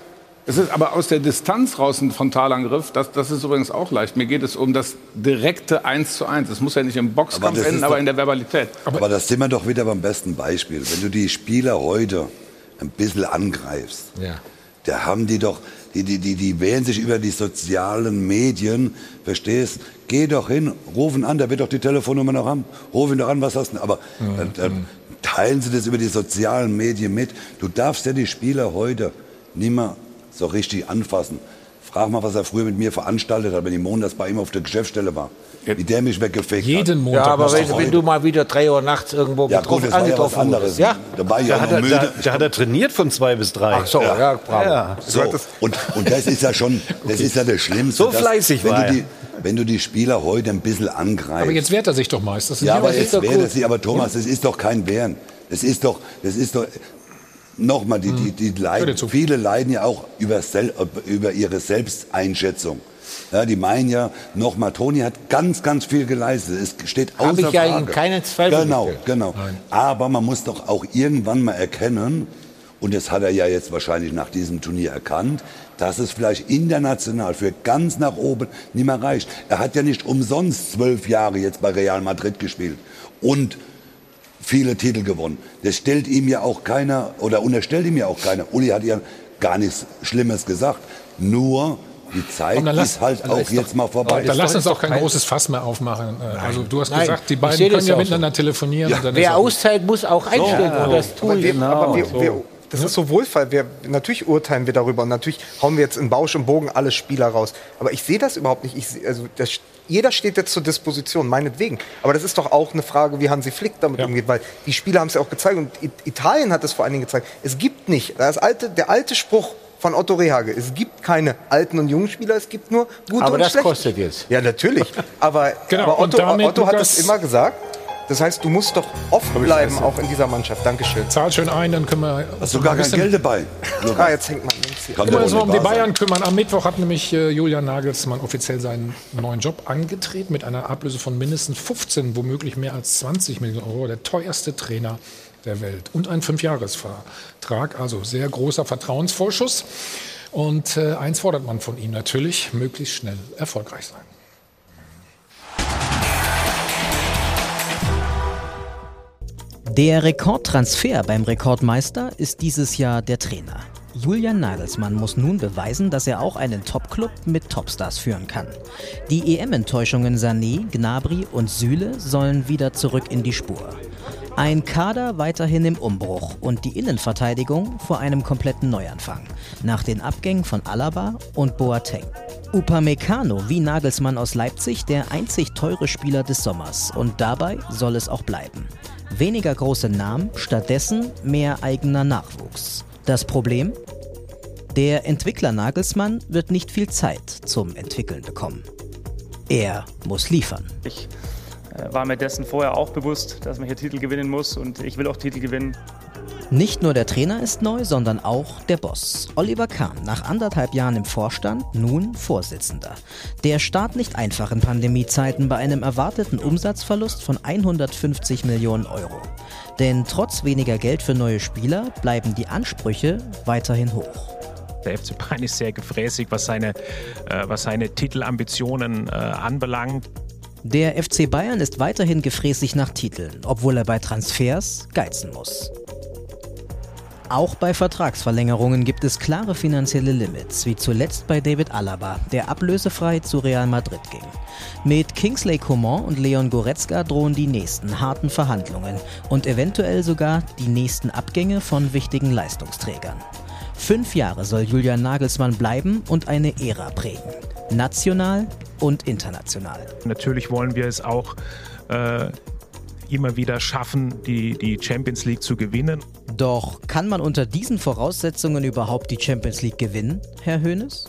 Es ist aber aus der Distanz raus ein Frontalangriff. Das, das ist übrigens auch leicht. Mir geht es um das direkte Eins zu eins. Es muss ja nicht im Boxkampf Aber enden, ist aber doch- in der Verbalität. Aber, das sind wir doch wieder beim besten Beispiel. Wenn du die Spieler heute ein bisschen angreifst, Ja. da haben die doch, die, die, die, die wehren sich über die sozialen Medien, verstehst? Geh doch hin, rufen an, der wird doch die Telefonnummer noch haben. Ruf ihn doch an, was hast du? Aber dann, dann teilen sie das über die sozialen Medien mit. Du darfst ja die Spieler heute nicht mehr so richtig anfassen. Frag mal, was er früher mit mir veranstaltet hat, wenn ich montags bei ihm auf der Geschäftsstelle war. Wie der mich weggefegt Jeden hat. Ja, aber wenn, wenn du mal wieder drei Uhr nachts irgendwo Ja, gut, getroffen, das war ja anderes. wurdest. Ja? Da war ich Da auch hat, noch er, müde. da, da hat er trainiert von zwei bis drei. Ach so, ja, bravo. Ja. So, und, und das ist ja schon, das ist ja das Schlimmste. So dass, fleißig wenn war du er. die, Wenn du die Spieler heute ein bisschen angreifst. Aber jetzt wehrt er sich doch meist. Das ist ja, aber jetzt wäre das nicht. Aber Thomas, das ist doch kein Wehren. Das ist doch, das ist doch, nochmal, die, die, die leiden, viele leiden ja auch über, über ihre Selbsteinschätzung. Ja, die meinen ja, nochmal, Toni hat ganz, ganz viel geleistet. Es steht außer Hab ich ja Frage. in keinen Zweifel Genau, gestellt. genau. Aber man muss doch auch irgendwann mal erkennen, und das hat er ja jetzt wahrscheinlich nach diesem Turnier erkannt, dass es vielleicht international für ganz nach oben nicht mehr reicht. Er hat ja nicht umsonst zwölf Jahre jetzt bei Real Madrid gespielt und viele Titel gewonnen. Das stellt ihm ja auch keiner oder unterstellt ihm ja auch keiner. Uli hat ja gar nichts Schlimmes gesagt. Nur die Zeit Und dann lass- ist halt auch ist jetzt doch- mal vorbei. Da lass uns auch kein großes Fass mehr aufmachen. Also du hast Nein, gesagt, die beiden können ja miteinander telefonieren. Ja, und dann wer auszahlt, muss auch einstellen. Das tue aber ich. wir, Genau. aber wir, das ist so wohlfall. Wir, natürlich urteilen wir darüber und natürlich hauen wir jetzt in Bausch und Bogen alle Spieler raus. Aber ich sehe das überhaupt nicht. Ich, seh- also das, jeder steht jetzt zur Disposition, meinetwegen. Aber das ist doch auch eine Frage, wie Hansi Flick damit umgeht, weil die Spieler haben es ja auch gezeigt und Italien hat es vor allen Dingen gezeigt. Es gibt nicht, das alte, der alte Spruch von Otto Rehage, es gibt keine alten und jungen Spieler, es gibt nur gute Aber und das schlechte. kostet jetzt. Ja, natürlich. Aber, Genau, aber Otto, Otto hat es immer gesagt. Das heißt, du musst doch offen bleiben, auch in dieser Mannschaft. Dankeschön. Zahl schön ein, dann können wir. Hast du gar kein Geld dabei? Ah, jetzt hängt man links hier. Können wir uns mal um nicht die sein. Bayern kümmern. Am Mittwoch hat nämlich äh, Julian Nagelsmann offiziell seinen neuen Job angetreten mit einer Ablöse von mindestens 15, womöglich mehr als 20 Millionen Euro. Der teuerste Trainer der Welt. Und ein Fünfjahresvertrag, also sehr großer Vertrauensvorschuss. Und äh, eins fordert man von ihm natürlich, möglichst schnell erfolgreich sein. Der Rekordtransfer beim Rekordmeister ist dieses Jahr der Trainer. Julian Nagelsmann muss nun beweisen, dass er auch einen Topclub mit Topstars führen kann. Die EM-Enttäuschungen Sané, Gnabry und Süle sollen wieder zurück in die Spur. Ein Kader weiterhin im Umbruch und die Innenverteidigung vor einem kompletten Neuanfang. Nach den Abgängen von Alaba und Boateng. Upamecano wie Nagelsmann aus Leipzig der einzig teure Spieler des Sommers und dabei soll es auch bleiben. Weniger große Namen, stattdessen mehr eigener Nachwuchs. Das Problem? Der Entwickler Nagelsmann wird nicht viel Zeit zum Entwickeln bekommen. Er muss liefern. Ich war mir dessen vorher auch bewusst, dass man hier Titel gewinnen muss und ich will auch Titel gewinnen. Nicht nur der Trainer ist neu, sondern auch der Boss. Oliver Kahn, nach anderthalb Jahren im Vorstand, nun Vorsitzender. Der Start nicht einfach in Pandemiezeiten bei einem erwarteten Umsatzverlust von 150 Millionen Euro. Denn trotz weniger Geld für neue Spieler bleiben die Ansprüche weiterhin hoch. Der FC Bayern ist sehr gefräßig, was seine, äh, was seine Titelambitionen äh, anbelangt. Der FC Bayern ist weiterhin gefräßig nach Titeln, obwohl er bei Transfers geizen muss. Auch bei Vertragsverlängerungen gibt es klare finanzielle Limits, wie zuletzt bei David Alaba, der ablösefrei zu Real Madrid ging. Mit Kingsley Coman und Leon Goretzka drohen die nächsten harten Verhandlungen und eventuell sogar die nächsten Abgänge von wichtigen Leistungsträgern. Fünf Jahre soll Julian Nagelsmann bleiben und eine Ära prägen. National und international. Natürlich wollen wir es auch äh, immer wieder schaffen, die, die Champions League zu gewinnen. Doch kann man unter diesen Voraussetzungen überhaupt die Champions League gewinnen, Herr Hoeneß?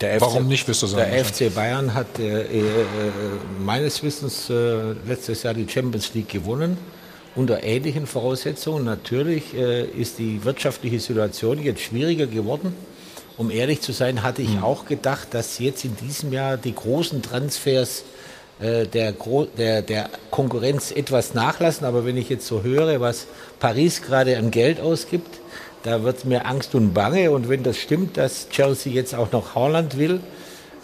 Der Warum FC, nicht, wirst du sagen? Der FC Bayern hat äh, äh, meines Wissens äh, letztes Jahr die Champions League gewonnen. Unter ähnlichen Voraussetzungen. Natürlich äh, ist die wirtschaftliche Situation jetzt schwieriger geworden. Um ehrlich zu sein, hatte ich auch gedacht, dass jetzt in diesem Jahr die großen Transfers äh, der, Gro der, der Konkurrenz etwas nachlassen. Aber wenn ich jetzt so höre, was Paris gerade an Geld ausgibt, da wird mir Angst und Bange. Und wenn das stimmt, dass Chelsea jetzt auch noch Haaland will,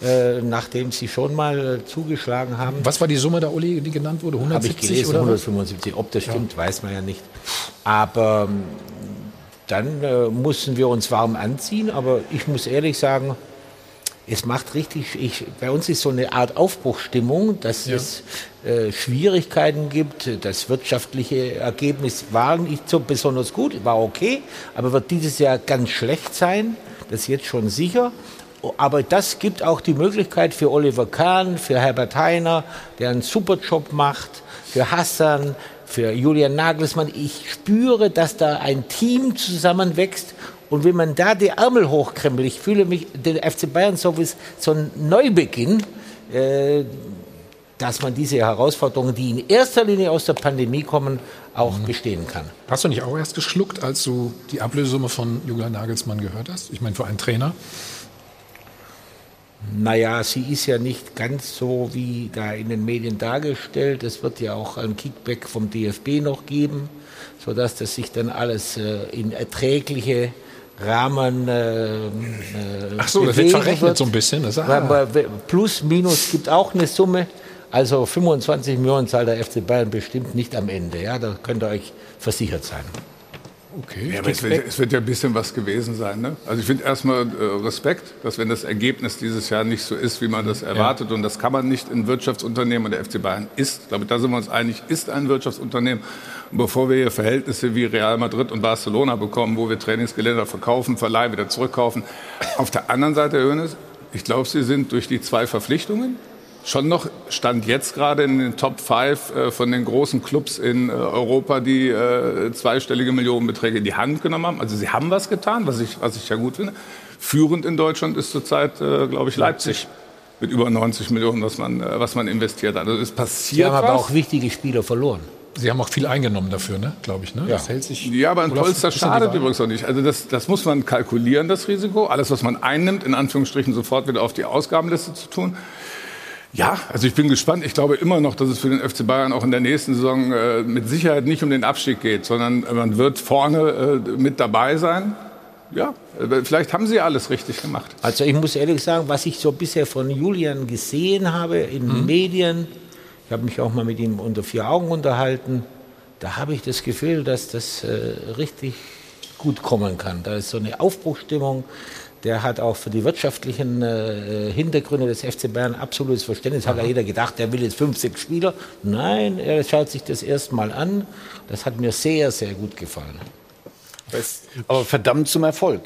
äh, nachdem sie schon mal äh, zugeschlagen haben. Was war die Summe da, Uli, die genannt wurde? Habe 170 ich gelesen, oder? 175. Ob das stimmt, weiß man ja nicht. Aber ähm, dann äh, mussten wir uns warm anziehen. Aber ich muss ehrlich sagen, es macht richtig, ich, bei uns ist so eine Art Aufbruchstimmung, dass Ja. es äh, Schwierigkeiten gibt. Das wirtschaftliche Ergebnis war nicht so besonders gut, war okay, aber wird dieses Jahr ganz schlecht sein. Das ist jetzt schon sicher. Aber das gibt auch die Möglichkeit für Oliver Kahn, für Herbert Heiner, der einen super Job macht, für Hassan, für Julian Nagelsmann. Ich spüre, dass da ein Team zusammenwächst. Und wenn man da die Ärmel hochkrempelt, ich fühle mich, den FC Bayern so wie so ein Neubeginn, äh, dass man diese Herausforderungen, die in erster Linie aus der Pandemie kommen, auch bestehen kann. Hast du nicht auch erst geschluckt, als du die Ablösesumme von Julian Nagelsmann gehört hast? Ich meine, für einen Trainer. Naja, sie ist ja nicht ganz so wie da in den Medien dargestellt. Es wird ja auch ein Kickback vom DFB noch geben, sodass das sich dann alles äh, in erträgliche Rahmen äh, äh, Ach so, das wird verrechnet so ein bisschen. Das, ah. Plus, Minus gibt auch eine Summe. Also 25 Millionen zahlt der FC Bayern bestimmt nicht am Ende. Ja, da könnt ihr euch versichert sein. Okay. Ja, es, wird, es wird ja ein bisschen was gewesen sein. Ne? Also ich finde erstmal äh, Respekt, dass wenn das Ergebnis dieses Jahr nicht so ist, wie man das erwartet, und das kann man nicht in Wirtschaftsunternehmen, und der FC Bayern ist, ich glaube, da sind wir uns einig, ist ein Wirtschaftsunternehmen. Und bevor wir hier Verhältnisse wie Real Madrid und Barcelona bekommen, wo wir Trainingsgelände verkaufen, verleihen, wieder zurückkaufen. Auf der anderen Seite, Herr Hoeneß, ich glaube, Sie sind durch die zwei Verpflichtungen schon noch stand jetzt gerade in den Top 5 äh, von den großen Clubs in äh, Europa, die äh, zweistellige Millionenbeträge in die Hand genommen haben. Also sie haben was getan, was ich, was ich ja gut finde. Führend in Deutschland ist zurzeit, äh, glaube ich, Leipzig. Mit über 90 Millionen, was man, äh, was man investiert hat. Also es Sie passiert haben aber was. auch wichtige Spieler verloren. Sie haben auch viel eingenommen dafür, ne? glaube ich. Ne? Das hält sich. Ja, aber ein Polster schadet übrigens auch nicht. Also das, das muss man kalkulieren, das Risiko. Alles, was man einnimmt, in Anführungsstrichen sofort wieder auf die Ausgabenliste zu tun. Ja, also ich bin gespannt. Ich glaube immer noch, dass es für den FC Bayern auch in der nächsten Saison äh, mit Sicherheit nicht um den Abstieg geht, sondern man wird vorne äh, mit dabei sein. Ja, äh, vielleicht haben sie alles richtig gemacht. Also ich muss ehrlich sagen, was ich so bisher von Julian gesehen habe in den Medien, ich habe mich auch mal mit ihm unter vier Augen unterhalten, da habe ich das Gefühl, dass das äh, richtig gut kommen kann. Da ist so eine Aufbruchstimmung. Der hat auch für die wirtschaftlichen äh, Hintergründe des FC Bayern absolutes Verständnis. Hat ja jeder gedacht, der will jetzt 50 Spieler. Nein, er schaut sich das erstmal an. Das hat mir sehr, sehr gut gefallen. Aber verdammt zum Erfolg.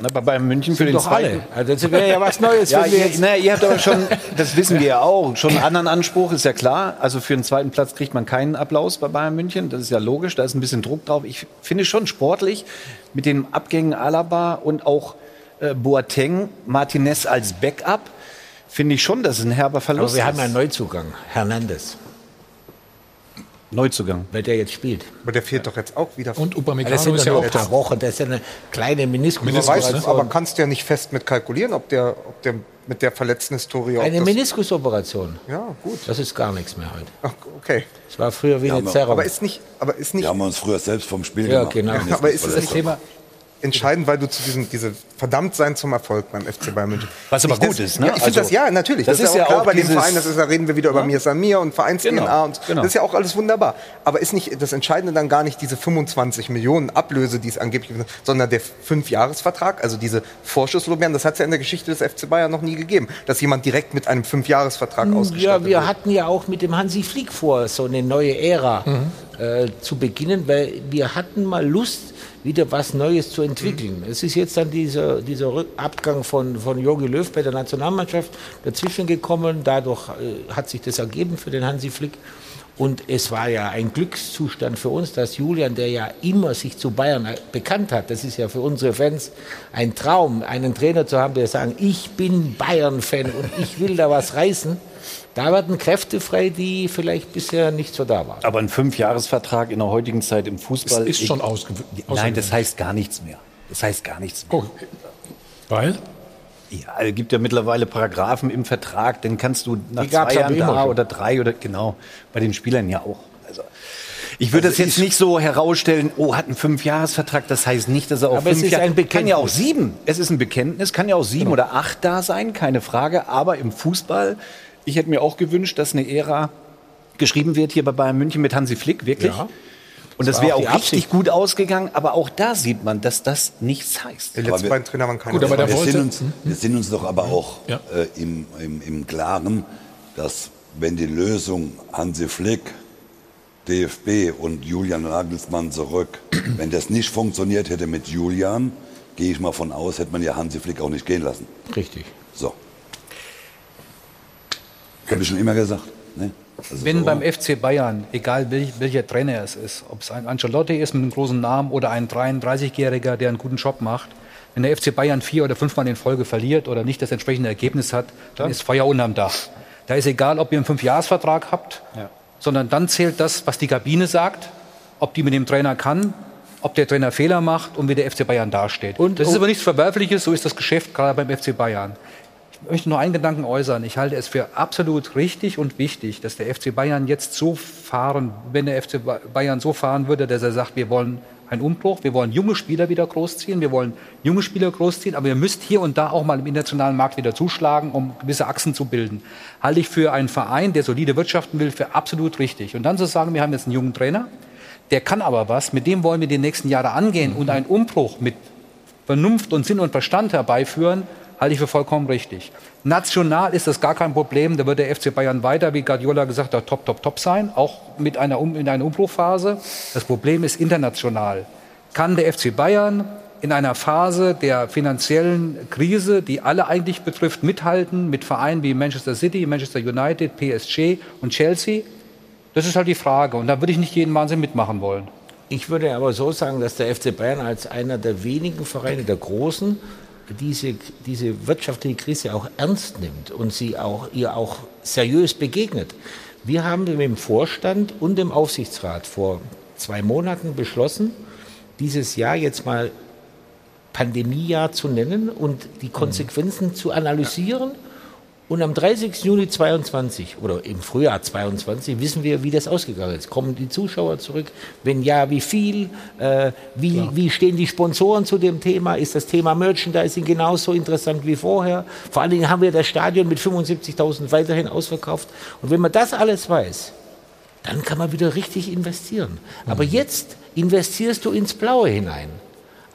Na, bei Bayern München für Sind den doch alle. zweiten. Also das wäre ja was Neues, Ja, ihr, jetzt- na, ihr habt aber schon, das wissen wir ja auch, schon einen anderen Anspruch, ist ja klar. Also für den zweiten Platz kriegt man keinen Applaus bei Bayern München. Das ist ja logisch, da ist ein bisschen Druck drauf. Ich finde schon sportlich mit den Abgängen Alaba und auch äh, Boateng, Martinez als Backup, finde ich schon, dass es ein herber Verlust Aber wir haben ist. einen Neuzugang, Hernandez. Neuzugang. Weil der jetzt spielt. Aber der fehlt doch jetzt auch wieder. Und Upamecano das sind ist ja auch da. Wochen. Das ist ja eine kleine Meniskus. Aber, weißt, aber kannst du ja nicht fest mit kalkulieren, ob der, ob der mit der verletzten Historie. Eine das- Meniskusoperation. Ja, gut. Das ist gar nichts mehr heute. Ach, okay. Das war früher wie Ja, eine aber- Zerrung. Aber ist nicht, aber ist nicht Die haben wir uns früher selbst vom Spiel Ja, gemacht. genau. Meniskus- aber ist es Verletzung. Entscheidend, weil du zu diesem diese Verdammtsein zum Erfolg beim FC Bayern München. Was aber Nicht gut das- ist, ne? Ja, ich finde Also, das ja natürlich. das Das, ist ja auch klar auch bei dem Verein. Das ist, da reden wir wieder über Ja. Mir Samir und Vereins Genau, DNA und genau. das ist ja auch alles wunderbar. Aber ist nicht das Entscheidende dann gar nicht diese 25 Millionen Ablöse, die es angeblich gibt, sondern der Fünfjahresvertrag, also diese Vorschusslorbeeren. Das hat es ja in der Geschichte des FC Bayern noch nie gegeben, dass jemand direkt mit einem Fünfjahresvertrag ausgestattet Ja, wir wird. hatten ja auch mit dem Hansi Flick vor, so eine neue Ära äh, zu beginnen, weil wir hatten mal Lust, wieder was Neues zu entwickeln. Es ist jetzt dann dieser, dieser Abgang von, von Jogi Löw bei der Nationalmannschaft dazwischen gekommen. Dadurch äh, hat sich das ergeben für den Hansi Flick. Und es war ja ein Glückszustand für uns, dass Julian, der ja immer sich zu Bayern äh, bekannt hat, das ist ja für unsere Fans ein Traum, einen Trainer zu haben, der sagt, ich bin Bayern-Fan und ich will da was reißen. Da werden Kräfte frei, die vielleicht bisher nicht so da waren. Aber ein Fünfjahresvertrag in der heutigen Zeit im Fußball. Es ist schon ausgew- Nein, das heißt gar nichts mehr. Das heißt gar nichts mehr. Weil? Ja, es gibt ja mittlerweile Paragraphen im Vertrag, den kannst du nach Die zwei Jahren da oder drei oder genau. Bei den Spielern ja auch. Also ich würde das jetzt nicht so herausstellen, oh, hat einen Fünfjahresvertrag, das heißt nicht, dass er auch Aber es fünf ist Jahre- ein Bekenntnis. Kann ja auch sieben. Es ist ein Bekenntnis, kann ja auch sieben oder acht da sein, keine Frage. Aber im Fußball, ich hätte mir auch gewünscht, dass eine Ära geschrieben wird hier bei Bayern München mit Hansi Flick, wirklich. Ja. Und Das das wäre auch auch richtig gut ausgegangen, aber auch da sieht man, dass das nichts heißt. Die letzten wir- beiden Trainer waren keine Gut, aber der wir, wollte- sind uns, wir sind uns doch aber auch Ja. äh, im, im, im Klaren, dass wenn die Lösung Hansi Flick, DFB und Julian Nagelsmann zurück, wenn das nicht funktioniert hätte mit Julian, gehe ich mal von aus, hätte man ja Hansi Flick auch nicht gehen lassen. Richtig. So. Habe ich schon immer gesagt. Ne? Also Wenn so. beim FC Bayern, egal welch, welcher Trainer es ist, ob es ein Ancelotti ist mit einem großen Namen oder ein 33-Jähriger, der einen guten Job macht, wenn der FC Bayern vier oder fünfmal in Folge verliert oder nicht das entsprechende Ergebnis hat, dann ist Feuer unterm Dach. Da ist egal, ob ihr einen Fünfjahresvertrag habt, sondern dann zählt das, was die Kabine sagt, ob die mit dem Trainer kann, ob der Trainer Fehler macht und wie der FC Bayern dasteht. Und- das ist und- aber nichts Verwerfliches, so ist das Geschäft gerade beim FC Bayern. Ich möchte nur einen Gedanken äußern. Ich halte es für absolut richtig und wichtig, dass der FC Bayern jetzt so fahren, wenn der FC Ba- Bayern so fahren würde, dass er sagt, wir wollen einen Umbruch, wir wollen junge Spieler wieder großziehen, wir wollen junge Spieler großziehen, aber ihr müsst hier und da auch mal im internationalen Markt wieder zuschlagen, um gewisse Achsen zu bilden. Halte ich für einen Verein, der solide wirtschaften will, für absolut richtig. Und dann zu sagen, wir haben jetzt einen jungen Trainer, der kann aber was, mit dem wollen wir die nächsten Jahre angehen und einen Umbruch mit Vernunft und Sinn und Verstand herbeiführen, halte ich für vollkommen richtig. National ist das gar kein Problem. Da wird der FC Bayern weiter, wie Guardiola gesagt hat, top, top, top sein, auch mit einer, um, in einer Umbruchphase. Das Problem ist international. Kann der FC Bayern in einer Phase der finanziellen Krise, die alle eigentlich betrifft, mithalten mit Vereinen wie Manchester City, Manchester United, PSG und Chelsea? Das ist halt die Frage. Und da würde ich nicht jeden Wahnsinn mitmachen wollen. Ich würde aber so sagen, dass der FC Bayern als einer der wenigen Vereine, der großen, diese, diese wirtschaftliche Krise auch ernst nimmt und sie auch, ihr auch seriös begegnet. Wir haben mit dem Vorstand und dem Aufsichtsrat vor zwei Monaten beschlossen, dieses Jahr jetzt mal Pandemiejahr zu nennen und die Konsequenzen zu analysieren. Und am 30. Juni 22 oder im Frühjahr 22 wissen wir, wie das ausgegangen ist. Kommen die Zuschauer zurück? Wenn ja, wie viel? Äh, wie, wie stehen die Sponsoren zu dem Thema? Ist das Thema Merchandising genauso interessant wie vorher? Vor allen Dingen haben wir das Stadion mit 75.000 weiterhin ausverkauft. Und wenn man das alles weiß, dann kann man wieder richtig investieren. Aber jetzt investierst du ins Blaue hinein.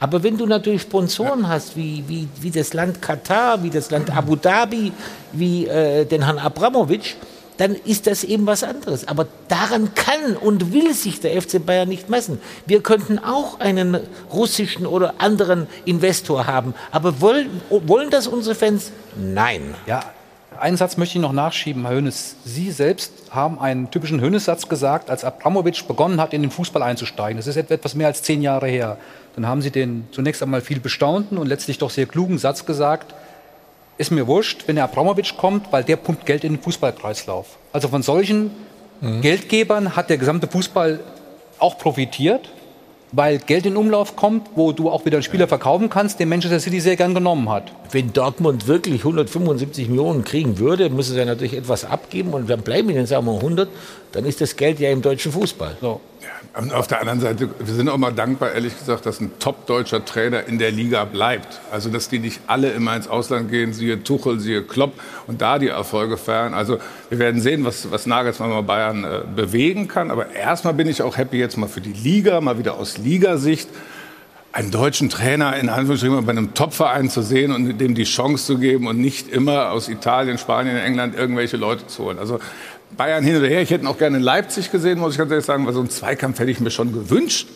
Aber wenn du natürlich Sponsoren hast, wie, wie, wie das Land Katar, wie das Land Abu Dhabi, wie äh, den Herrn Abramowitsch, dann ist das eben was anderes. Aber daran kann und will sich der FC Bayern nicht messen. Wir könnten auch einen russischen oder anderen Investor haben. Aber wollen, wollen das unsere Fans? Nein. Ja, einen Satz möchte ich noch nachschieben, Herr Hönes. Sie selbst haben einen typischen Hönes-Satz gesagt, als Abramowitsch begonnen hat, in den Fußball einzusteigen. Das ist etwas mehr als zehn Jahre her. Dann haben Sie den zunächst einmal viel bestaunten und letztlich doch sehr klugen Satz gesagt, ist mir wurscht, wenn der Abramowitsch kommt, weil der pumpt Geld in den Fußballkreislauf. Also von solchen Geldgebern hat der gesamte Fußball auch profitiert, weil Geld in Umlauf kommt, wo du auch wieder einen Spieler verkaufen kannst, den Manchester City sehr gern genommen hat. Wenn Dortmund wirklich 175 Millionen kriegen würde, muss es ja natürlich etwas abgeben und dann bleiben ihnen, sagen wir, 100, dann ist das Geld ja im deutschen Fußball. So. Auf der anderen Seite, wir sind auch mal dankbar, ehrlich gesagt, dass ein top-deutscher Trainer in der Liga bleibt. Also, dass die nicht alle immer ins Ausland gehen, siehe Tuchel, siehe Klopp und da die Erfolge feiern. Also, wir werden sehen, was, was Nagelsmann mal Bayern äh, bewegen kann. Aber erstmal bin ich auch happy jetzt mal für die Liga, mal wieder aus Ligasicht einen deutschen Trainer in Anführungsstrichen bei einem Topverein zu sehen und dem die Chance zu geben und nicht immer aus Italien, Spanien, England irgendwelche Leute zu holen. Also Bayern hin oder her. Ich hätte ihn auch gerne in Leipzig gesehen, muss ich ganz ehrlich sagen, weil so einen Zweikampf hätte ich mir schon gewünscht.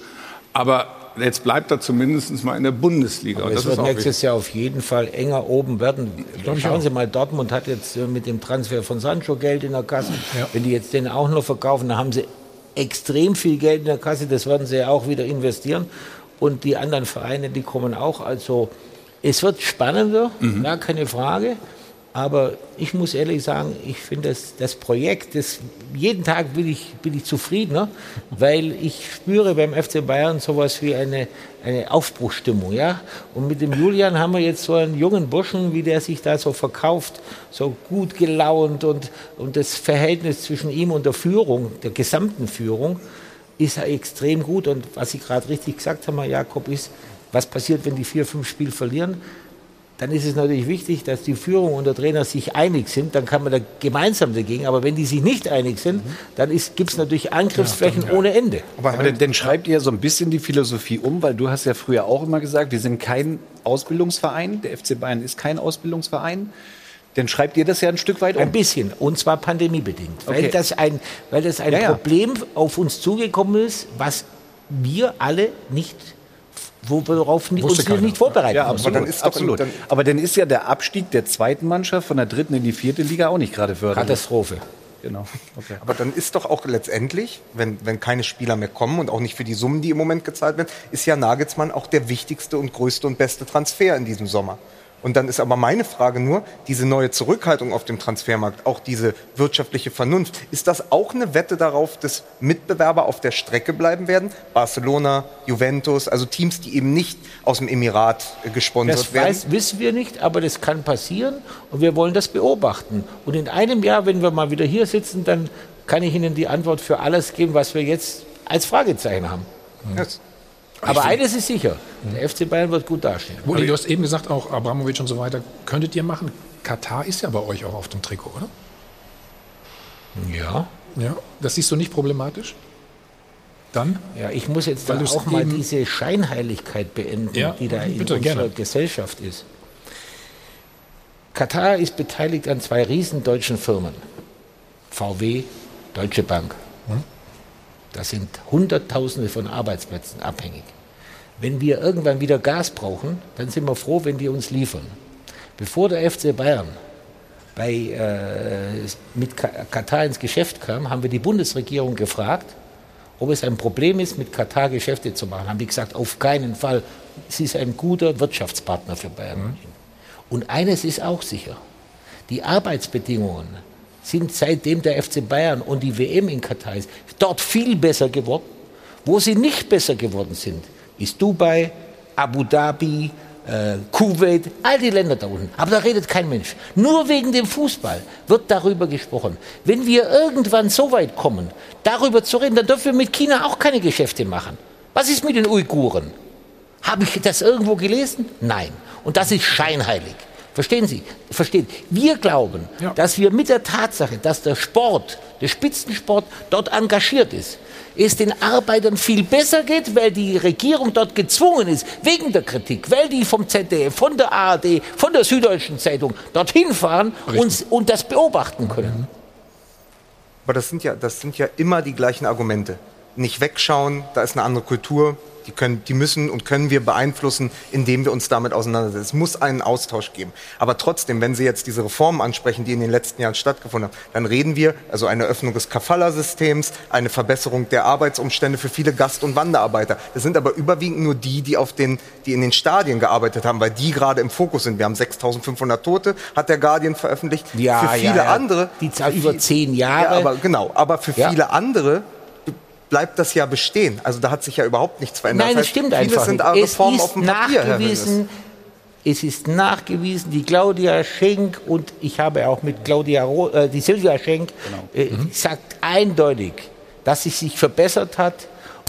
Aber jetzt bleibt er zumindest mal in der Bundesliga. Aber es wird nächstes Jahr auf jeden Fall enger oben werden. Schauen. Sie mal, Dortmund hat jetzt äh, mit dem Transfer von Sancho Geld in der Kasse. Wenn die jetzt den auch noch verkaufen, dann haben sie extrem viel Geld in der Kasse. Das werden sie ja auch wieder investieren. Und die anderen Vereine, die kommen auch. Also es wird spannender, Mhm. gar keine Frage. Aber ich muss ehrlich sagen, ich finde das, das Projekt, das, jeden Tag bin ich, bin ich zufriedener, weil ich spüre beim FC Bayern sowas wie eine, eine Aufbruchsstimmung. Ja? Und mit dem Julian haben wir jetzt so einen jungen Burschen, wie der sich da so verkauft, so gut gelaunt und, und das Verhältnis zwischen ihm und der Führung, der gesamten Führung, ist extrem gut. Und was Sie gerade richtig gesagt haben, Herr Jakob, ist, was passiert, wenn die vier, fünf Spiele verlieren? Dann ist es natürlich wichtig, dass die Führung und der Trainer sich einig sind. Dann kann man da gemeinsam dagegen. Aber wenn die sich nicht einig sind, dann gibt es natürlich Angriffsflächen ohne Ende. Aber dann, dann schreibt ihr so ein bisschen die Philosophie um, weil du hast ja früher auch immer gesagt, wir sind kein Ausbildungsverein, der FC Bayern ist kein Ausbildungsverein. Dann schreibt ihr das ja ein Stück weit um. Ein bisschen, und zwar pandemiebedingt. Weil Okay. das ein, weil das ein Ja, ja. Problem auf uns zugekommen ist, was wir alle nicht, worauf wir uns nicht vorbereitet Ja, haben. absolut. absolut. Aber dann ist ja der Abstieg der zweiten Mannschaft von der dritten in die vierte Liga auch nicht gerade förderlich. Katastrophe. Genau. Okay. Aber dann ist doch auch letztendlich, wenn, wenn keine Spieler mehr kommen und auch nicht für die Summen, die im Moment gezahlt werden, ist ja Nagelsmann auch der wichtigste und größte und beste Transfer in diesem Sommer. Und dann ist aber meine Frage nur, diese neue Zurückhaltung auf dem Transfermarkt, auch diese wirtschaftliche Vernunft, ist das auch eine Wette darauf, dass Mitbewerber auf der Strecke bleiben werden? Barcelona, Juventus, also Teams, die eben nicht aus dem Emirat äh, gesponsert Das werden. weiß, wissen wir nicht, aber das kann passieren und wir wollen das beobachten. Und in einem Jahr, wenn wir mal wieder hier sitzen, dann kann ich Ihnen die Antwort für alles geben, was wir jetzt als Fragezeichen haben. Yes. Aber eines ist sicher, der FC Bayern wird gut dastehen. Uli, du hast eben gesagt, auch Abramovic und so weiter, könntet ihr machen. Katar ist ja bei euch auch auf dem Trikot, oder? Ja. Ja. Das siehst du nicht problematisch? Dann? Ja, ich muss jetzt Weil da du's auch mal diese Scheinheiligkeit beenden, Ja, die da in bitte, unserer gerne. Gesellschaft ist. Katar ist beteiligt an zwei riesen deutschen Firmen. VW, Deutsche Bank. Da sind Hunderttausende von Arbeitsplätzen abhängig. Wenn wir irgendwann wieder Gas brauchen, dann sind wir froh, wenn die uns liefern. Bevor der FC Bayern bei, äh, mit Ka- Katar ins Geschäft kam, haben wir die Bundesregierung gefragt, ob es ein Problem ist, mit Katar Geschäfte zu machen. Haben die gesagt, auf keinen Fall. Sie ist ein guter Wirtschaftspartner für Bayern München. Und eines ist auch sicher. Die Arbeitsbedingungen sind seitdem der FC Bayern und die WM in Katar ist, dort viel besser geworden. Wo sie nicht besser geworden sind, ist Dubai, Abu Dhabi, äh, Kuwait, all die Länder da unten. Aber da redet kein Mensch. Nur wegen dem Fußball wird darüber gesprochen. Wenn wir irgendwann so weit kommen, darüber zu reden, dann dürfen wir mit China auch keine Geschäfte machen. Was ist mit den Uiguren? Habe ich das irgendwo gelesen? Nein. Und das ist scheinheilig. Verstehen Sie? Verstehen? Wir glauben, dass wir mit der Tatsache, dass der Sport, der Spitzensport dort engagiert ist, es den Arbeitern viel besser geht, weil die Regierung dort gezwungen ist, wegen der Kritik, weil die vom ZDF, von der ARD, von der Süddeutschen Zeitung dorthin fahren und, und das beobachten können. Aber das sind, ja, das sind ja immer die gleichen Argumente. Nicht wegschauen, da ist eine andere Kultur. Die, können, die müssen und können wir beeinflussen, indem wir uns damit auseinandersetzen. Es muss einen Austausch geben. Aber trotzdem, wenn Sie jetzt diese Reformen ansprechen, die in den letzten Jahren stattgefunden haben, dann reden wir also eine Öffnung des Kafala-Systems, eine Verbesserung der Arbeitsumstände für viele Gast- und Wanderarbeiter. Das sind aber überwiegend nur die, die, auf den, die in den Stadien gearbeitet haben, weil die gerade im Fokus sind. Wir haben 6.500 Tote, hat der Guardian veröffentlicht. Ja, für viele ja, ja. andere. Die Zahl über zehn Jahre. Ja, aber genau. Aber für viele andere bleibt das ja bestehen. Also da hat sich ja überhaupt nichts verändert. Nein, Das das heißt, stimmt einfach sind nicht. Es Reformen ist auf dem Papier, nachgewiesen, es ist nachgewiesen, die Claudia Schenk und ich habe auch mit Claudia, Ro äh, die Silvia Schenk, äh, sagt eindeutig, dass es sich verbessert hat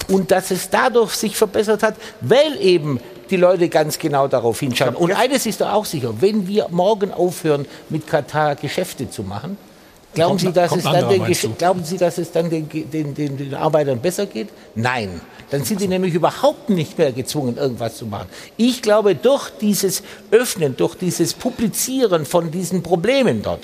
und dass es dadurch sich verbessert hat, weil eben die Leute ganz genau darauf hinschauen. Und eines ist doch auch sicher, wenn wir morgen aufhören, mit Katar Geschäfte zu machen, Glauben Kommt Sie, dass es dann den, glauben Sie, dass es dann den, den, den, den Arbeitern besser geht? Nein. Dann sind die nämlich überhaupt nicht mehr gezwungen, irgendwas zu machen. Ich glaube, durch dieses Öffnen, durch dieses Publizieren von diesen Problemen dort,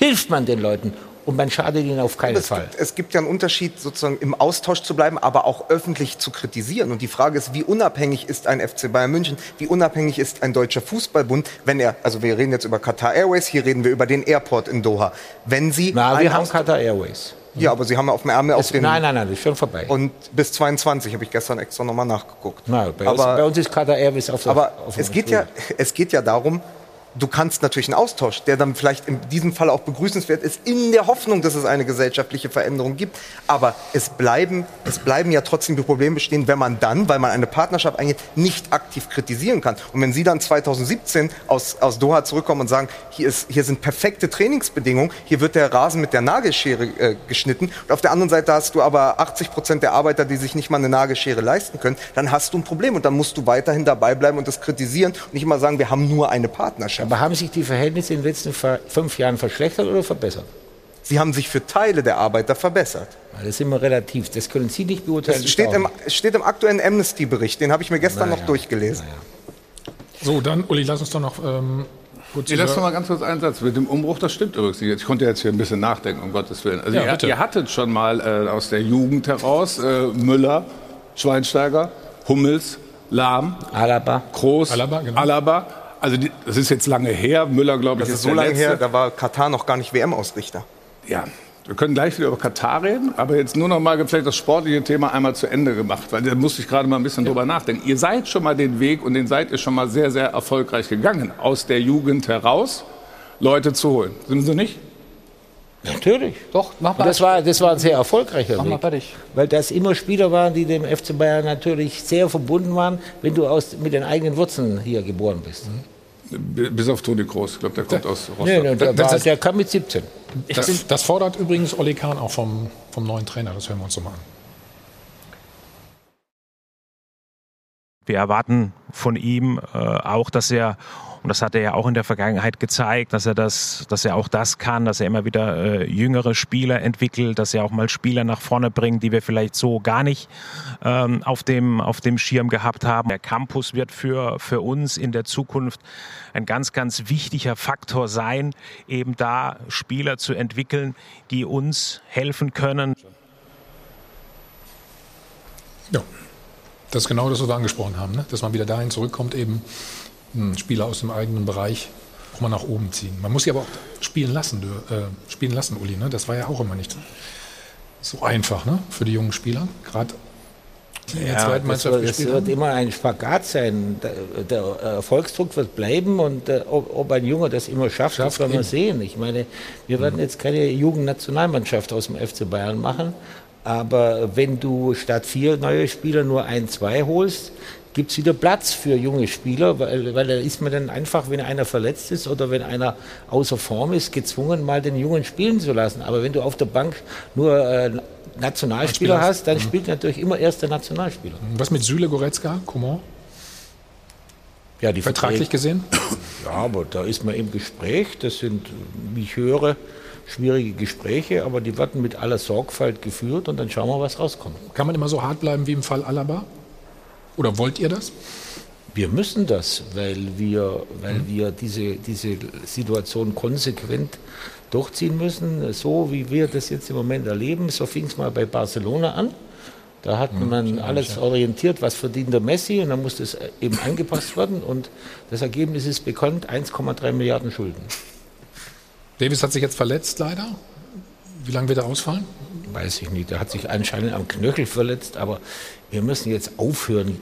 hilft man den Leuten und man schadet ihnen auf keinen es Fall. Gibt, es gibt ja einen Unterschied, sozusagen im Austausch zu bleiben, aber auch öffentlich zu kritisieren. Und die Frage ist, wie unabhängig ist ein FC Bayern München, wie unabhängig ist ein deutscher Fußballbund, wenn er, also wir reden jetzt über Qatar Airways, hier reden wir über den Airport in Doha. Wenn Sie Na, wir haben Austausch- Qatar Airways. Ja, aber Sie haben ja auf dem Ärmel auf den. nein, nein, nein, das ist schon vorbei. Und bis 22 habe ich gestern extra nochmal nachgeguckt. Na, bei, uns, bei uns ist Qatar Airways auf der Aber auf es geht, ja, es geht ja darum, du kannst natürlich einen Austausch, der dann vielleicht in diesem Fall auch begrüßenswert ist, in der Hoffnung, dass es eine gesellschaftliche Veränderung gibt. Aber es bleiben, es bleiben ja trotzdem die Probleme bestehen, wenn man dann, weil man eine Partnerschaft eingeht, nicht aktiv kritisieren kann. Und wenn Sie dann 2017 aus, aus Doha zurückkommen und sagen, hier, ist, hier sind perfekte Trainingsbedingungen, hier wird der Rasen mit der Nagelschere äh, geschnitten und auf der anderen Seite hast du aber 80 Prozent der Arbeiter, die sich nicht mal eine Nagelschere leisten können, dann hast du ein Problem und dann musst du weiterhin dabei bleiben und das kritisieren und nicht immer sagen, wir haben nur eine Partnerschaft. Aber haben sich die Verhältnisse in den letzten fünf Jahren verschlechtert oder verbessert? Sie haben sich für Teile der Arbeiter verbessert. Das ist immer relativ. Das können Sie nicht beurteilen. Das steht im, steht im aktuellen Amnesty-Bericht, den habe ich mir gestern Naja, noch durchgelesen. So, dann, Uli, lass uns doch noch ähm, kurz Nee, lass doch mal ganz kurz einen Satz. Mit dem Umbruch, das stimmt übrigens nicht. Ich konnte jetzt hier ein bisschen nachdenken, um Gottes Willen. Also Ja, ihr, ihr hattet schon mal äh, aus der Jugend heraus äh, Müller, Schweinsteiger, Hummels, Lahm, Alaba, Groß, Alaba, genau. Alaba. Also die, das ist jetzt lange her. Müller, glaube ich, Das ist ist so der lange letzte. her, da war Katar noch gar nicht WM-Ausrichter. Ja, wir können gleich wieder über Katar reden, aber jetzt nur noch mal vielleicht das sportliche Thema einmal zu Ende gemacht, weil da musste ich gerade mal ein bisschen drüber nachdenken. Ihr seid schon mal den Weg und den seid ihr schon mal sehr, sehr erfolgreich gegangen, aus der Jugend heraus Leute zu holen. Sind Sie nicht? Natürlich. Doch, mach mal. das war, das war ein sehr erfolgreicher Mach mal Weg. fertig. Weil das immer Spieler waren, die dem FC Bayern natürlich sehr verbunden waren, wenn du aus, mit den eigenen Wurzeln hier geboren bist. B- Bis auf Toni Groß, ich glaube, der kommt aus Rostock. Nee, nee, der, Das war, der kam mit 17. Das, das fordert übrigens Olli Kahn auch vom, vom neuen Trainer. Das hören wir uns so mal an. Wir erwarten von ihm äh, auch, dass er, und das hat er ja auch in der Vergangenheit gezeigt, dass er das, dass er auch das kann, dass er immer wieder äh, jüngere Spieler entwickelt, dass er auch mal Spieler nach vorne bringt, die wir vielleicht so gar nicht ähm, auf dem auf dem Schirm gehabt haben. Der Campus wird für für uns in der Zukunft ein ganz ganz wichtiger Faktor sein, eben da Spieler zu entwickeln, die uns helfen können. Ja, das ist genau das, was wir angesprochen haben, ne? dass man wieder dahin zurückkommt, eben Spieler aus dem eigenen Bereich auch mal nach oben ziehen. Man muss sie aber auch spielen lassen, äh, spielen lassen, Uli. Ne? Das war ja auch immer nicht so einfach ne? für die jungen Spieler, gerade die in der zweiten das Mannschaft wird, das gespielt wird immer ein Spagat sein. Der, Erfolgsdruck wird bleiben und äh, ob, ob ein Junge das immer schafft, das Schafft werden wir sehen. Ich meine, wir werden jetzt keine Jugendnationalmannschaft aus dem FC Bayern machen, aber wenn du statt vier neue Spieler nur ein, zwei holst, gibt es wieder Platz für junge Spieler, weil, weil da ist man dann einfach, wenn einer verletzt ist oder wenn einer außer Form ist, gezwungen, mal den Jungen spielen zu lassen. Aber wenn du auf der Bank nur äh, Nationalspieler Spieler hast. dann spielt natürlich immer erst der Nationalspieler. Was mit Süle Goretzka, Coman? Ja, die Vertraglich Verträge- gesehen? Ja, aber da ist man im Gespräch. Das sind, wie ich höre, schwierige Gespräche, aber die werden mit aller Sorgfalt geführt und dann schauen wir, was rauskommt. Kann man immer so hart bleiben wie im Fall Alaba? Oder wollt ihr das? Wir müssen das, weil wir, weil wir diese, diese Situation konsequent durchziehen müssen. So wie wir das jetzt im Moment erleben, so fing es mal bei Barcelona an. Da hat man alles orientiert, was verdient der Messi und dann muss das eben angepasst werden und das Ergebnis ist bekannt, 1,3 Milliarden Schulden. Davis hat sich jetzt verletzt, leider. Wie lange wird er ausfallen? Weiß ich nicht. Er hat sich anscheinend am Knöchel verletzt, aber wir müssen jetzt aufhören.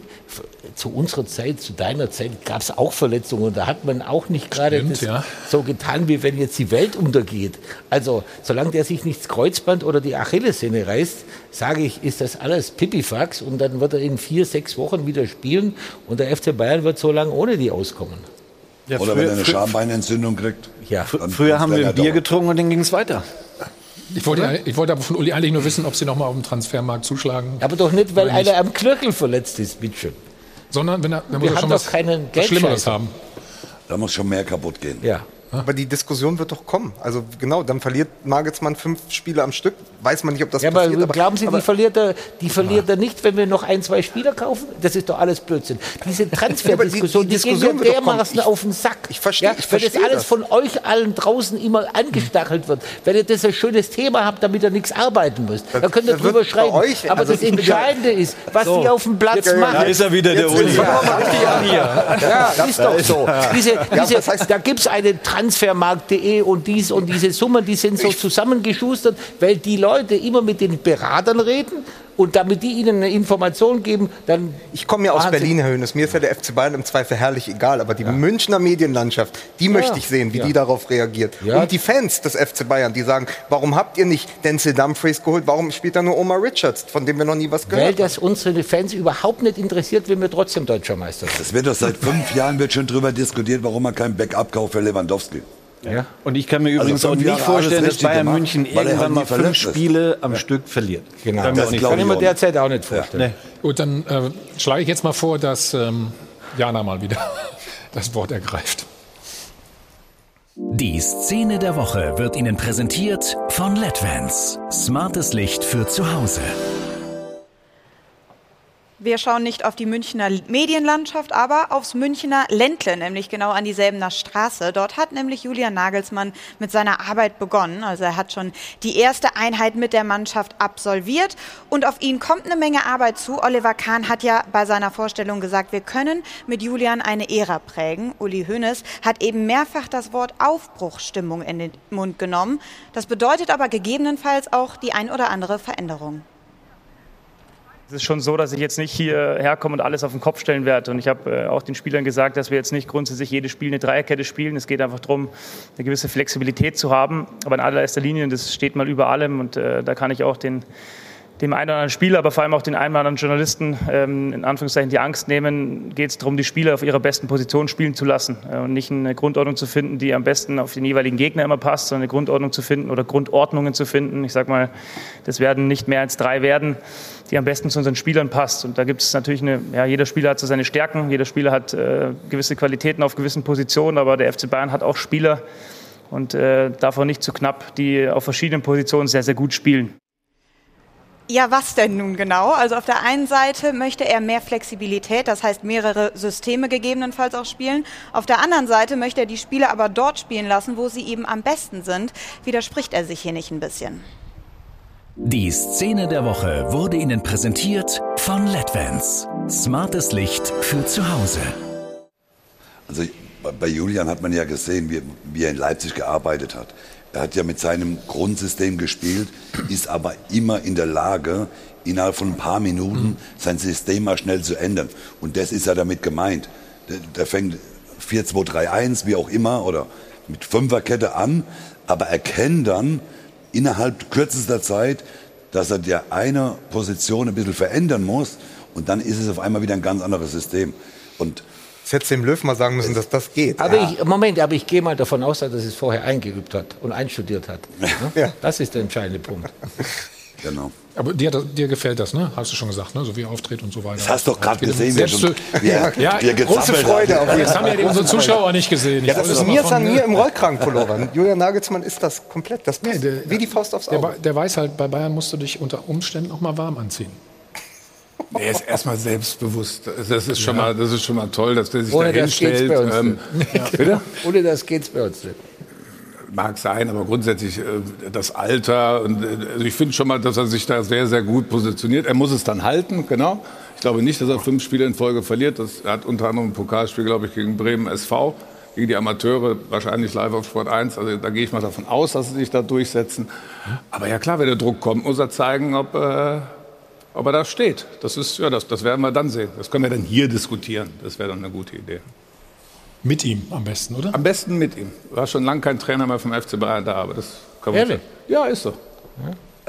Zu unserer Zeit, zu deiner Zeit gab es auch Verletzungen und da hat man auch nicht gerade ja. so getan, wie wenn jetzt die Welt untergeht. Also, solange der sich nicht das Kreuzband oder die Achillessehne reißt, sage ich, ist das alles Pipifax und dann wird er in vier, sechs Wochen wieder spielen und der FC Bayern wird so lange ohne die auskommen. Oder früher- wenn er eine Schambeinentzündung kriegt. Ja. Früher haben wir ein Bier getrunken und dann ging es weiter. Ich wollte, ich wollte aber von Uli eigentlich nur wissen, ob Sie noch mal auf dem Transfermarkt zuschlagen. Aber doch nicht, weil einer am Knöchel verletzt ist, bitte. Sondern wenn er, wenn Wir wir haben schon doch was, keinen was Schlimmeres haben. Da muss schon mehr kaputt gehen. Ja. Aber die Diskussion wird doch kommen. Also genau, dann verliert Nagelsmann fünf Spiele am Stück. Weiß man nicht, ob das Ja, aber passiert. glauben Sie, aber, die verliert, er, die verliert er nicht, wenn wir noch ein, zwei Spieler kaufen? Das ist doch alles Blödsinn. Diese Transferdiskussion, die, die die, Diskussion geht dermaßen auf den Sack. ich verstehe- ja, ich Wenn das verstehe alles das. von euch allen draußen immer angestachelt wird, wenn ihr das ein schönes Thema habt, damit ihr nichts arbeiten müsst, dann könnt ihr das drüber schreiben. euch- aber also das Entscheidende ist, was So. die auf dem Platz Ja, ja, machen. Da ist er wieder, der Jetzt Uli. er. Ja, ist doch so. Diese, diese, das heißt- da gibt es eine Transfermarkt.de und dies und diese Summen, die sind so zusammengeschustert, weil die Leute immer mit den Beratern reden und damit die ihnen eine Information geben, dann. Ich komme ja aus Wahnsinn. Berlin, Herr Hönes. Mir ist ja der FC Bayern im Zweifel herrlich egal. Aber die Münchner Medienlandschaft, die möchte ich sehen, wie Ja. die darauf reagiert. Ja. Und die Fans des FC Bayern, die sagen, warum habt ihr nicht Denzel Dumfries geholt? Warum spielt da nur Omar Richards, von dem wir noch nie was gehört Weil haben? das unsere Fans überhaupt nicht interessiert, wenn wir trotzdem deutscher Meister sind. Es wird doch seit fünf Jahren wird schon drüber diskutiert, warum man kein Backup kauft für Lewandowski. Ja. Und ich kann mir Also übrigens auch nicht Jahre vorstellen, dass Bayern gemacht, München halt irgendwann nie mal fünf verletzt ist. Spiele am Stück verliert. Genau. Kann Das auch nicht glaub Kann ich mir derzeit auch nicht vorstellen. Gut, dann äh, schlage ich jetzt mal vor, dass ähm, Jana mal wieder das Wort ergreift. Die Szene der Woche wird Ihnen präsentiert von LEDVANCE. Smartes Licht für zu Hause. Wir schauen nicht auf die Münchner Medienlandschaft, aber aufs Münchner Ländle, nämlich genau an die Selbener Straße. Dort hat nämlich Julian Nagelsmann mit seiner Arbeit begonnen. Also er hat schon die erste Einheit mit der Mannschaft absolviert und auf ihn kommt eine Menge Arbeit zu. Oliver Kahn hat ja bei seiner Vorstellung gesagt, wir können mit Julian eine Ära prägen. Uli Hoeneß hat eben mehrfach das Wort Aufbruchsstimmung in den Mund genommen. Das bedeutet aber gegebenenfalls auch die ein oder andere Veränderung. Es ist schon so, dass ich jetzt nicht hierher komme und alles auf den Kopf stellen werde. Und ich habe äh, auch den Spielern gesagt, dass wir jetzt nicht grundsätzlich jedes Spiel eine Dreierkette spielen. Es geht einfach darum, eine gewisse Flexibilität zu haben. Aber in allererster Linie, das steht mal über allem, und äh, da kann ich auch den, dem einen oder anderen Spieler, aber vor allem auch den einen oder anderen Journalisten ähm, in Anführungszeichen die Angst nehmen, geht es darum, die Spieler auf ihrer besten Position spielen zu lassen äh, und nicht eine Grundordnung zu finden, die am besten auf den jeweiligen Gegner immer passt, sondern eine Grundordnung zu finden oder Grundordnungen zu finden. Ich sag mal, das werden nicht mehr als drei werden, die am besten zu unseren Spielern passt. Und da gibt es natürlich eine, ja, jeder Spieler hat so seine Stärken, jeder Spieler hat äh, gewisse Qualitäten auf gewissen Positionen, aber der FC Bayern hat auch Spieler und äh, davon nicht zu knapp, die auf verschiedenen Positionen sehr, sehr gut spielen. Ja, was denn nun genau? Also auf der einen Seite möchte er mehr Flexibilität, das heißt mehrere Systeme gegebenenfalls auch spielen. Auf der anderen Seite möchte er die Spieler aber dort spielen lassen, wo sie eben am besten sind. Widerspricht er sich hier nicht ein bisschen? Die Szene der Woche wurde Ihnen präsentiert von LEDVANCE. Smartes Licht für zu Hause. Also bei- Julian hat man ja gesehen, wie, wie er in Leipzig gearbeitet hat. Er hat ja mit seinem Grundsystem gespielt, ist aber immer in der Lage, innerhalb von ein paar Minuten sein System mal schnell zu ändern. Und das ist ja damit gemeint. Der, der fängt 4-2-3-1, wie auch immer, oder mit Fünferkette an, aber erkennt dann innerhalb kürzester Zeit, dass er der eine Position ein bisschen verändern muss und dann ist es auf einmal wieder ein ganz anderes System. Und Das hätte dem Löw mal sagen müssen, dass das geht. Aber ich, Moment, aber ich gehe mal davon aus, dass er es vorher eingeübt hat und einstudiert hat. Ne? Das ist der entscheidende Punkt. Genau. Aber dir, dir gefällt das, ne? Hast du schon gesagt, ne? So wie er auftritt und so weiter. Das hast du doch gerade gesehen, Selbst schon- er- ja, wie er große Freude. hat. Auf das haben ja die, unsere Zuschauer nicht gesehen. Ja, das ist mir von- an mir im Rollkragenpullover. Julian Nagelsmann ist das komplett. Das passt wie die Faust aufs Der, Auge. Ba- der weiß halt, bei Bayern musst du dich unter Umständen auch mal warm anziehen. Er ist erstmal selbstbewusst. Das ist schon, Ja. mal, das ist schon mal toll, dass der sich Ohne da das geht's hinstellt. bei uns Ähm. Bitte? Ohne das geht's bei uns nicht. Mag sein, aber grundsätzlich äh, das Alter. Und, äh, also ich finde schon mal, dass er sich da sehr, sehr gut positioniert. Er muss es dann halten, genau. Ich glaube nicht, dass er fünf Spiele in Folge verliert. Das, hat unter anderem ein Pokalspiel, glaube ich, gegen Bremen SV, gegen die Amateure, wahrscheinlich live auf Sport 1. Also da gehe ich mal davon aus, dass sie sich da durchsetzen. Aber ja klar, wenn der Druck kommt, muss er zeigen, ob, äh, ob er da steht. Das, ist, ja, das, das werden wir dann sehen. Das können wir dann hier diskutieren. Das wäre dann eine gute Idee. Mit ihm am besten, oder? Am besten mit ihm. War schon lange kein Trainer mehr vom FC Bayern da, aber das kann man Ehrlich? Ja, ist so.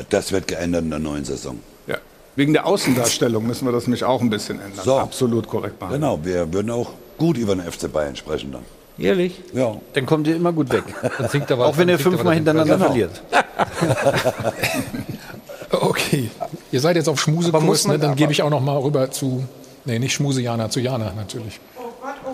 Das wird geändert in der neuen Saison. Ja. Wegen der Außendarstellung müssen wir das nämlich auch ein bisschen ändern. So. Absolut korrekt machen. Genau, wir würden auch gut über den FC Bayern sprechen dann. Ehrlich? Ja. Dann kommt ihr immer gut weg. Aber, Auch wenn ihr fünfmal hintereinander Sieg. verliert. Okay. Ihr seid jetzt auf Schmusekurs, ne? dann gebe ich auch noch mal rüber zu, nee, nicht Schmuse Jana, zu Jana natürlich.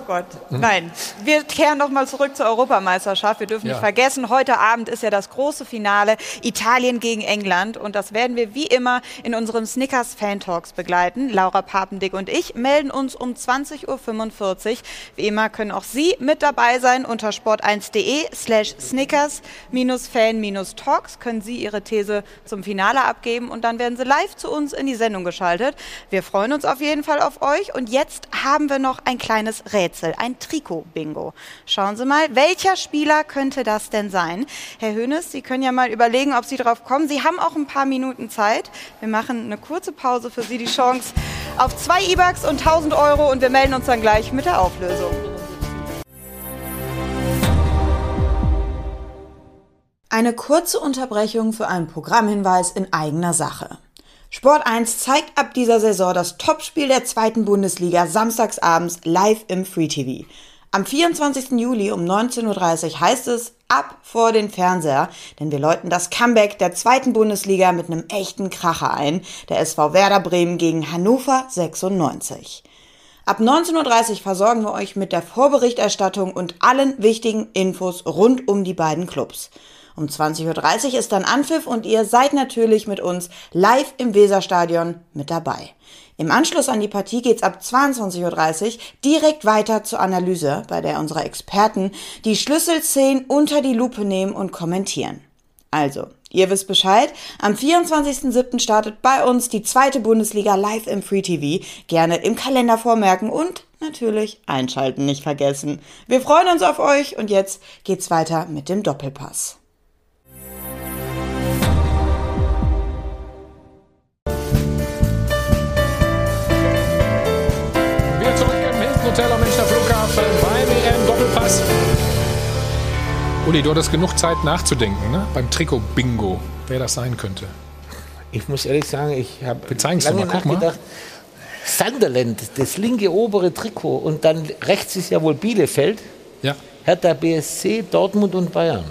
Gott. Nein, wir kehren noch mal zurück zur Europameisterschaft. Wir dürfen Ja. nicht vergessen, heute Abend ist ja das große Finale Italien gegen England und das werden wir wie immer in unserem Snickers Fan Talks begleiten. Laura Papendick und ich melden uns um 20.45 Uhr. Wie immer können auch Sie mit dabei sein unter sport1.de slash Snickers Fan-Talks können Sie Ihre These zum Finale abgeben und dann werden Sie live zu uns in die Sendung geschaltet. Wir freuen uns auf jeden Fall auf euch und jetzt haben wir noch ein kleines Rätsel, ein Trikot-Bingo. Schauen Sie mal, welcher Spieler könnte das denn sein? Herr Hönes, Sie können ja mal überlegen, ob Sie drauf kommen. Sie haben auch ein paar Minuten Zeit. Wir machen eine kurze Pause für Sie die Chance auf zwei E-Bucks und 1000 Euro und wir melden uns dann gleich mit der Auflösung. Eine kurze Unterbrechung für einen Programmhinweis in eigener Sache. Sport 1 zeigt ab dieser Saison das Topspiel der zweiten Bundesliga samstagsabends live im Free TV. Am 24. Juli um 19.30 Uhr heißt es ab vor den Fernseher, denn wir läuten das Comeback der zweiten Bundesliga mit einem echten Kracher ein, der SV Werder Bremen gegen Hannover 96. Ab 19.30 Uhr versorgen wir euch mit der Vorberichterstattung und allen wichtigen Infos rund um die beiden Clubs. Um 20.30 Uhr ist dann Anpfiff und ihr seid natürlich mit uns live im Weserstadion mit dabei. Im Anschluss an die Partie geht's ab 22.30 Uhr direkt weiter zur Analyse, bei der unsere Experten die Schlüsselszenen unter die Lupe nehmen und kommentieren. Also, ihr wisst Bescheid, am 24.07. startet bei uns die zweite Bundesliga live im Free TV. Gerne im Kalender vormerken und natürlich einschalten nicht vergessen. Wir freuen uns auf euch und jetzt geht's weiter mit dem Doppelpass. Hotel am Münchner Flughafen beim EM-Doppelpass. Uli, du hattest genug Zeit nachzudenken, ne? beim Trikot-Bingo, wer das sein könnte. Ich muss ehrlich sagen, ich habe lange mal, nachgedacht. Sunderland, das linke obere Trikot und dann rechts ist ja wohl Bielefeld. Ja. Hertha BSC, Dortmund und Bayern.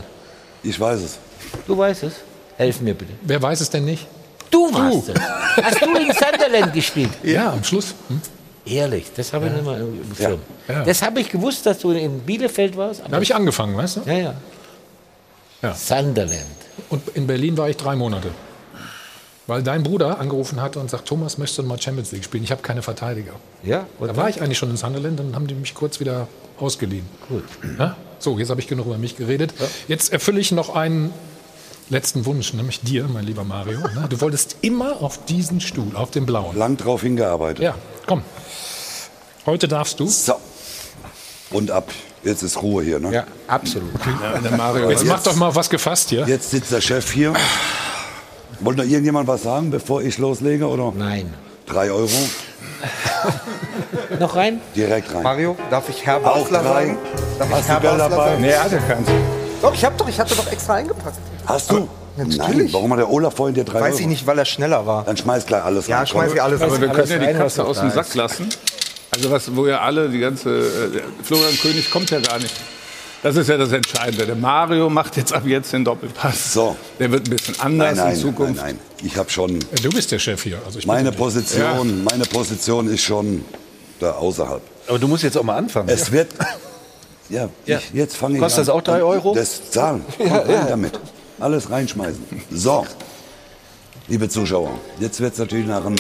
Ich weiß es. Du weißt es. Helf mir bitte. Wer weiß es denn nicht? Du warst es. Hast du in Sunderland gespielt? Ja, am Schluss. Hm? Ehrlich, das habe ich nicht mal im Schirm. Ja. Das habe ich gewusst, dass du in Bielefeld warst. Da habe ich angefangen, weißt du? Ja, ja. Ja. Sunderland. Und in Berlin war ich drei Monate. Weil dein Bruder angerufen hatte und sagt, Thomas, möchtest du mal Champions League spielen? Ich habe keine Verteidiger. Ja, Da war ich eigentlich schon in Sunderland, dann haben die mich kurz wieder ausgeliehen. Gut. Ja? So, jetzt habe ich genug über mich geredet. Jetzt erfülle ich noch einen letzten Wunsch, nämlich dir, mein lieber Mario. ne? Du wolltest immer auf diesen Stuhl, auf den blauen. Lang drauf hingearbeitet. Ja, komm. Heute darfst du. So. Und ab. Jetzt ist Ruhe hier, ne? Ja, absolut. der Mario Jetzt mach doch mal auf was gefasst hier. Jetzt sitzt der Chef hier. Wollte noch irgendjemand was sagen, bevor ich loslege? Oder? Nein. Drei Euro? Noch rein? Direkt rein. Mario, darf ich Herr Auch Basler sagen? Darf Hast ich du Herr Basler dabei? sagen? Nee, er hatte keins. Doch, ich hab doch, ich hatte doch extra eingepackt. Hast du? Nein, warum hat der Olaf vorhin dir drei Weiß Euro? ich nicht, weil er schneller war. Dann schmeiß gleich alles Ja, rein. schmeiß ich alles Aber wir können ja die noch aus dem. Sack lassen. Also was, wo ja alle, die ganze, äh, Florian König kommt ja gar nicht. Das ist ja das Entscheidende. Der Mario macht jetzt ab jetzt den Doppelpass. So. Der wird ein bisschen Nein, anders nein, in Zukunft. nein, nein. Ich habe schon Du bist der Chef hier. Also ich meine. Position, meine Position ist schon da außerhalb. Aber du musst jetzt auch mal anfangen. Es wird. Ja, Ja. Ich, jetzt fange ich Kostet an. das auch drei Euro? Das zahlen. Ja, rein damit. Alles reinschmeißen. So, liebe Zuschauer, jetzt wird es natürlich nach ein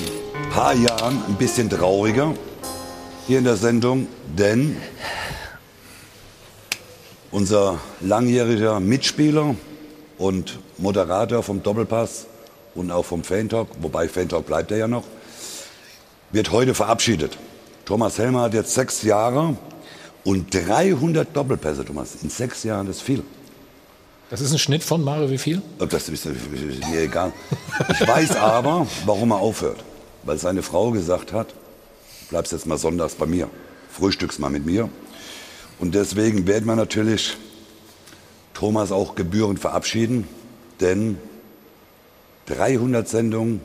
paar Jahren ein bisschen trauriger hier in der Sendung, denn unser langjähriger Mitspieler und Moderator vom Doppelpass und auch vom Fan-Talk, wobei Fan-Talk bleibt er ja noch, wird heute verabschiedet. Thomas Helmer hat jetzt sechs Jahre und 300 Doppelpässe, Thomas. In sechs Jahren, das ist viel. Das ist ein Schnitt von Mario, wie viel? Das ist mir egal. Ich weiß aber, warum er aufhört. Weil seine Frau gesagt hat, bleibst jetzt mal sonntags bei mir, frühstückst mal mit mir. Und deswegen werden wir natürlich Thomas auch gebührend verabschieden, denn 300 Sendungen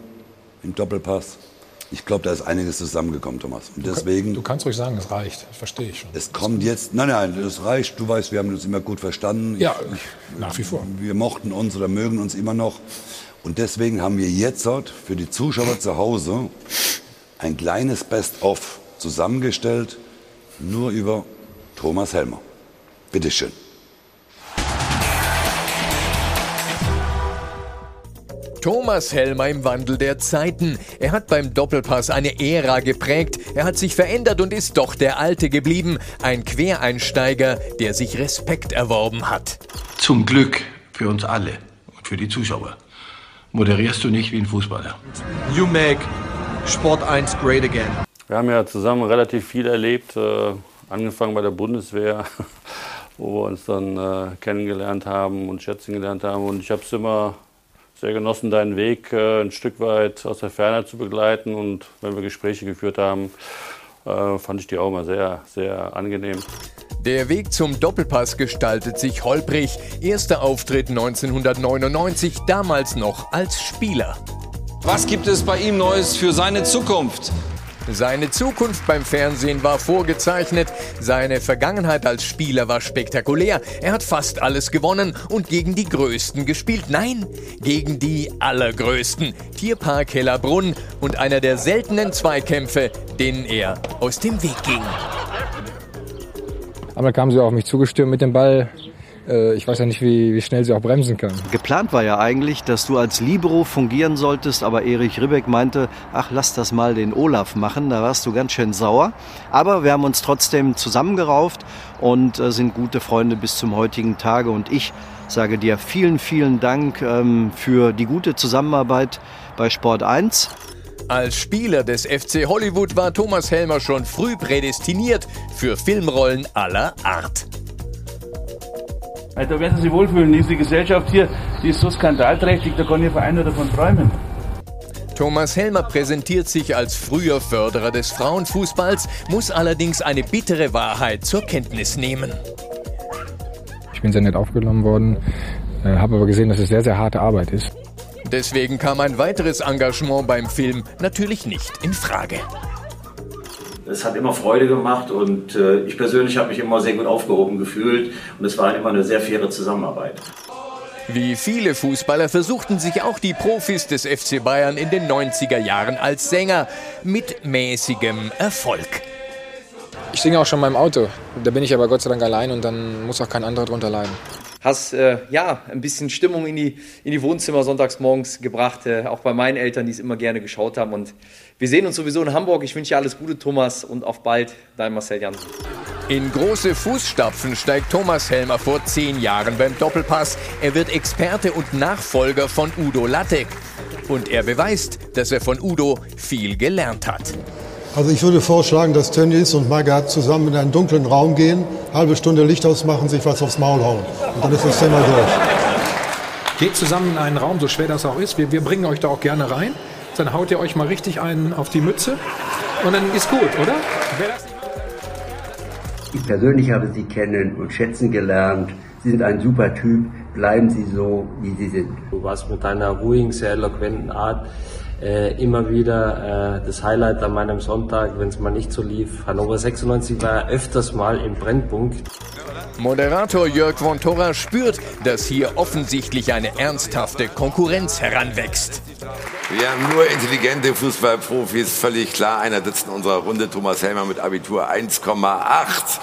im Doppelpass, ich glaube, da ist einiges zusammengekommen, Thomas. Und deswegen. Du kannst ruhig sagen, es reicht. Das verstehe ich schon. Es kommt jetzt. Nein, nein, es reicht. Du weißt, wir haben uns immer gut verstanden. Ja, nach wie vor. Wir mochten uns oder mögen uns immer noch. Und deswegen haben wir jetzt für die Zuschauer zu Hause ein kleines Best-of zusammengestellt, nur über Thomas Helmer. Bitteschön. Thomas Helmer im Wandel der Zeiten. Er hat beim Doppelpass eine Ära geprägt. Er hat sich verändert und ist doch der Alte geblieben. Ein Quereinsteiger, der sich Respekt erworben hat. Zum Glück für uns alle und für die Zuschauer moderierst du nicht wie ein Fußballer. You make Sport 1 great again. Wir haben ja zusammen relativ viel erlebt, äh, angefangen bei der Bundeswehr, wo wir uns dann äh, kennengelernt haben und schätzen gelernt haben. Und ich habe es immer sehr genossen, deinen Weg äh, ein Stück weit aus der Ferne zu begleiten. Und wenn wir Gespräche geführt haben, äh, fand ich die auch immer sehr, sehr angenehm. Der Weg zum Doppelpass gestaltet sich holprig. Erster Auftritt 1999, damals noch als Spieler. Was gibt es bei ihm Neues für seine Zukunft? Seine Zukunft beim Fernsehen war vorgezeichnet. Seine Vergangenheit als Spieler war spektakulär. Er hat fast alles gewonnen und gegen die Größten gespielt. Nein, gegen die Allergrößten. Tierpark Hellerbrunn und einer der seltenen Zweikämpfe, denen er aus dem Weg ging. Einmal kam sie auf mich zugestürmt mit dem Ball. Äh, ich weiß ja nicht, wie, wie schnell sie auch bremsen kann. Geplant war ja eigentlich, dass du als Libero fungieren solltest, aber Erich Ribbeck meinte, ach, lass das mal den Olaf machen, da warst du ganz schön sauer. Aber wir haben uns trotzdem zusammengerauft und äh, sind gute Freunde bis zum heutigen Tage und ich sage dir vielen, vielen Dank ähm, für die gute Zusammenarbeit bei Sport 1. Als Spieler des FC Hollywood war Thomas Helmer schon früh prädestiniert für Filmrollen aller Art. Da werden Sie sich wohlfühlen. Diese Gesellschaft hier, die ist so skandalträchtig, da kann Ihr Verein nur davon träumen. Thomas Helmer präsentiert sich als früher Förderer des Frauenfußballs, muss allerdings eine bittere Wahrheit zur Kenntnis nehmen. Ich bin sehr nett aufgenommen worden, äh, habe aber gesehen, dass es sehr, sehr harte Arbeit ist. Deswegen kam ein weiteres Engagement beim Film natürlich nicht in Frage. Es hat immer Freude gemacht und äh, ich persönlich habe mich immer sehr gut aufgehoben gefühlt und es war immer eine sehr faire Zusammenarbeit. Wie viele Fußballer versuchten sich auch die Profis des FC Bayern in den 90er Jahren als Sänger mit mäßigem Erfolg. Ich singe auch schon mal im Auto. Da bin ich aber Gott sei Dank allein und dann muss auch kein anderer drunter leiden hast äh, ja ein bisschen Stimmung in die, in die Wohnzimmer sonntags morgens gebracht, äh, auch bei meinen Eltern, die es immer gerne geschaut haben. Und wir sehen uns sowieso in Hamburg. Ich wünsche dir alles Gute, Thomas, und auf bald, dein Marcel Janssen. In große Fußstapfen steigt Thomas Helmer vor zehn Jahren beim Doppelpass. Er wird Experte und Nachfolger von Udo Lattek. Und er beweist, dass er von Udo viel gelernt hat. Also ich würde vorschlagen, dass Tönnies und Magath zusammen in einen dunklen Raum gehen, halbe Stunde Licht ausmachen, sich was aufs Maul hauen. Und dann ist das Thema durch. Geht zusammen in einen Raum, so schwer das auch ist. Wir, wir bringen euch da auch gerne rein. Dann haut ihr euch mal richtig einen auf die Mütze. Und dann ist gut, oder? Ich persönlich habe Sie kennen und schätzen gelernt. Sie sind ein super Typ. Bleiben Sie so, wie Sie sind. Du warst mit deiner ruhigen, sehr eloquenten Art äh, immer wieder äh, das Highlight an meinem Sonntag, wenn es mal nicht so lief. Hannover 96 war öfters mal im Brennpunkt. Moderator Jörg von Torra spürt, dass hier offensichtlich eine ernsthafte Konkurrenz heranwächst. Wir haben nur intelligente Fußballprofis, völlig klar. Einer sitzt in unserer Runde, Thomas Helmer mit Abitur 1,8.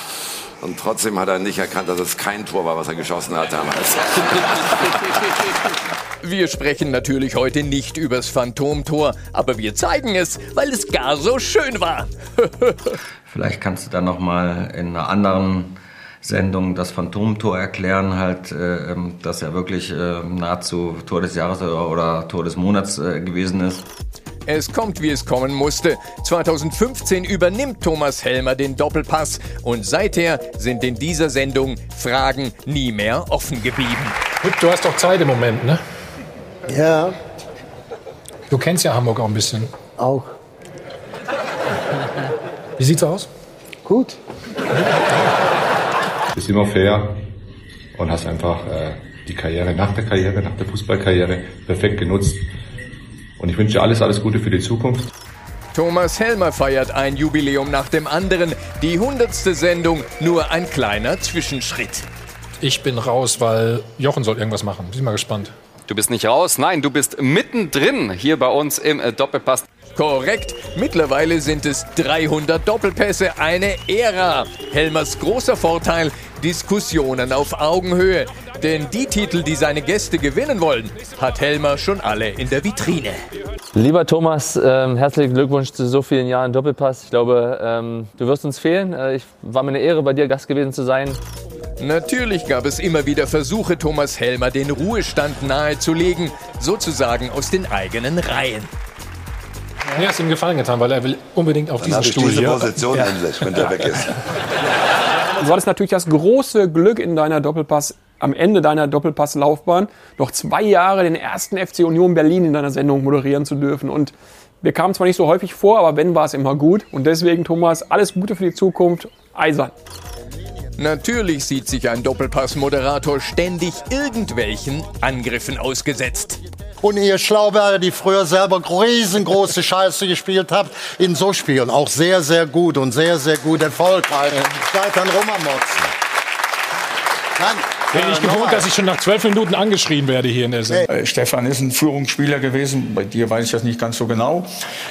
Und trotzdem hat er nicht erkannt, dass es kein Tor war, was er geschossen hat damals. Wir sprechen natürlich heute nicht übers Phantomtor, aber wir zeigen es, weil es gar so schön war. Vielleicht kannst du dann noch mal in einer anderen Sendung das Phantomtor erklären, halt, äh, ähm, dass er wirklich äh, nahezu Tor des Jahres oder Tor des Monats äh, gewesen ist. Es kommt, wie es kommen musste. 2015 übernimmt Thomas Helmer den Doppelpass und seither sind in dieser Sendung Fragen nie mehr offen geblieben. Du hast doch Zeit im Moment, ne? Ja. Du kennst ja Hamburg auch ein bisschen. Auch. Wie sieht's aus? Gut. Bist immer fair und hast einfach äh, die Karriere nach der Karriere, nach der Fußballkarriere perfekt genutzt. Und ich wünsche dir alles, alles Gute für die Zukunft. Thomas Helmer feiert ein Jubiläum nach dem anderen. Die hundertste Sendung, nur ein kleiner Zwischenschritt. Ich bin raus, weil Jochen soll irgendwas machen. Bin mal gespannt. Du bist nicht raus, nein, du bist mittendrin hier bei uns im Doppelpass. Korrekt. Mittlerweile sind es 300 Doppelpässe, eine Ära. Helmers großer Vorteil, Diskussionen auf Augenhöhe. Denn die Titel, die seine Gäste gewinnen wollen, hat Helmer schon alle in der Vitrine. Lieber Thomas, ähm, herzlichen Glückwunsch zu so vielen Jahren Doppelpass. Ich glaube, ähm, du wirst uns fehlen. Äh, ich war mir eine Ehre, bei dir Gast gewesen zu sein. Natürlich gab es immer wieder Versuche, Thomas Helmer den Ruhestand nahezulegen, sozusagen aus den eigenen Reihen. Mir hat es ihm Gefallen getan, weil er will unbedingt auf Dann diesen Stuhl diese hier. Position endlich, wenn der weg ist. Du hattest natürlich das große Glück in deiner Doppelpass, am Ende deiner Doppelpasslaufbahn noch zwei Jahre den ersten FC Union Berlin in deiner Sendung moderieren zu dürfen. Und wir kamen zwar nicht so häufig vor, aber wenn war es immer gut. Und deswegen, Thomas, alles Gute für die Zukunft. Eisern. Natürlich sieht sich ein Doppelpass-Moderator ständig irgendwelchen Angriffen ausgesetzt. Und ihr Schlauberger, die früher selber riesengroße Scheiße gespielt habt, in so Spielen auch sehr, sehr gut und sehr, sehr gut erfolgreich. Seid dann rummermotzen. Nein, Bin ich gewohnt, dass ich schon nach zwölf Minuten angeschrien werde hier in der Sendung. Äh, Stefan ist ein Führungsspieler gewesen, bei dir weiß ich das nicht ganz so genau.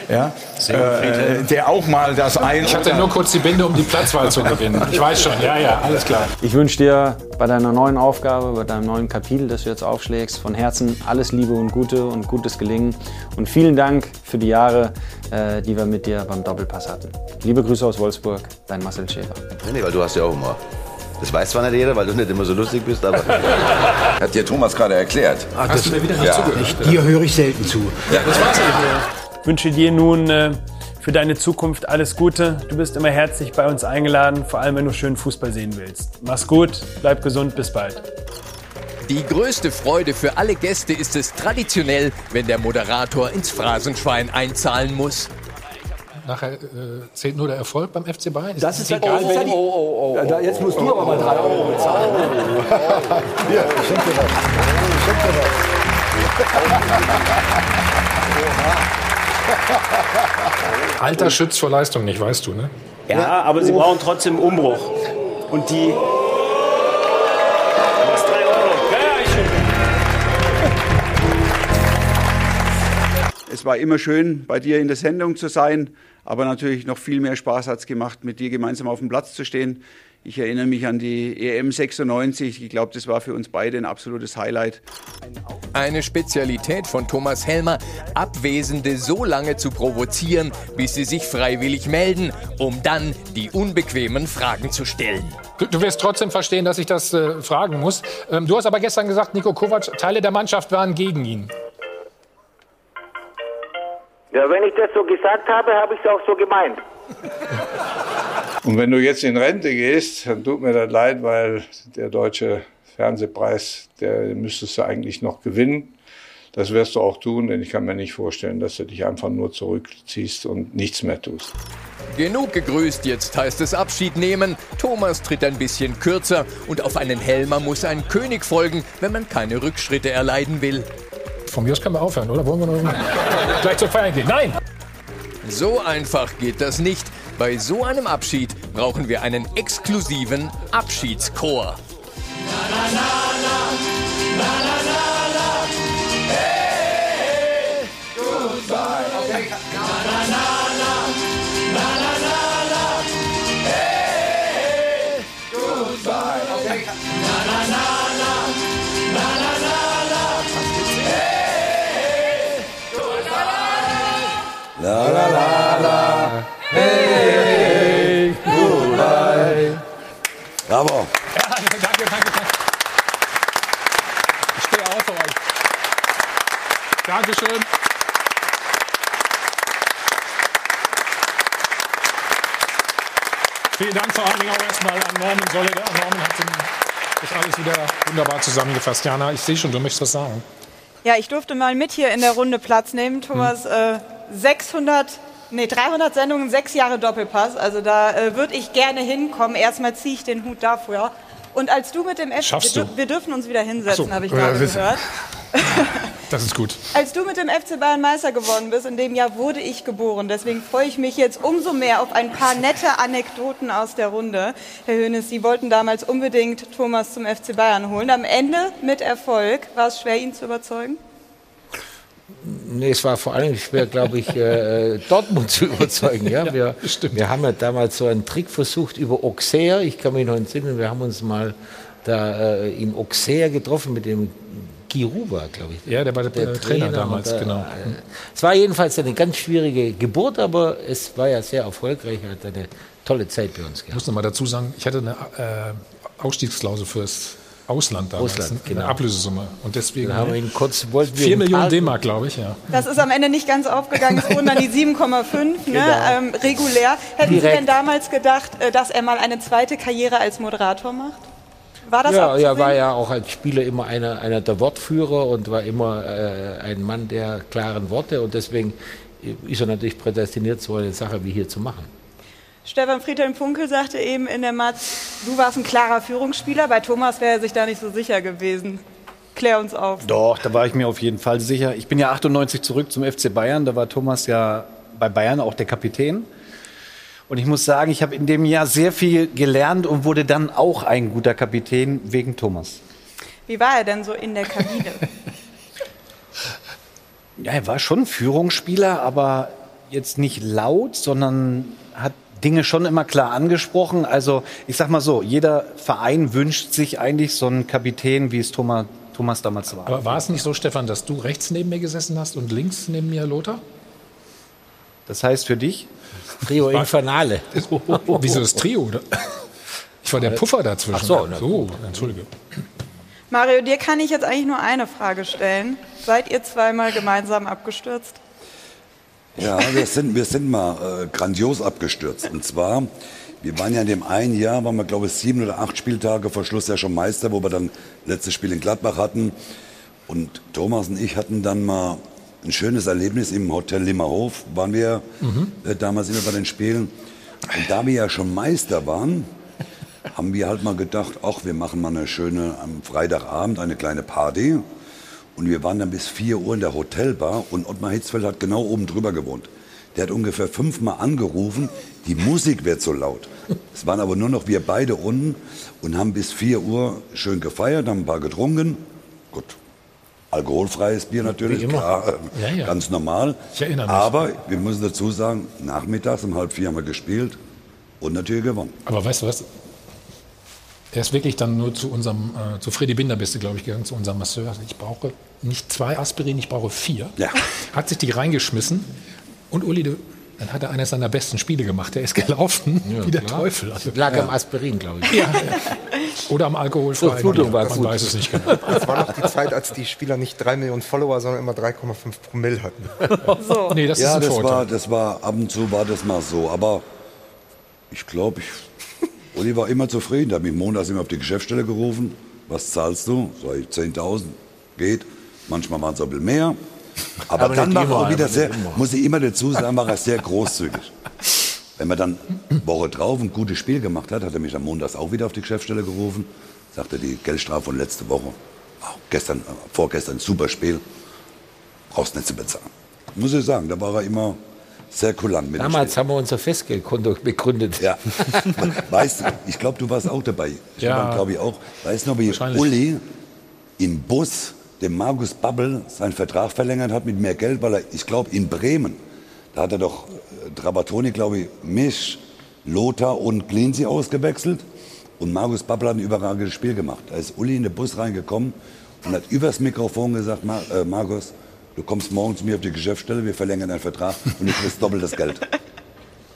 Ja, äh, der auch mal das ein. Ich hatte nur kurz die Binde, um die Platzwahl zu gewinnen. Ich weiß schon, ja, ja, alles klar. Ich wünsche dir bei deiner neuen Aufgabe, bei deinem neuen Kapitel, das du jetzt aufschlägst, von Herzen alles Liebe und Gute und gutes Gelingen. Und vielen Dank für die Jahre, äh, die wir mit dir beim Doppelpass hatten. Liebe Grüße aus Wolfsburg, dein Marcel Schäfer. Nee, weil du hast ja auch Humor. Das weiß zwar nicht jeder, weil du nicht immer so lustig bist, aber. Hat dir Thomas gerade erklärt. Ach, das- Hast du mir wieder ja. zugehört? Dir höre ich selten zu. Ja, das war's Ich wünsche dir nun äh, für deine Zukunft alles Gute. Du bist immer herzlich bei uns eingeladen, vor allem wenn du schön Fußball sehen willst. Mach's gut, bleib gesund, bis bald. Die größte Freude für alle Gäste ist es traditionell, wenn der Moderator ins Phrasenschwein einzahlen muss. Nachher äh, zählt nur der Erfolg beim FC Bayern. Das ist egal, oh, oh, oh, oh, Jetzt musst du aber mal drei Euro bezahlen. Hier, schenk dir. Ich schenk dir Alter schützt vor Leistung nicht, weißt du, ne? Ja, aber sie brauchen trotzdem Umbruch. Und die. Es war immer schön, bei dir in der Sendung zu sein, aber natürlich noch viel mehr Spaß hat es gemacht, mit dir gemeinsam auf dem Platz zu stehen. Ich erinnere mich an die EM 96. Ich glaube, das war für uns beide ein absolutes Highlight. Eine Spezialität von Thomas Helmer, Abwesende so lange zu provozieren, bis sie sich freiwillig melden, um dann die unbequemen Fragen zu stellen. Du, du wirst trotzdem verstehen, dass ich das äh, fragen muss. Ähm, du hast aber gestern gesagt, Nico Kovac, Teile der Mannschaft waren gegen ihn. Ja, wenn ich das so gesagt habe, habe ich es auch so gemeint. Und wenn du jetzt in Rente gehst, dann tut mir das leid, weil der deutsche Fernsehpreis, der müsstest du eigentlich noch gewinnen. Das wirst du auch tun, denn ich kann mir nicht vorstellen, dass du dich einfach nur zurückziehst und nichts mehr tust. Genug gegrüßt, jetzt heißt es Abschied nehmen. Thomas tritt ein bisschen kürzer und auf einen Helmer muss ein König folgen, wenn man keine Rückschritte erleiden will. Von mir aus können wir aufhören, oder? Wollen wir noch gleich zur Feier gehen? Nein! So einfach geht das nicht. Bei so einem Abschied brauchen wir einen exklusiven Abschiedschor. La la la la. Hey, hey, hey. Bravo. Ja, danke, danke, danke. Ich stehe auf für euch. Dankeschön. Vielen Dank vor allen Dingen auch erstmal an Norman Soleder. Norman hat das alles wieder wunderbar zusammengefasst. Jana, ich sehe schon, du möchtest was sagen. Ja, ich durfte mal mit hier in der Runde Platz nehmen. Thomas, hm. äh 600, nee, 300 Sendungen, sechs Jahre Doppelpass. Also da äh, würde ich gerne hinkommen. Erstmal ziehe ich den Hut dafür. Und als du mit dem F, Schaffst wir, du. wir dürfen uns wieder hinsetzen, so. habe ich gerade gehört. Das ist gut. Als du mit dem FC Bayern Meister geworden bist, in dem Jahr wurde ich geboren. Deswegen freue ich mich jetzt umso mehr auf ein paar nette Anekdoten aus der Runde. Herr Hönes, Sie wollten damals unbedingt Thomas zum FC Bayern holen. Am Ende mit Erfolg. War es schwer, ihn zu überzeugen? Nee, es war vor allem schwer, glaube ich, äh, Dortmund zu überzeugen. Ja? Wir, wir haben ja damals so einen Trick versucht über Auxerre. Ich kann mich noch entsinnen, wir haben uns mal da äh, in Auxerre getroffen mit dem Giruba, glaube ich. Ja, der war der, Trainer, damals, und, äh, genau. Es war jedenfalls eine ganz schwierige Geburt, aber es war ja sehr erfolgreich. Er hat eine tolle Zeit bei uns Ich gehabt. muss noch mal dazu sagen, ich hatte eine äh, Ausstiegsklausel fürs Ausland damals, Ausland, eine genau. Ablösesumme. Und deswegen Dann haben wir ihn kurz, wollten wir 4 ihn Millionen. D-Mark, glaube ich, ja. Das ist am Ende nicht ganz aufgegangen. Es wurden dann die 7,5 ne, Genau. ähm, regulär. Hätten Sie Direkt. denn damals gedacht, äh, dass er mal eine zweite Karriere als Moderator macht? War das ja, er war ja auch als Spieler immer einer, einer der Wortführer und war immer äh, ein Mann der klaren Worte und deswegen ist er natürlich prädestiniert, so eine Sache wie hier zu machen. Stefan Friedhelm Funkel sagte eben in der Matz, du warst ein klarer Führungsspieler. Bei Thomas wäre er sich da nicht so sicher gewesen. Klär uns auf. Doch, da war ich mir auf jeden Fall sicher. Ich bin ja 98 zurück zum FC Bayern. Da war Thomas ja bei Bayern auch der Kapitän. Und ich muss sagen, ich habe in dem Jahr sehr viel gelernt und wurde dann auch ein guter Kapitän wegen Thomas. Wie war er denn so in der Kabine? Ja, er war schon Führungsspieler, aber jetzt nicht laut, sondern hat Dinge schon immer klar angesprochen. Also ich sag mal so, jeder Verein wünscht sich eigentlich so einen Kapitän, wie es Thomas, Thomas damals war. Aber war es nicht so, Stefan, dass du rechts neben mir gesessen hast und links neben mir Lothar? Das heißt für dich? Trio Infernale. Wieso das Trio? oder? Ich war der Puffer dazwischen. Ach so, na so entschuldige. Mario, dir kann ich jetzt eigentlich nur eine Frage stellen. Seid ihr zweimal gemeinsam abgestürzt? Ja, wir sind, wir sind mal äh, grandios abgestürzt. Und zwar, wir waren ja in dem einen Jahr, waren wir glaube ich sieben oder acht Spieltage vor Schluss ja schon Meister, wo wir dann letztes Spiel in Gladbach hatten. Und Thomas und ich hatten dann mal ein schönes Erlebnis im Hotel Limmerhof, waren wir Mhm. äh, damals immer bei den Spielen. Und da wir ja schon Meister waren, haben wir halt mal gedacht, ach, wir machen mal eine schöne, am Freitagabend eine kleine Party. Und wir waren dann bis 4 Uhr in der Hotelbar und Ottmar Hitzfeld hat genau oben drüber gewohnt. Der hat ungefähr fünfmal angerufen, die Musik wird so laut. Es waren aber nur noch wir beide unten und haben bis 4 Uhr schön gefeiert, haben ein paar getrunken. Gut, alkoholfreies Bier natürlich, klar, Ja, ja. ganz normal. Ich erinnere mich. Aber wir müssen dazu sagen, nachmittags um halb vier haben wir gespielt und natürlich gewonnen. Aber weißt du was? Er ist wirklich dann nur zu unserem, äh, zu Freddy Binder bist du, glaube ich, gegangen, zu unserem Masseur. Ich brauche nicht zwei Aspirin, ich brauche vier. Ja. Hat sich die reingeschmissen. Und Uli, du, dann hat er eines seiner besten Spiele gemacht. Der ist gelaufen wie der klar. Teufel. Also, Lag ja. am Aspirin, glaube ich. Ja, ja. Oder am alkoholfreien. Durchblutung war Man gut. weiß es nicht genau. Das war noch die Zeit, als die Spieler nicht drei Millionen Follower, sondern immer 3,5 Promille hatten. So. Nee, das ja, ist ein das Vorteil. war, das war ab und zu war das mal so. Aber ich glaube, ich, Uli war immer zufrieden. Der hat mich montags immer auf die Geschäftsstelle gerufen. Was zahlst du? Sag ich, 10.000. Geht. Manchmal waren es ein bisschen mehr. Aber, Aber dann war er wieder sehr, muss ich immer dazu sagen, war er sehr großzügig. Wenn man dann Woche drauf ein gutes Spiel gemacht hat, hat er mich am montags auch wieder auf die Geschäftsstelle gerufen. Sagte, die Geldstrafe von letzte Woche, auch gestern, äh, vorgestern, super Spiel, brauchst nicht zu bezahlen. Muss ich sagen, da war er immer sehr kulant mit Damals haben wir unser Festgeldkonto begründet. Ja. Weißt du, ich glaube, du warst auch dabei. Ja. glaube ich auch. Weißt du noch, wie. Uli im Bus dem Markus Babbel seinen Vertrag verlängert hat mit mehr Geld, weil er, ich glaube, in Bremen, da hat er doch äh, Trapattoni, glaube ich, mich, Lothar und Glinzi ausgewechselt. Und Markus Babbel hat ein überragendes Spiel gemacht. Da ist Uli in den Bus reingekommen und hat übers Mikrofon gesagt, Mar äh, Markus, du kommst morgen zu mir auf die Geschäftsstelle, wir verlängern deinen Vertrag und du kriegst doppelt das Geld.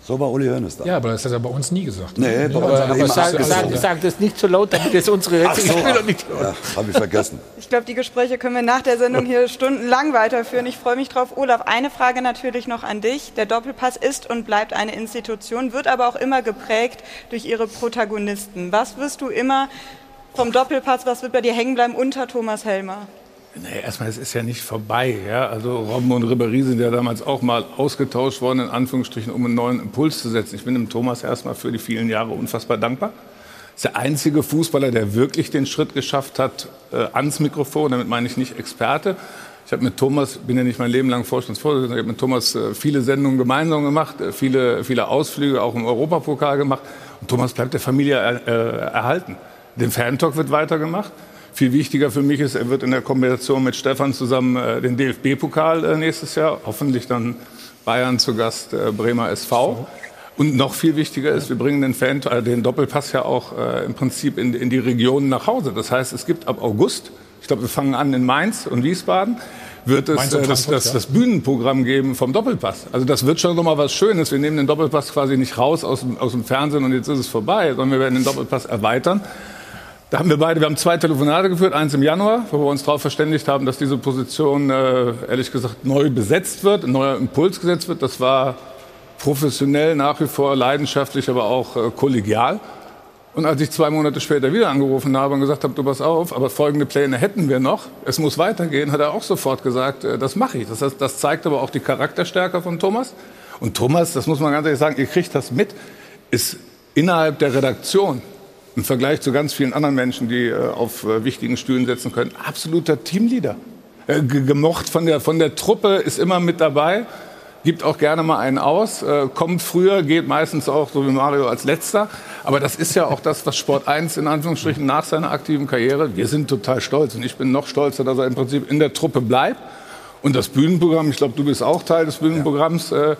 So war Uli Hoeneß da. Ja, aber das hat er bei uns nie gesagt. Nee, bei uns Aber, hat er aber immer sag, sag, sag das nicht so laut, damit jetzt unsere Ach so. Spieler nicht hören. Ja, habe ich vergessen. Ich glaube, die Gespräche können wir nach der Sendung hier stundenlang weiterführen. Ich freue mich drauf. Olaf, eine Frage natürlich noch an dich. Der Doppelpass ist und bleibt eine Institution, wird aber auch immer geprägt durch ihre Protagonisten. Was wirst du immer vom Doppelpass, was wird bei dir hängen bleiben unter Thomas Helmer? Nee, erstmal, es ist ja nicht vorbei. Ja? Also Robben und Ribéry sind ja damals auch mal ausgetauscht worden, in Anführungsstrichen, um einen neuen Impuls zu setzen. Ich bin dem Thomas erstmal für die vielen Jahre unfassbar dankbar. Ist der einzige Fußballer, der wirklich den Schritt geschafft hat äh, ans Mikrofon. Damit meine ich nicht Experte. Ich habe mit Thomas, bin ja nicht mein Leben lang Vorstandsvorsitzender, ich habe mit Thomas äh, viele Sendungen gemeinsam gemacht, äh, viele, viele Ausflüge auch im Europapokal gemacht. Und Thomas bleibt der Familie äh, erhalten. Den Fan-Talk wird weitergemacht. Viel wichtiger für mich ist, er wird in der Kombination mit Stefan zusammen äh, den DFB-Pokal äh, nächstes Jahr, hoffentlich dann Bayern zu Gast, äh, Bremer SV. Und noch viel wichtiger ist, wir bringen den, Fan, äh, den Doppelpass ja auch äh, im Prinzip in, in die Regionen nach Hause. Das heißt, es gibt ab August, ich glaube, wir fangen an in Mainz und Wiesbaden, wird es äh, das, das, das Bühnenprogramm geben vom Doppelpass. Also das wird schon noch mal was Schönes. Wir nehmen den Doppelpass quasi nicht raus aus dem, aus dem Fernsehen und jetzt ist es vorbei, sondern wir werden den Doppelpass erweitern. Da haben wir beide, wir haben zwei Telefonate geführt, eins im Januar, wo wir uns darauf verständigt haben, dass diese Position, äh, ehrlich gesagt, neu besetzt wird, ein neuer Impuls gesetzt wird. Das war professionell, nach wie vor leidenschaftlich, aber auch äh, kollegial. Und als ich zwei Monate später wieder angerufen habe und gesagt habe, du pass auf, aber folgende Pläne hätten wir noch, es muss weitergehen, hat er auch sofort gesagt, äh, das mache ich. Das, heißt, das zeigt aber auch die Charakterstärke von Thomas. Und Thomas, das muss man ganz ehrlich sagen, ihr kriegt das mit, ist innerhalb der Redaktion im Vergleich zu ganz vielen anderen Menschen, die äh, auf äh, wichtigen Stühlen sitzen können, absoluter Teamleader. Äh, ge- gemocht von der, von der Truppe, ist immer mit dabei, gibt auch gerne mal einen aus, äh, kommt früher, geht meistens auch, so wie Mario, als Letzter. Aber das ist ja auch das, was Sport 1 in Anführungsstrichen nach seiner aktiven Karriere, wir sind total stolz und ich bin noch stolzer, dass er im Prinzip in der Truppe bleibt. Und das Bühnenprogramm, ich glaube, du bist auch Teil des Bühnenprogramms, äh,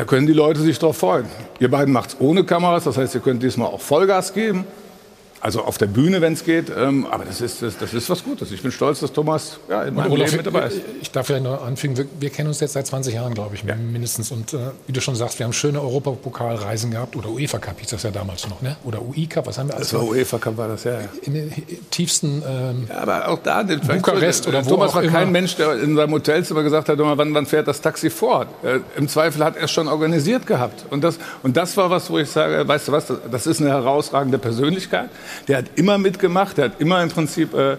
da können die Leute sich drauf freuen. Ihr beiden macht's ohne Kameras, das heißt, ihr könnt diesmal auch Vollgas geben. Also auf der Bühne, wenn es geht. Ähm, aber das ist, das, das ist was Gutes. Ich bin stolz, dass Thomas ja, in meinem Olaf, Leben mit dabei ist. ich darf vielleicht noch anfügen, wir, wir kennen uns jetzt seit 20 Jahren, glaube ich, mindestens. Und äh, wie du schon sagst, wir haben schöne Europapokalreisen gehabt. Oder UEFA Cup hieß das ja damals noch, ne? Oder UI Cup, was haben wir alles Das war? UEFA Cup, war das, ja. ja. In den tiefsten ähm, Ja, aber auch da, den- Bukarest oder wo Thomas war immer. kein Mensch, der in seinem Hotelzimmer gesagt hat, "Hör mal, wann, wann fährt das Taxi fort? Äh, Im Zweifel hat er es schon organisiert gehabt. Und das, und das war was, wo ich sage, weißt du was, das ist eine herausragende Persönlichkeit. Der hat immer mitgemacht, der hat immer im Prinzip... Äh,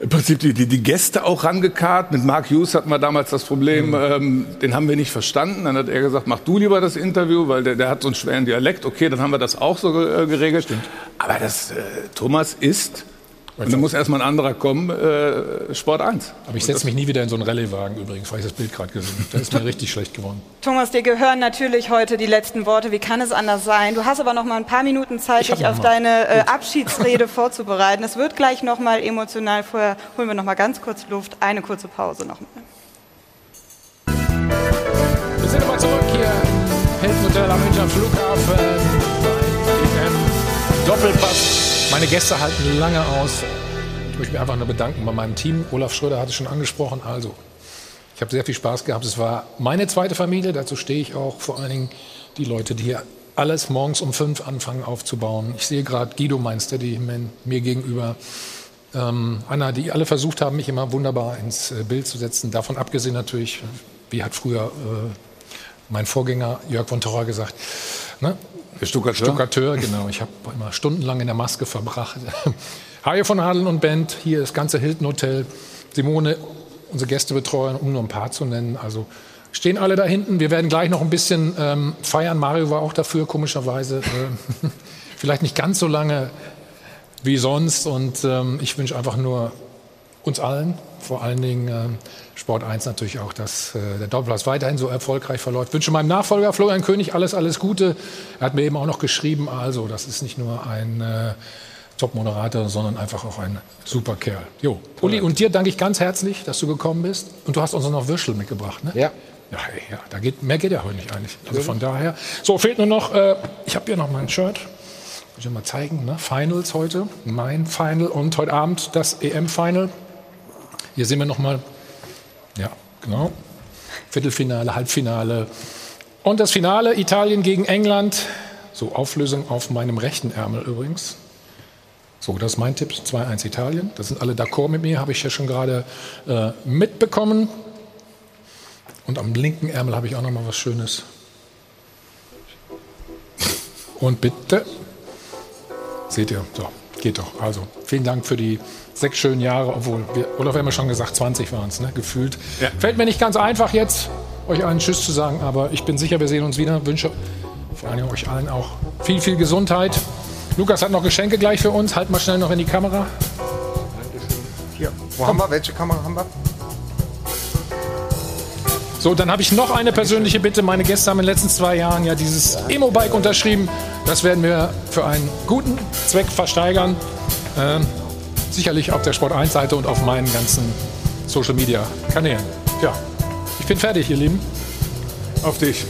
im Prinzip die, die, die Gäste auch rangekarrt. Mit Mark Hughes hatten wir damals das Problem, ähm, den haben wir nicht verstanden. Dann hat er gesagt, mach du lieber das Interview, weil der, der hat so einen schweren Dialekt. Okay, dann haben wir das auch so äh, geregelt. Aber das, äh, Thomas ist, und da muss erstmal ein anderer kommen, äh, Sport 1. Aber ich setze mich nie wieder in so einen Rallye-Wagen übrigens, weil ich das Bild gerade gesehen habe. Da ist mir richtig schlecht geworden. Thomas, dir gehören natürlich heute die letzten Worte. Wie kann es anders sein? Du hast aber noch mal ein paar Minuten Zeit, dich auf mal. deine äh, Abschiedsrede vorzubereiten. Es wird gleich noch mal emotional. Vorher holen wir noch mal ganz kurz Luft. Eine kurze Pause noch mal. Wir sind nochmal zurück hier im Hilton Hotel am Münchner Flughafen Doppelpass. Meine Gäste halten lange aus. Ich möchte mich einfach nur bedanken bei meinem Team. Olaf Schröder hatte schon angesprochen. Also, ich habe sehr viel Spaß gehabt. Es war meine zweite Familie. Dazu stehe ich auch. Vor allen Dingen die Leute, die hier alles morgens um fünf anfangen aufzubauen. Ich sehe gerade Guido, mein Steadyman, mir gegenüber. Ähm, Anna, die alle versucht haben, mich immer wunderbar ins äh, Bild zu setzen. Davon abgesehen natürlich, wie hat früher äh, mein Vorgänger Jörg von Torra gesagt, ne? Stuckateur? Stuckateur, genau. Ich habe immer stundenlang in der Maske verbracht. Hajo von Hadeln und Band, hier das ganze Hilton Hotel. Simone, unsere Gästebetreuerin, um nur ein paar zu nennen. Also stehen alle da hinten. Wir werden gleich noch ein bisschen ähm, feiern. Mario war auch dafür, komischerweise. Äh, vielleicht nicht ganz so lange wie sonst. Und ähm, ich wünsche einfach nur uns allen, vor allen Dingen ähm, Sport 1 natürlich auch, dass äh, der Doppelpass weiterhin so erfolgreich verläuft. Wünsche meinem Nachfolger Florian König alles, alles Gute. Er hat mir eben auch noch geschrieben, also das ist nicht nur ein äh, Top-Moderator, sondern einfach auch ein super Kerl. Jo, Uli, und dir danke ich ganz herzlich, dass du gekommen bist. Und du hast uns auch noch Würstel mitgebracht, ne? Ja. Ja, ja, da geht, mehr geht ja heute nicht eigentlich. Also von daher. So, fehlt nur noch, äh, ich habe hier noch mein Shirt. Muss ich mal zeigen, ne? Finals heute, mein Final und heute Abend das EM-Final. Hier sehen wir noch mal, ja, genau, Viertelfinale, Halbfinale. Und das Finale Italien gegen England. So, Auflösung auf meinem rechten Ärmel übrigens. So, das ist mein Tipp, 2-1 Italien. Das sind alle d'accord mit mir, habe ich ja schon gerade äh, mitbekommen. Und am linken Ärmel habe ich auch noch mal was Schönes. Und bitte. Seht ihr, so, geht doch. Also, vielen Dank für die sechs schönen Jahre, obwohl, wir, Olaf haben ja schon gesagt, 20 waren es, ne, gefühlt. Ja. Fällt mir nicht ganz einfach jetzt, euch allen Tschüss zu sagen, aber ich bin sicher, wir sehen uns wieder. Wünsche vor allem euch allen auch viel, viel Gesundheit. Lukas hat noch Geschenke gleich für uns. Halt mal schnell noch in die Kamera. Hier, wo haben wir? Welche Kamera haben wir? So, dann habe ich noch eine persönliche Bitte. Meine Gäste haben in den letzten zwei Jahren ja dieses Emo-Bike unterschrieben. Das werden wir für einen guten Zweck versteigern. Ähm, sicherlich auf der Sport 1 Seite und auf meinen ganzen Social Media Kanälen. Ja, ich bin fertig, ihr Lieben. Auf dich.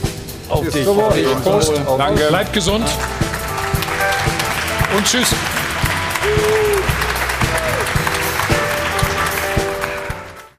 Auf dich. Prost. Auf Prost. dich. Danke. Bleibt gesund. Und tschüss.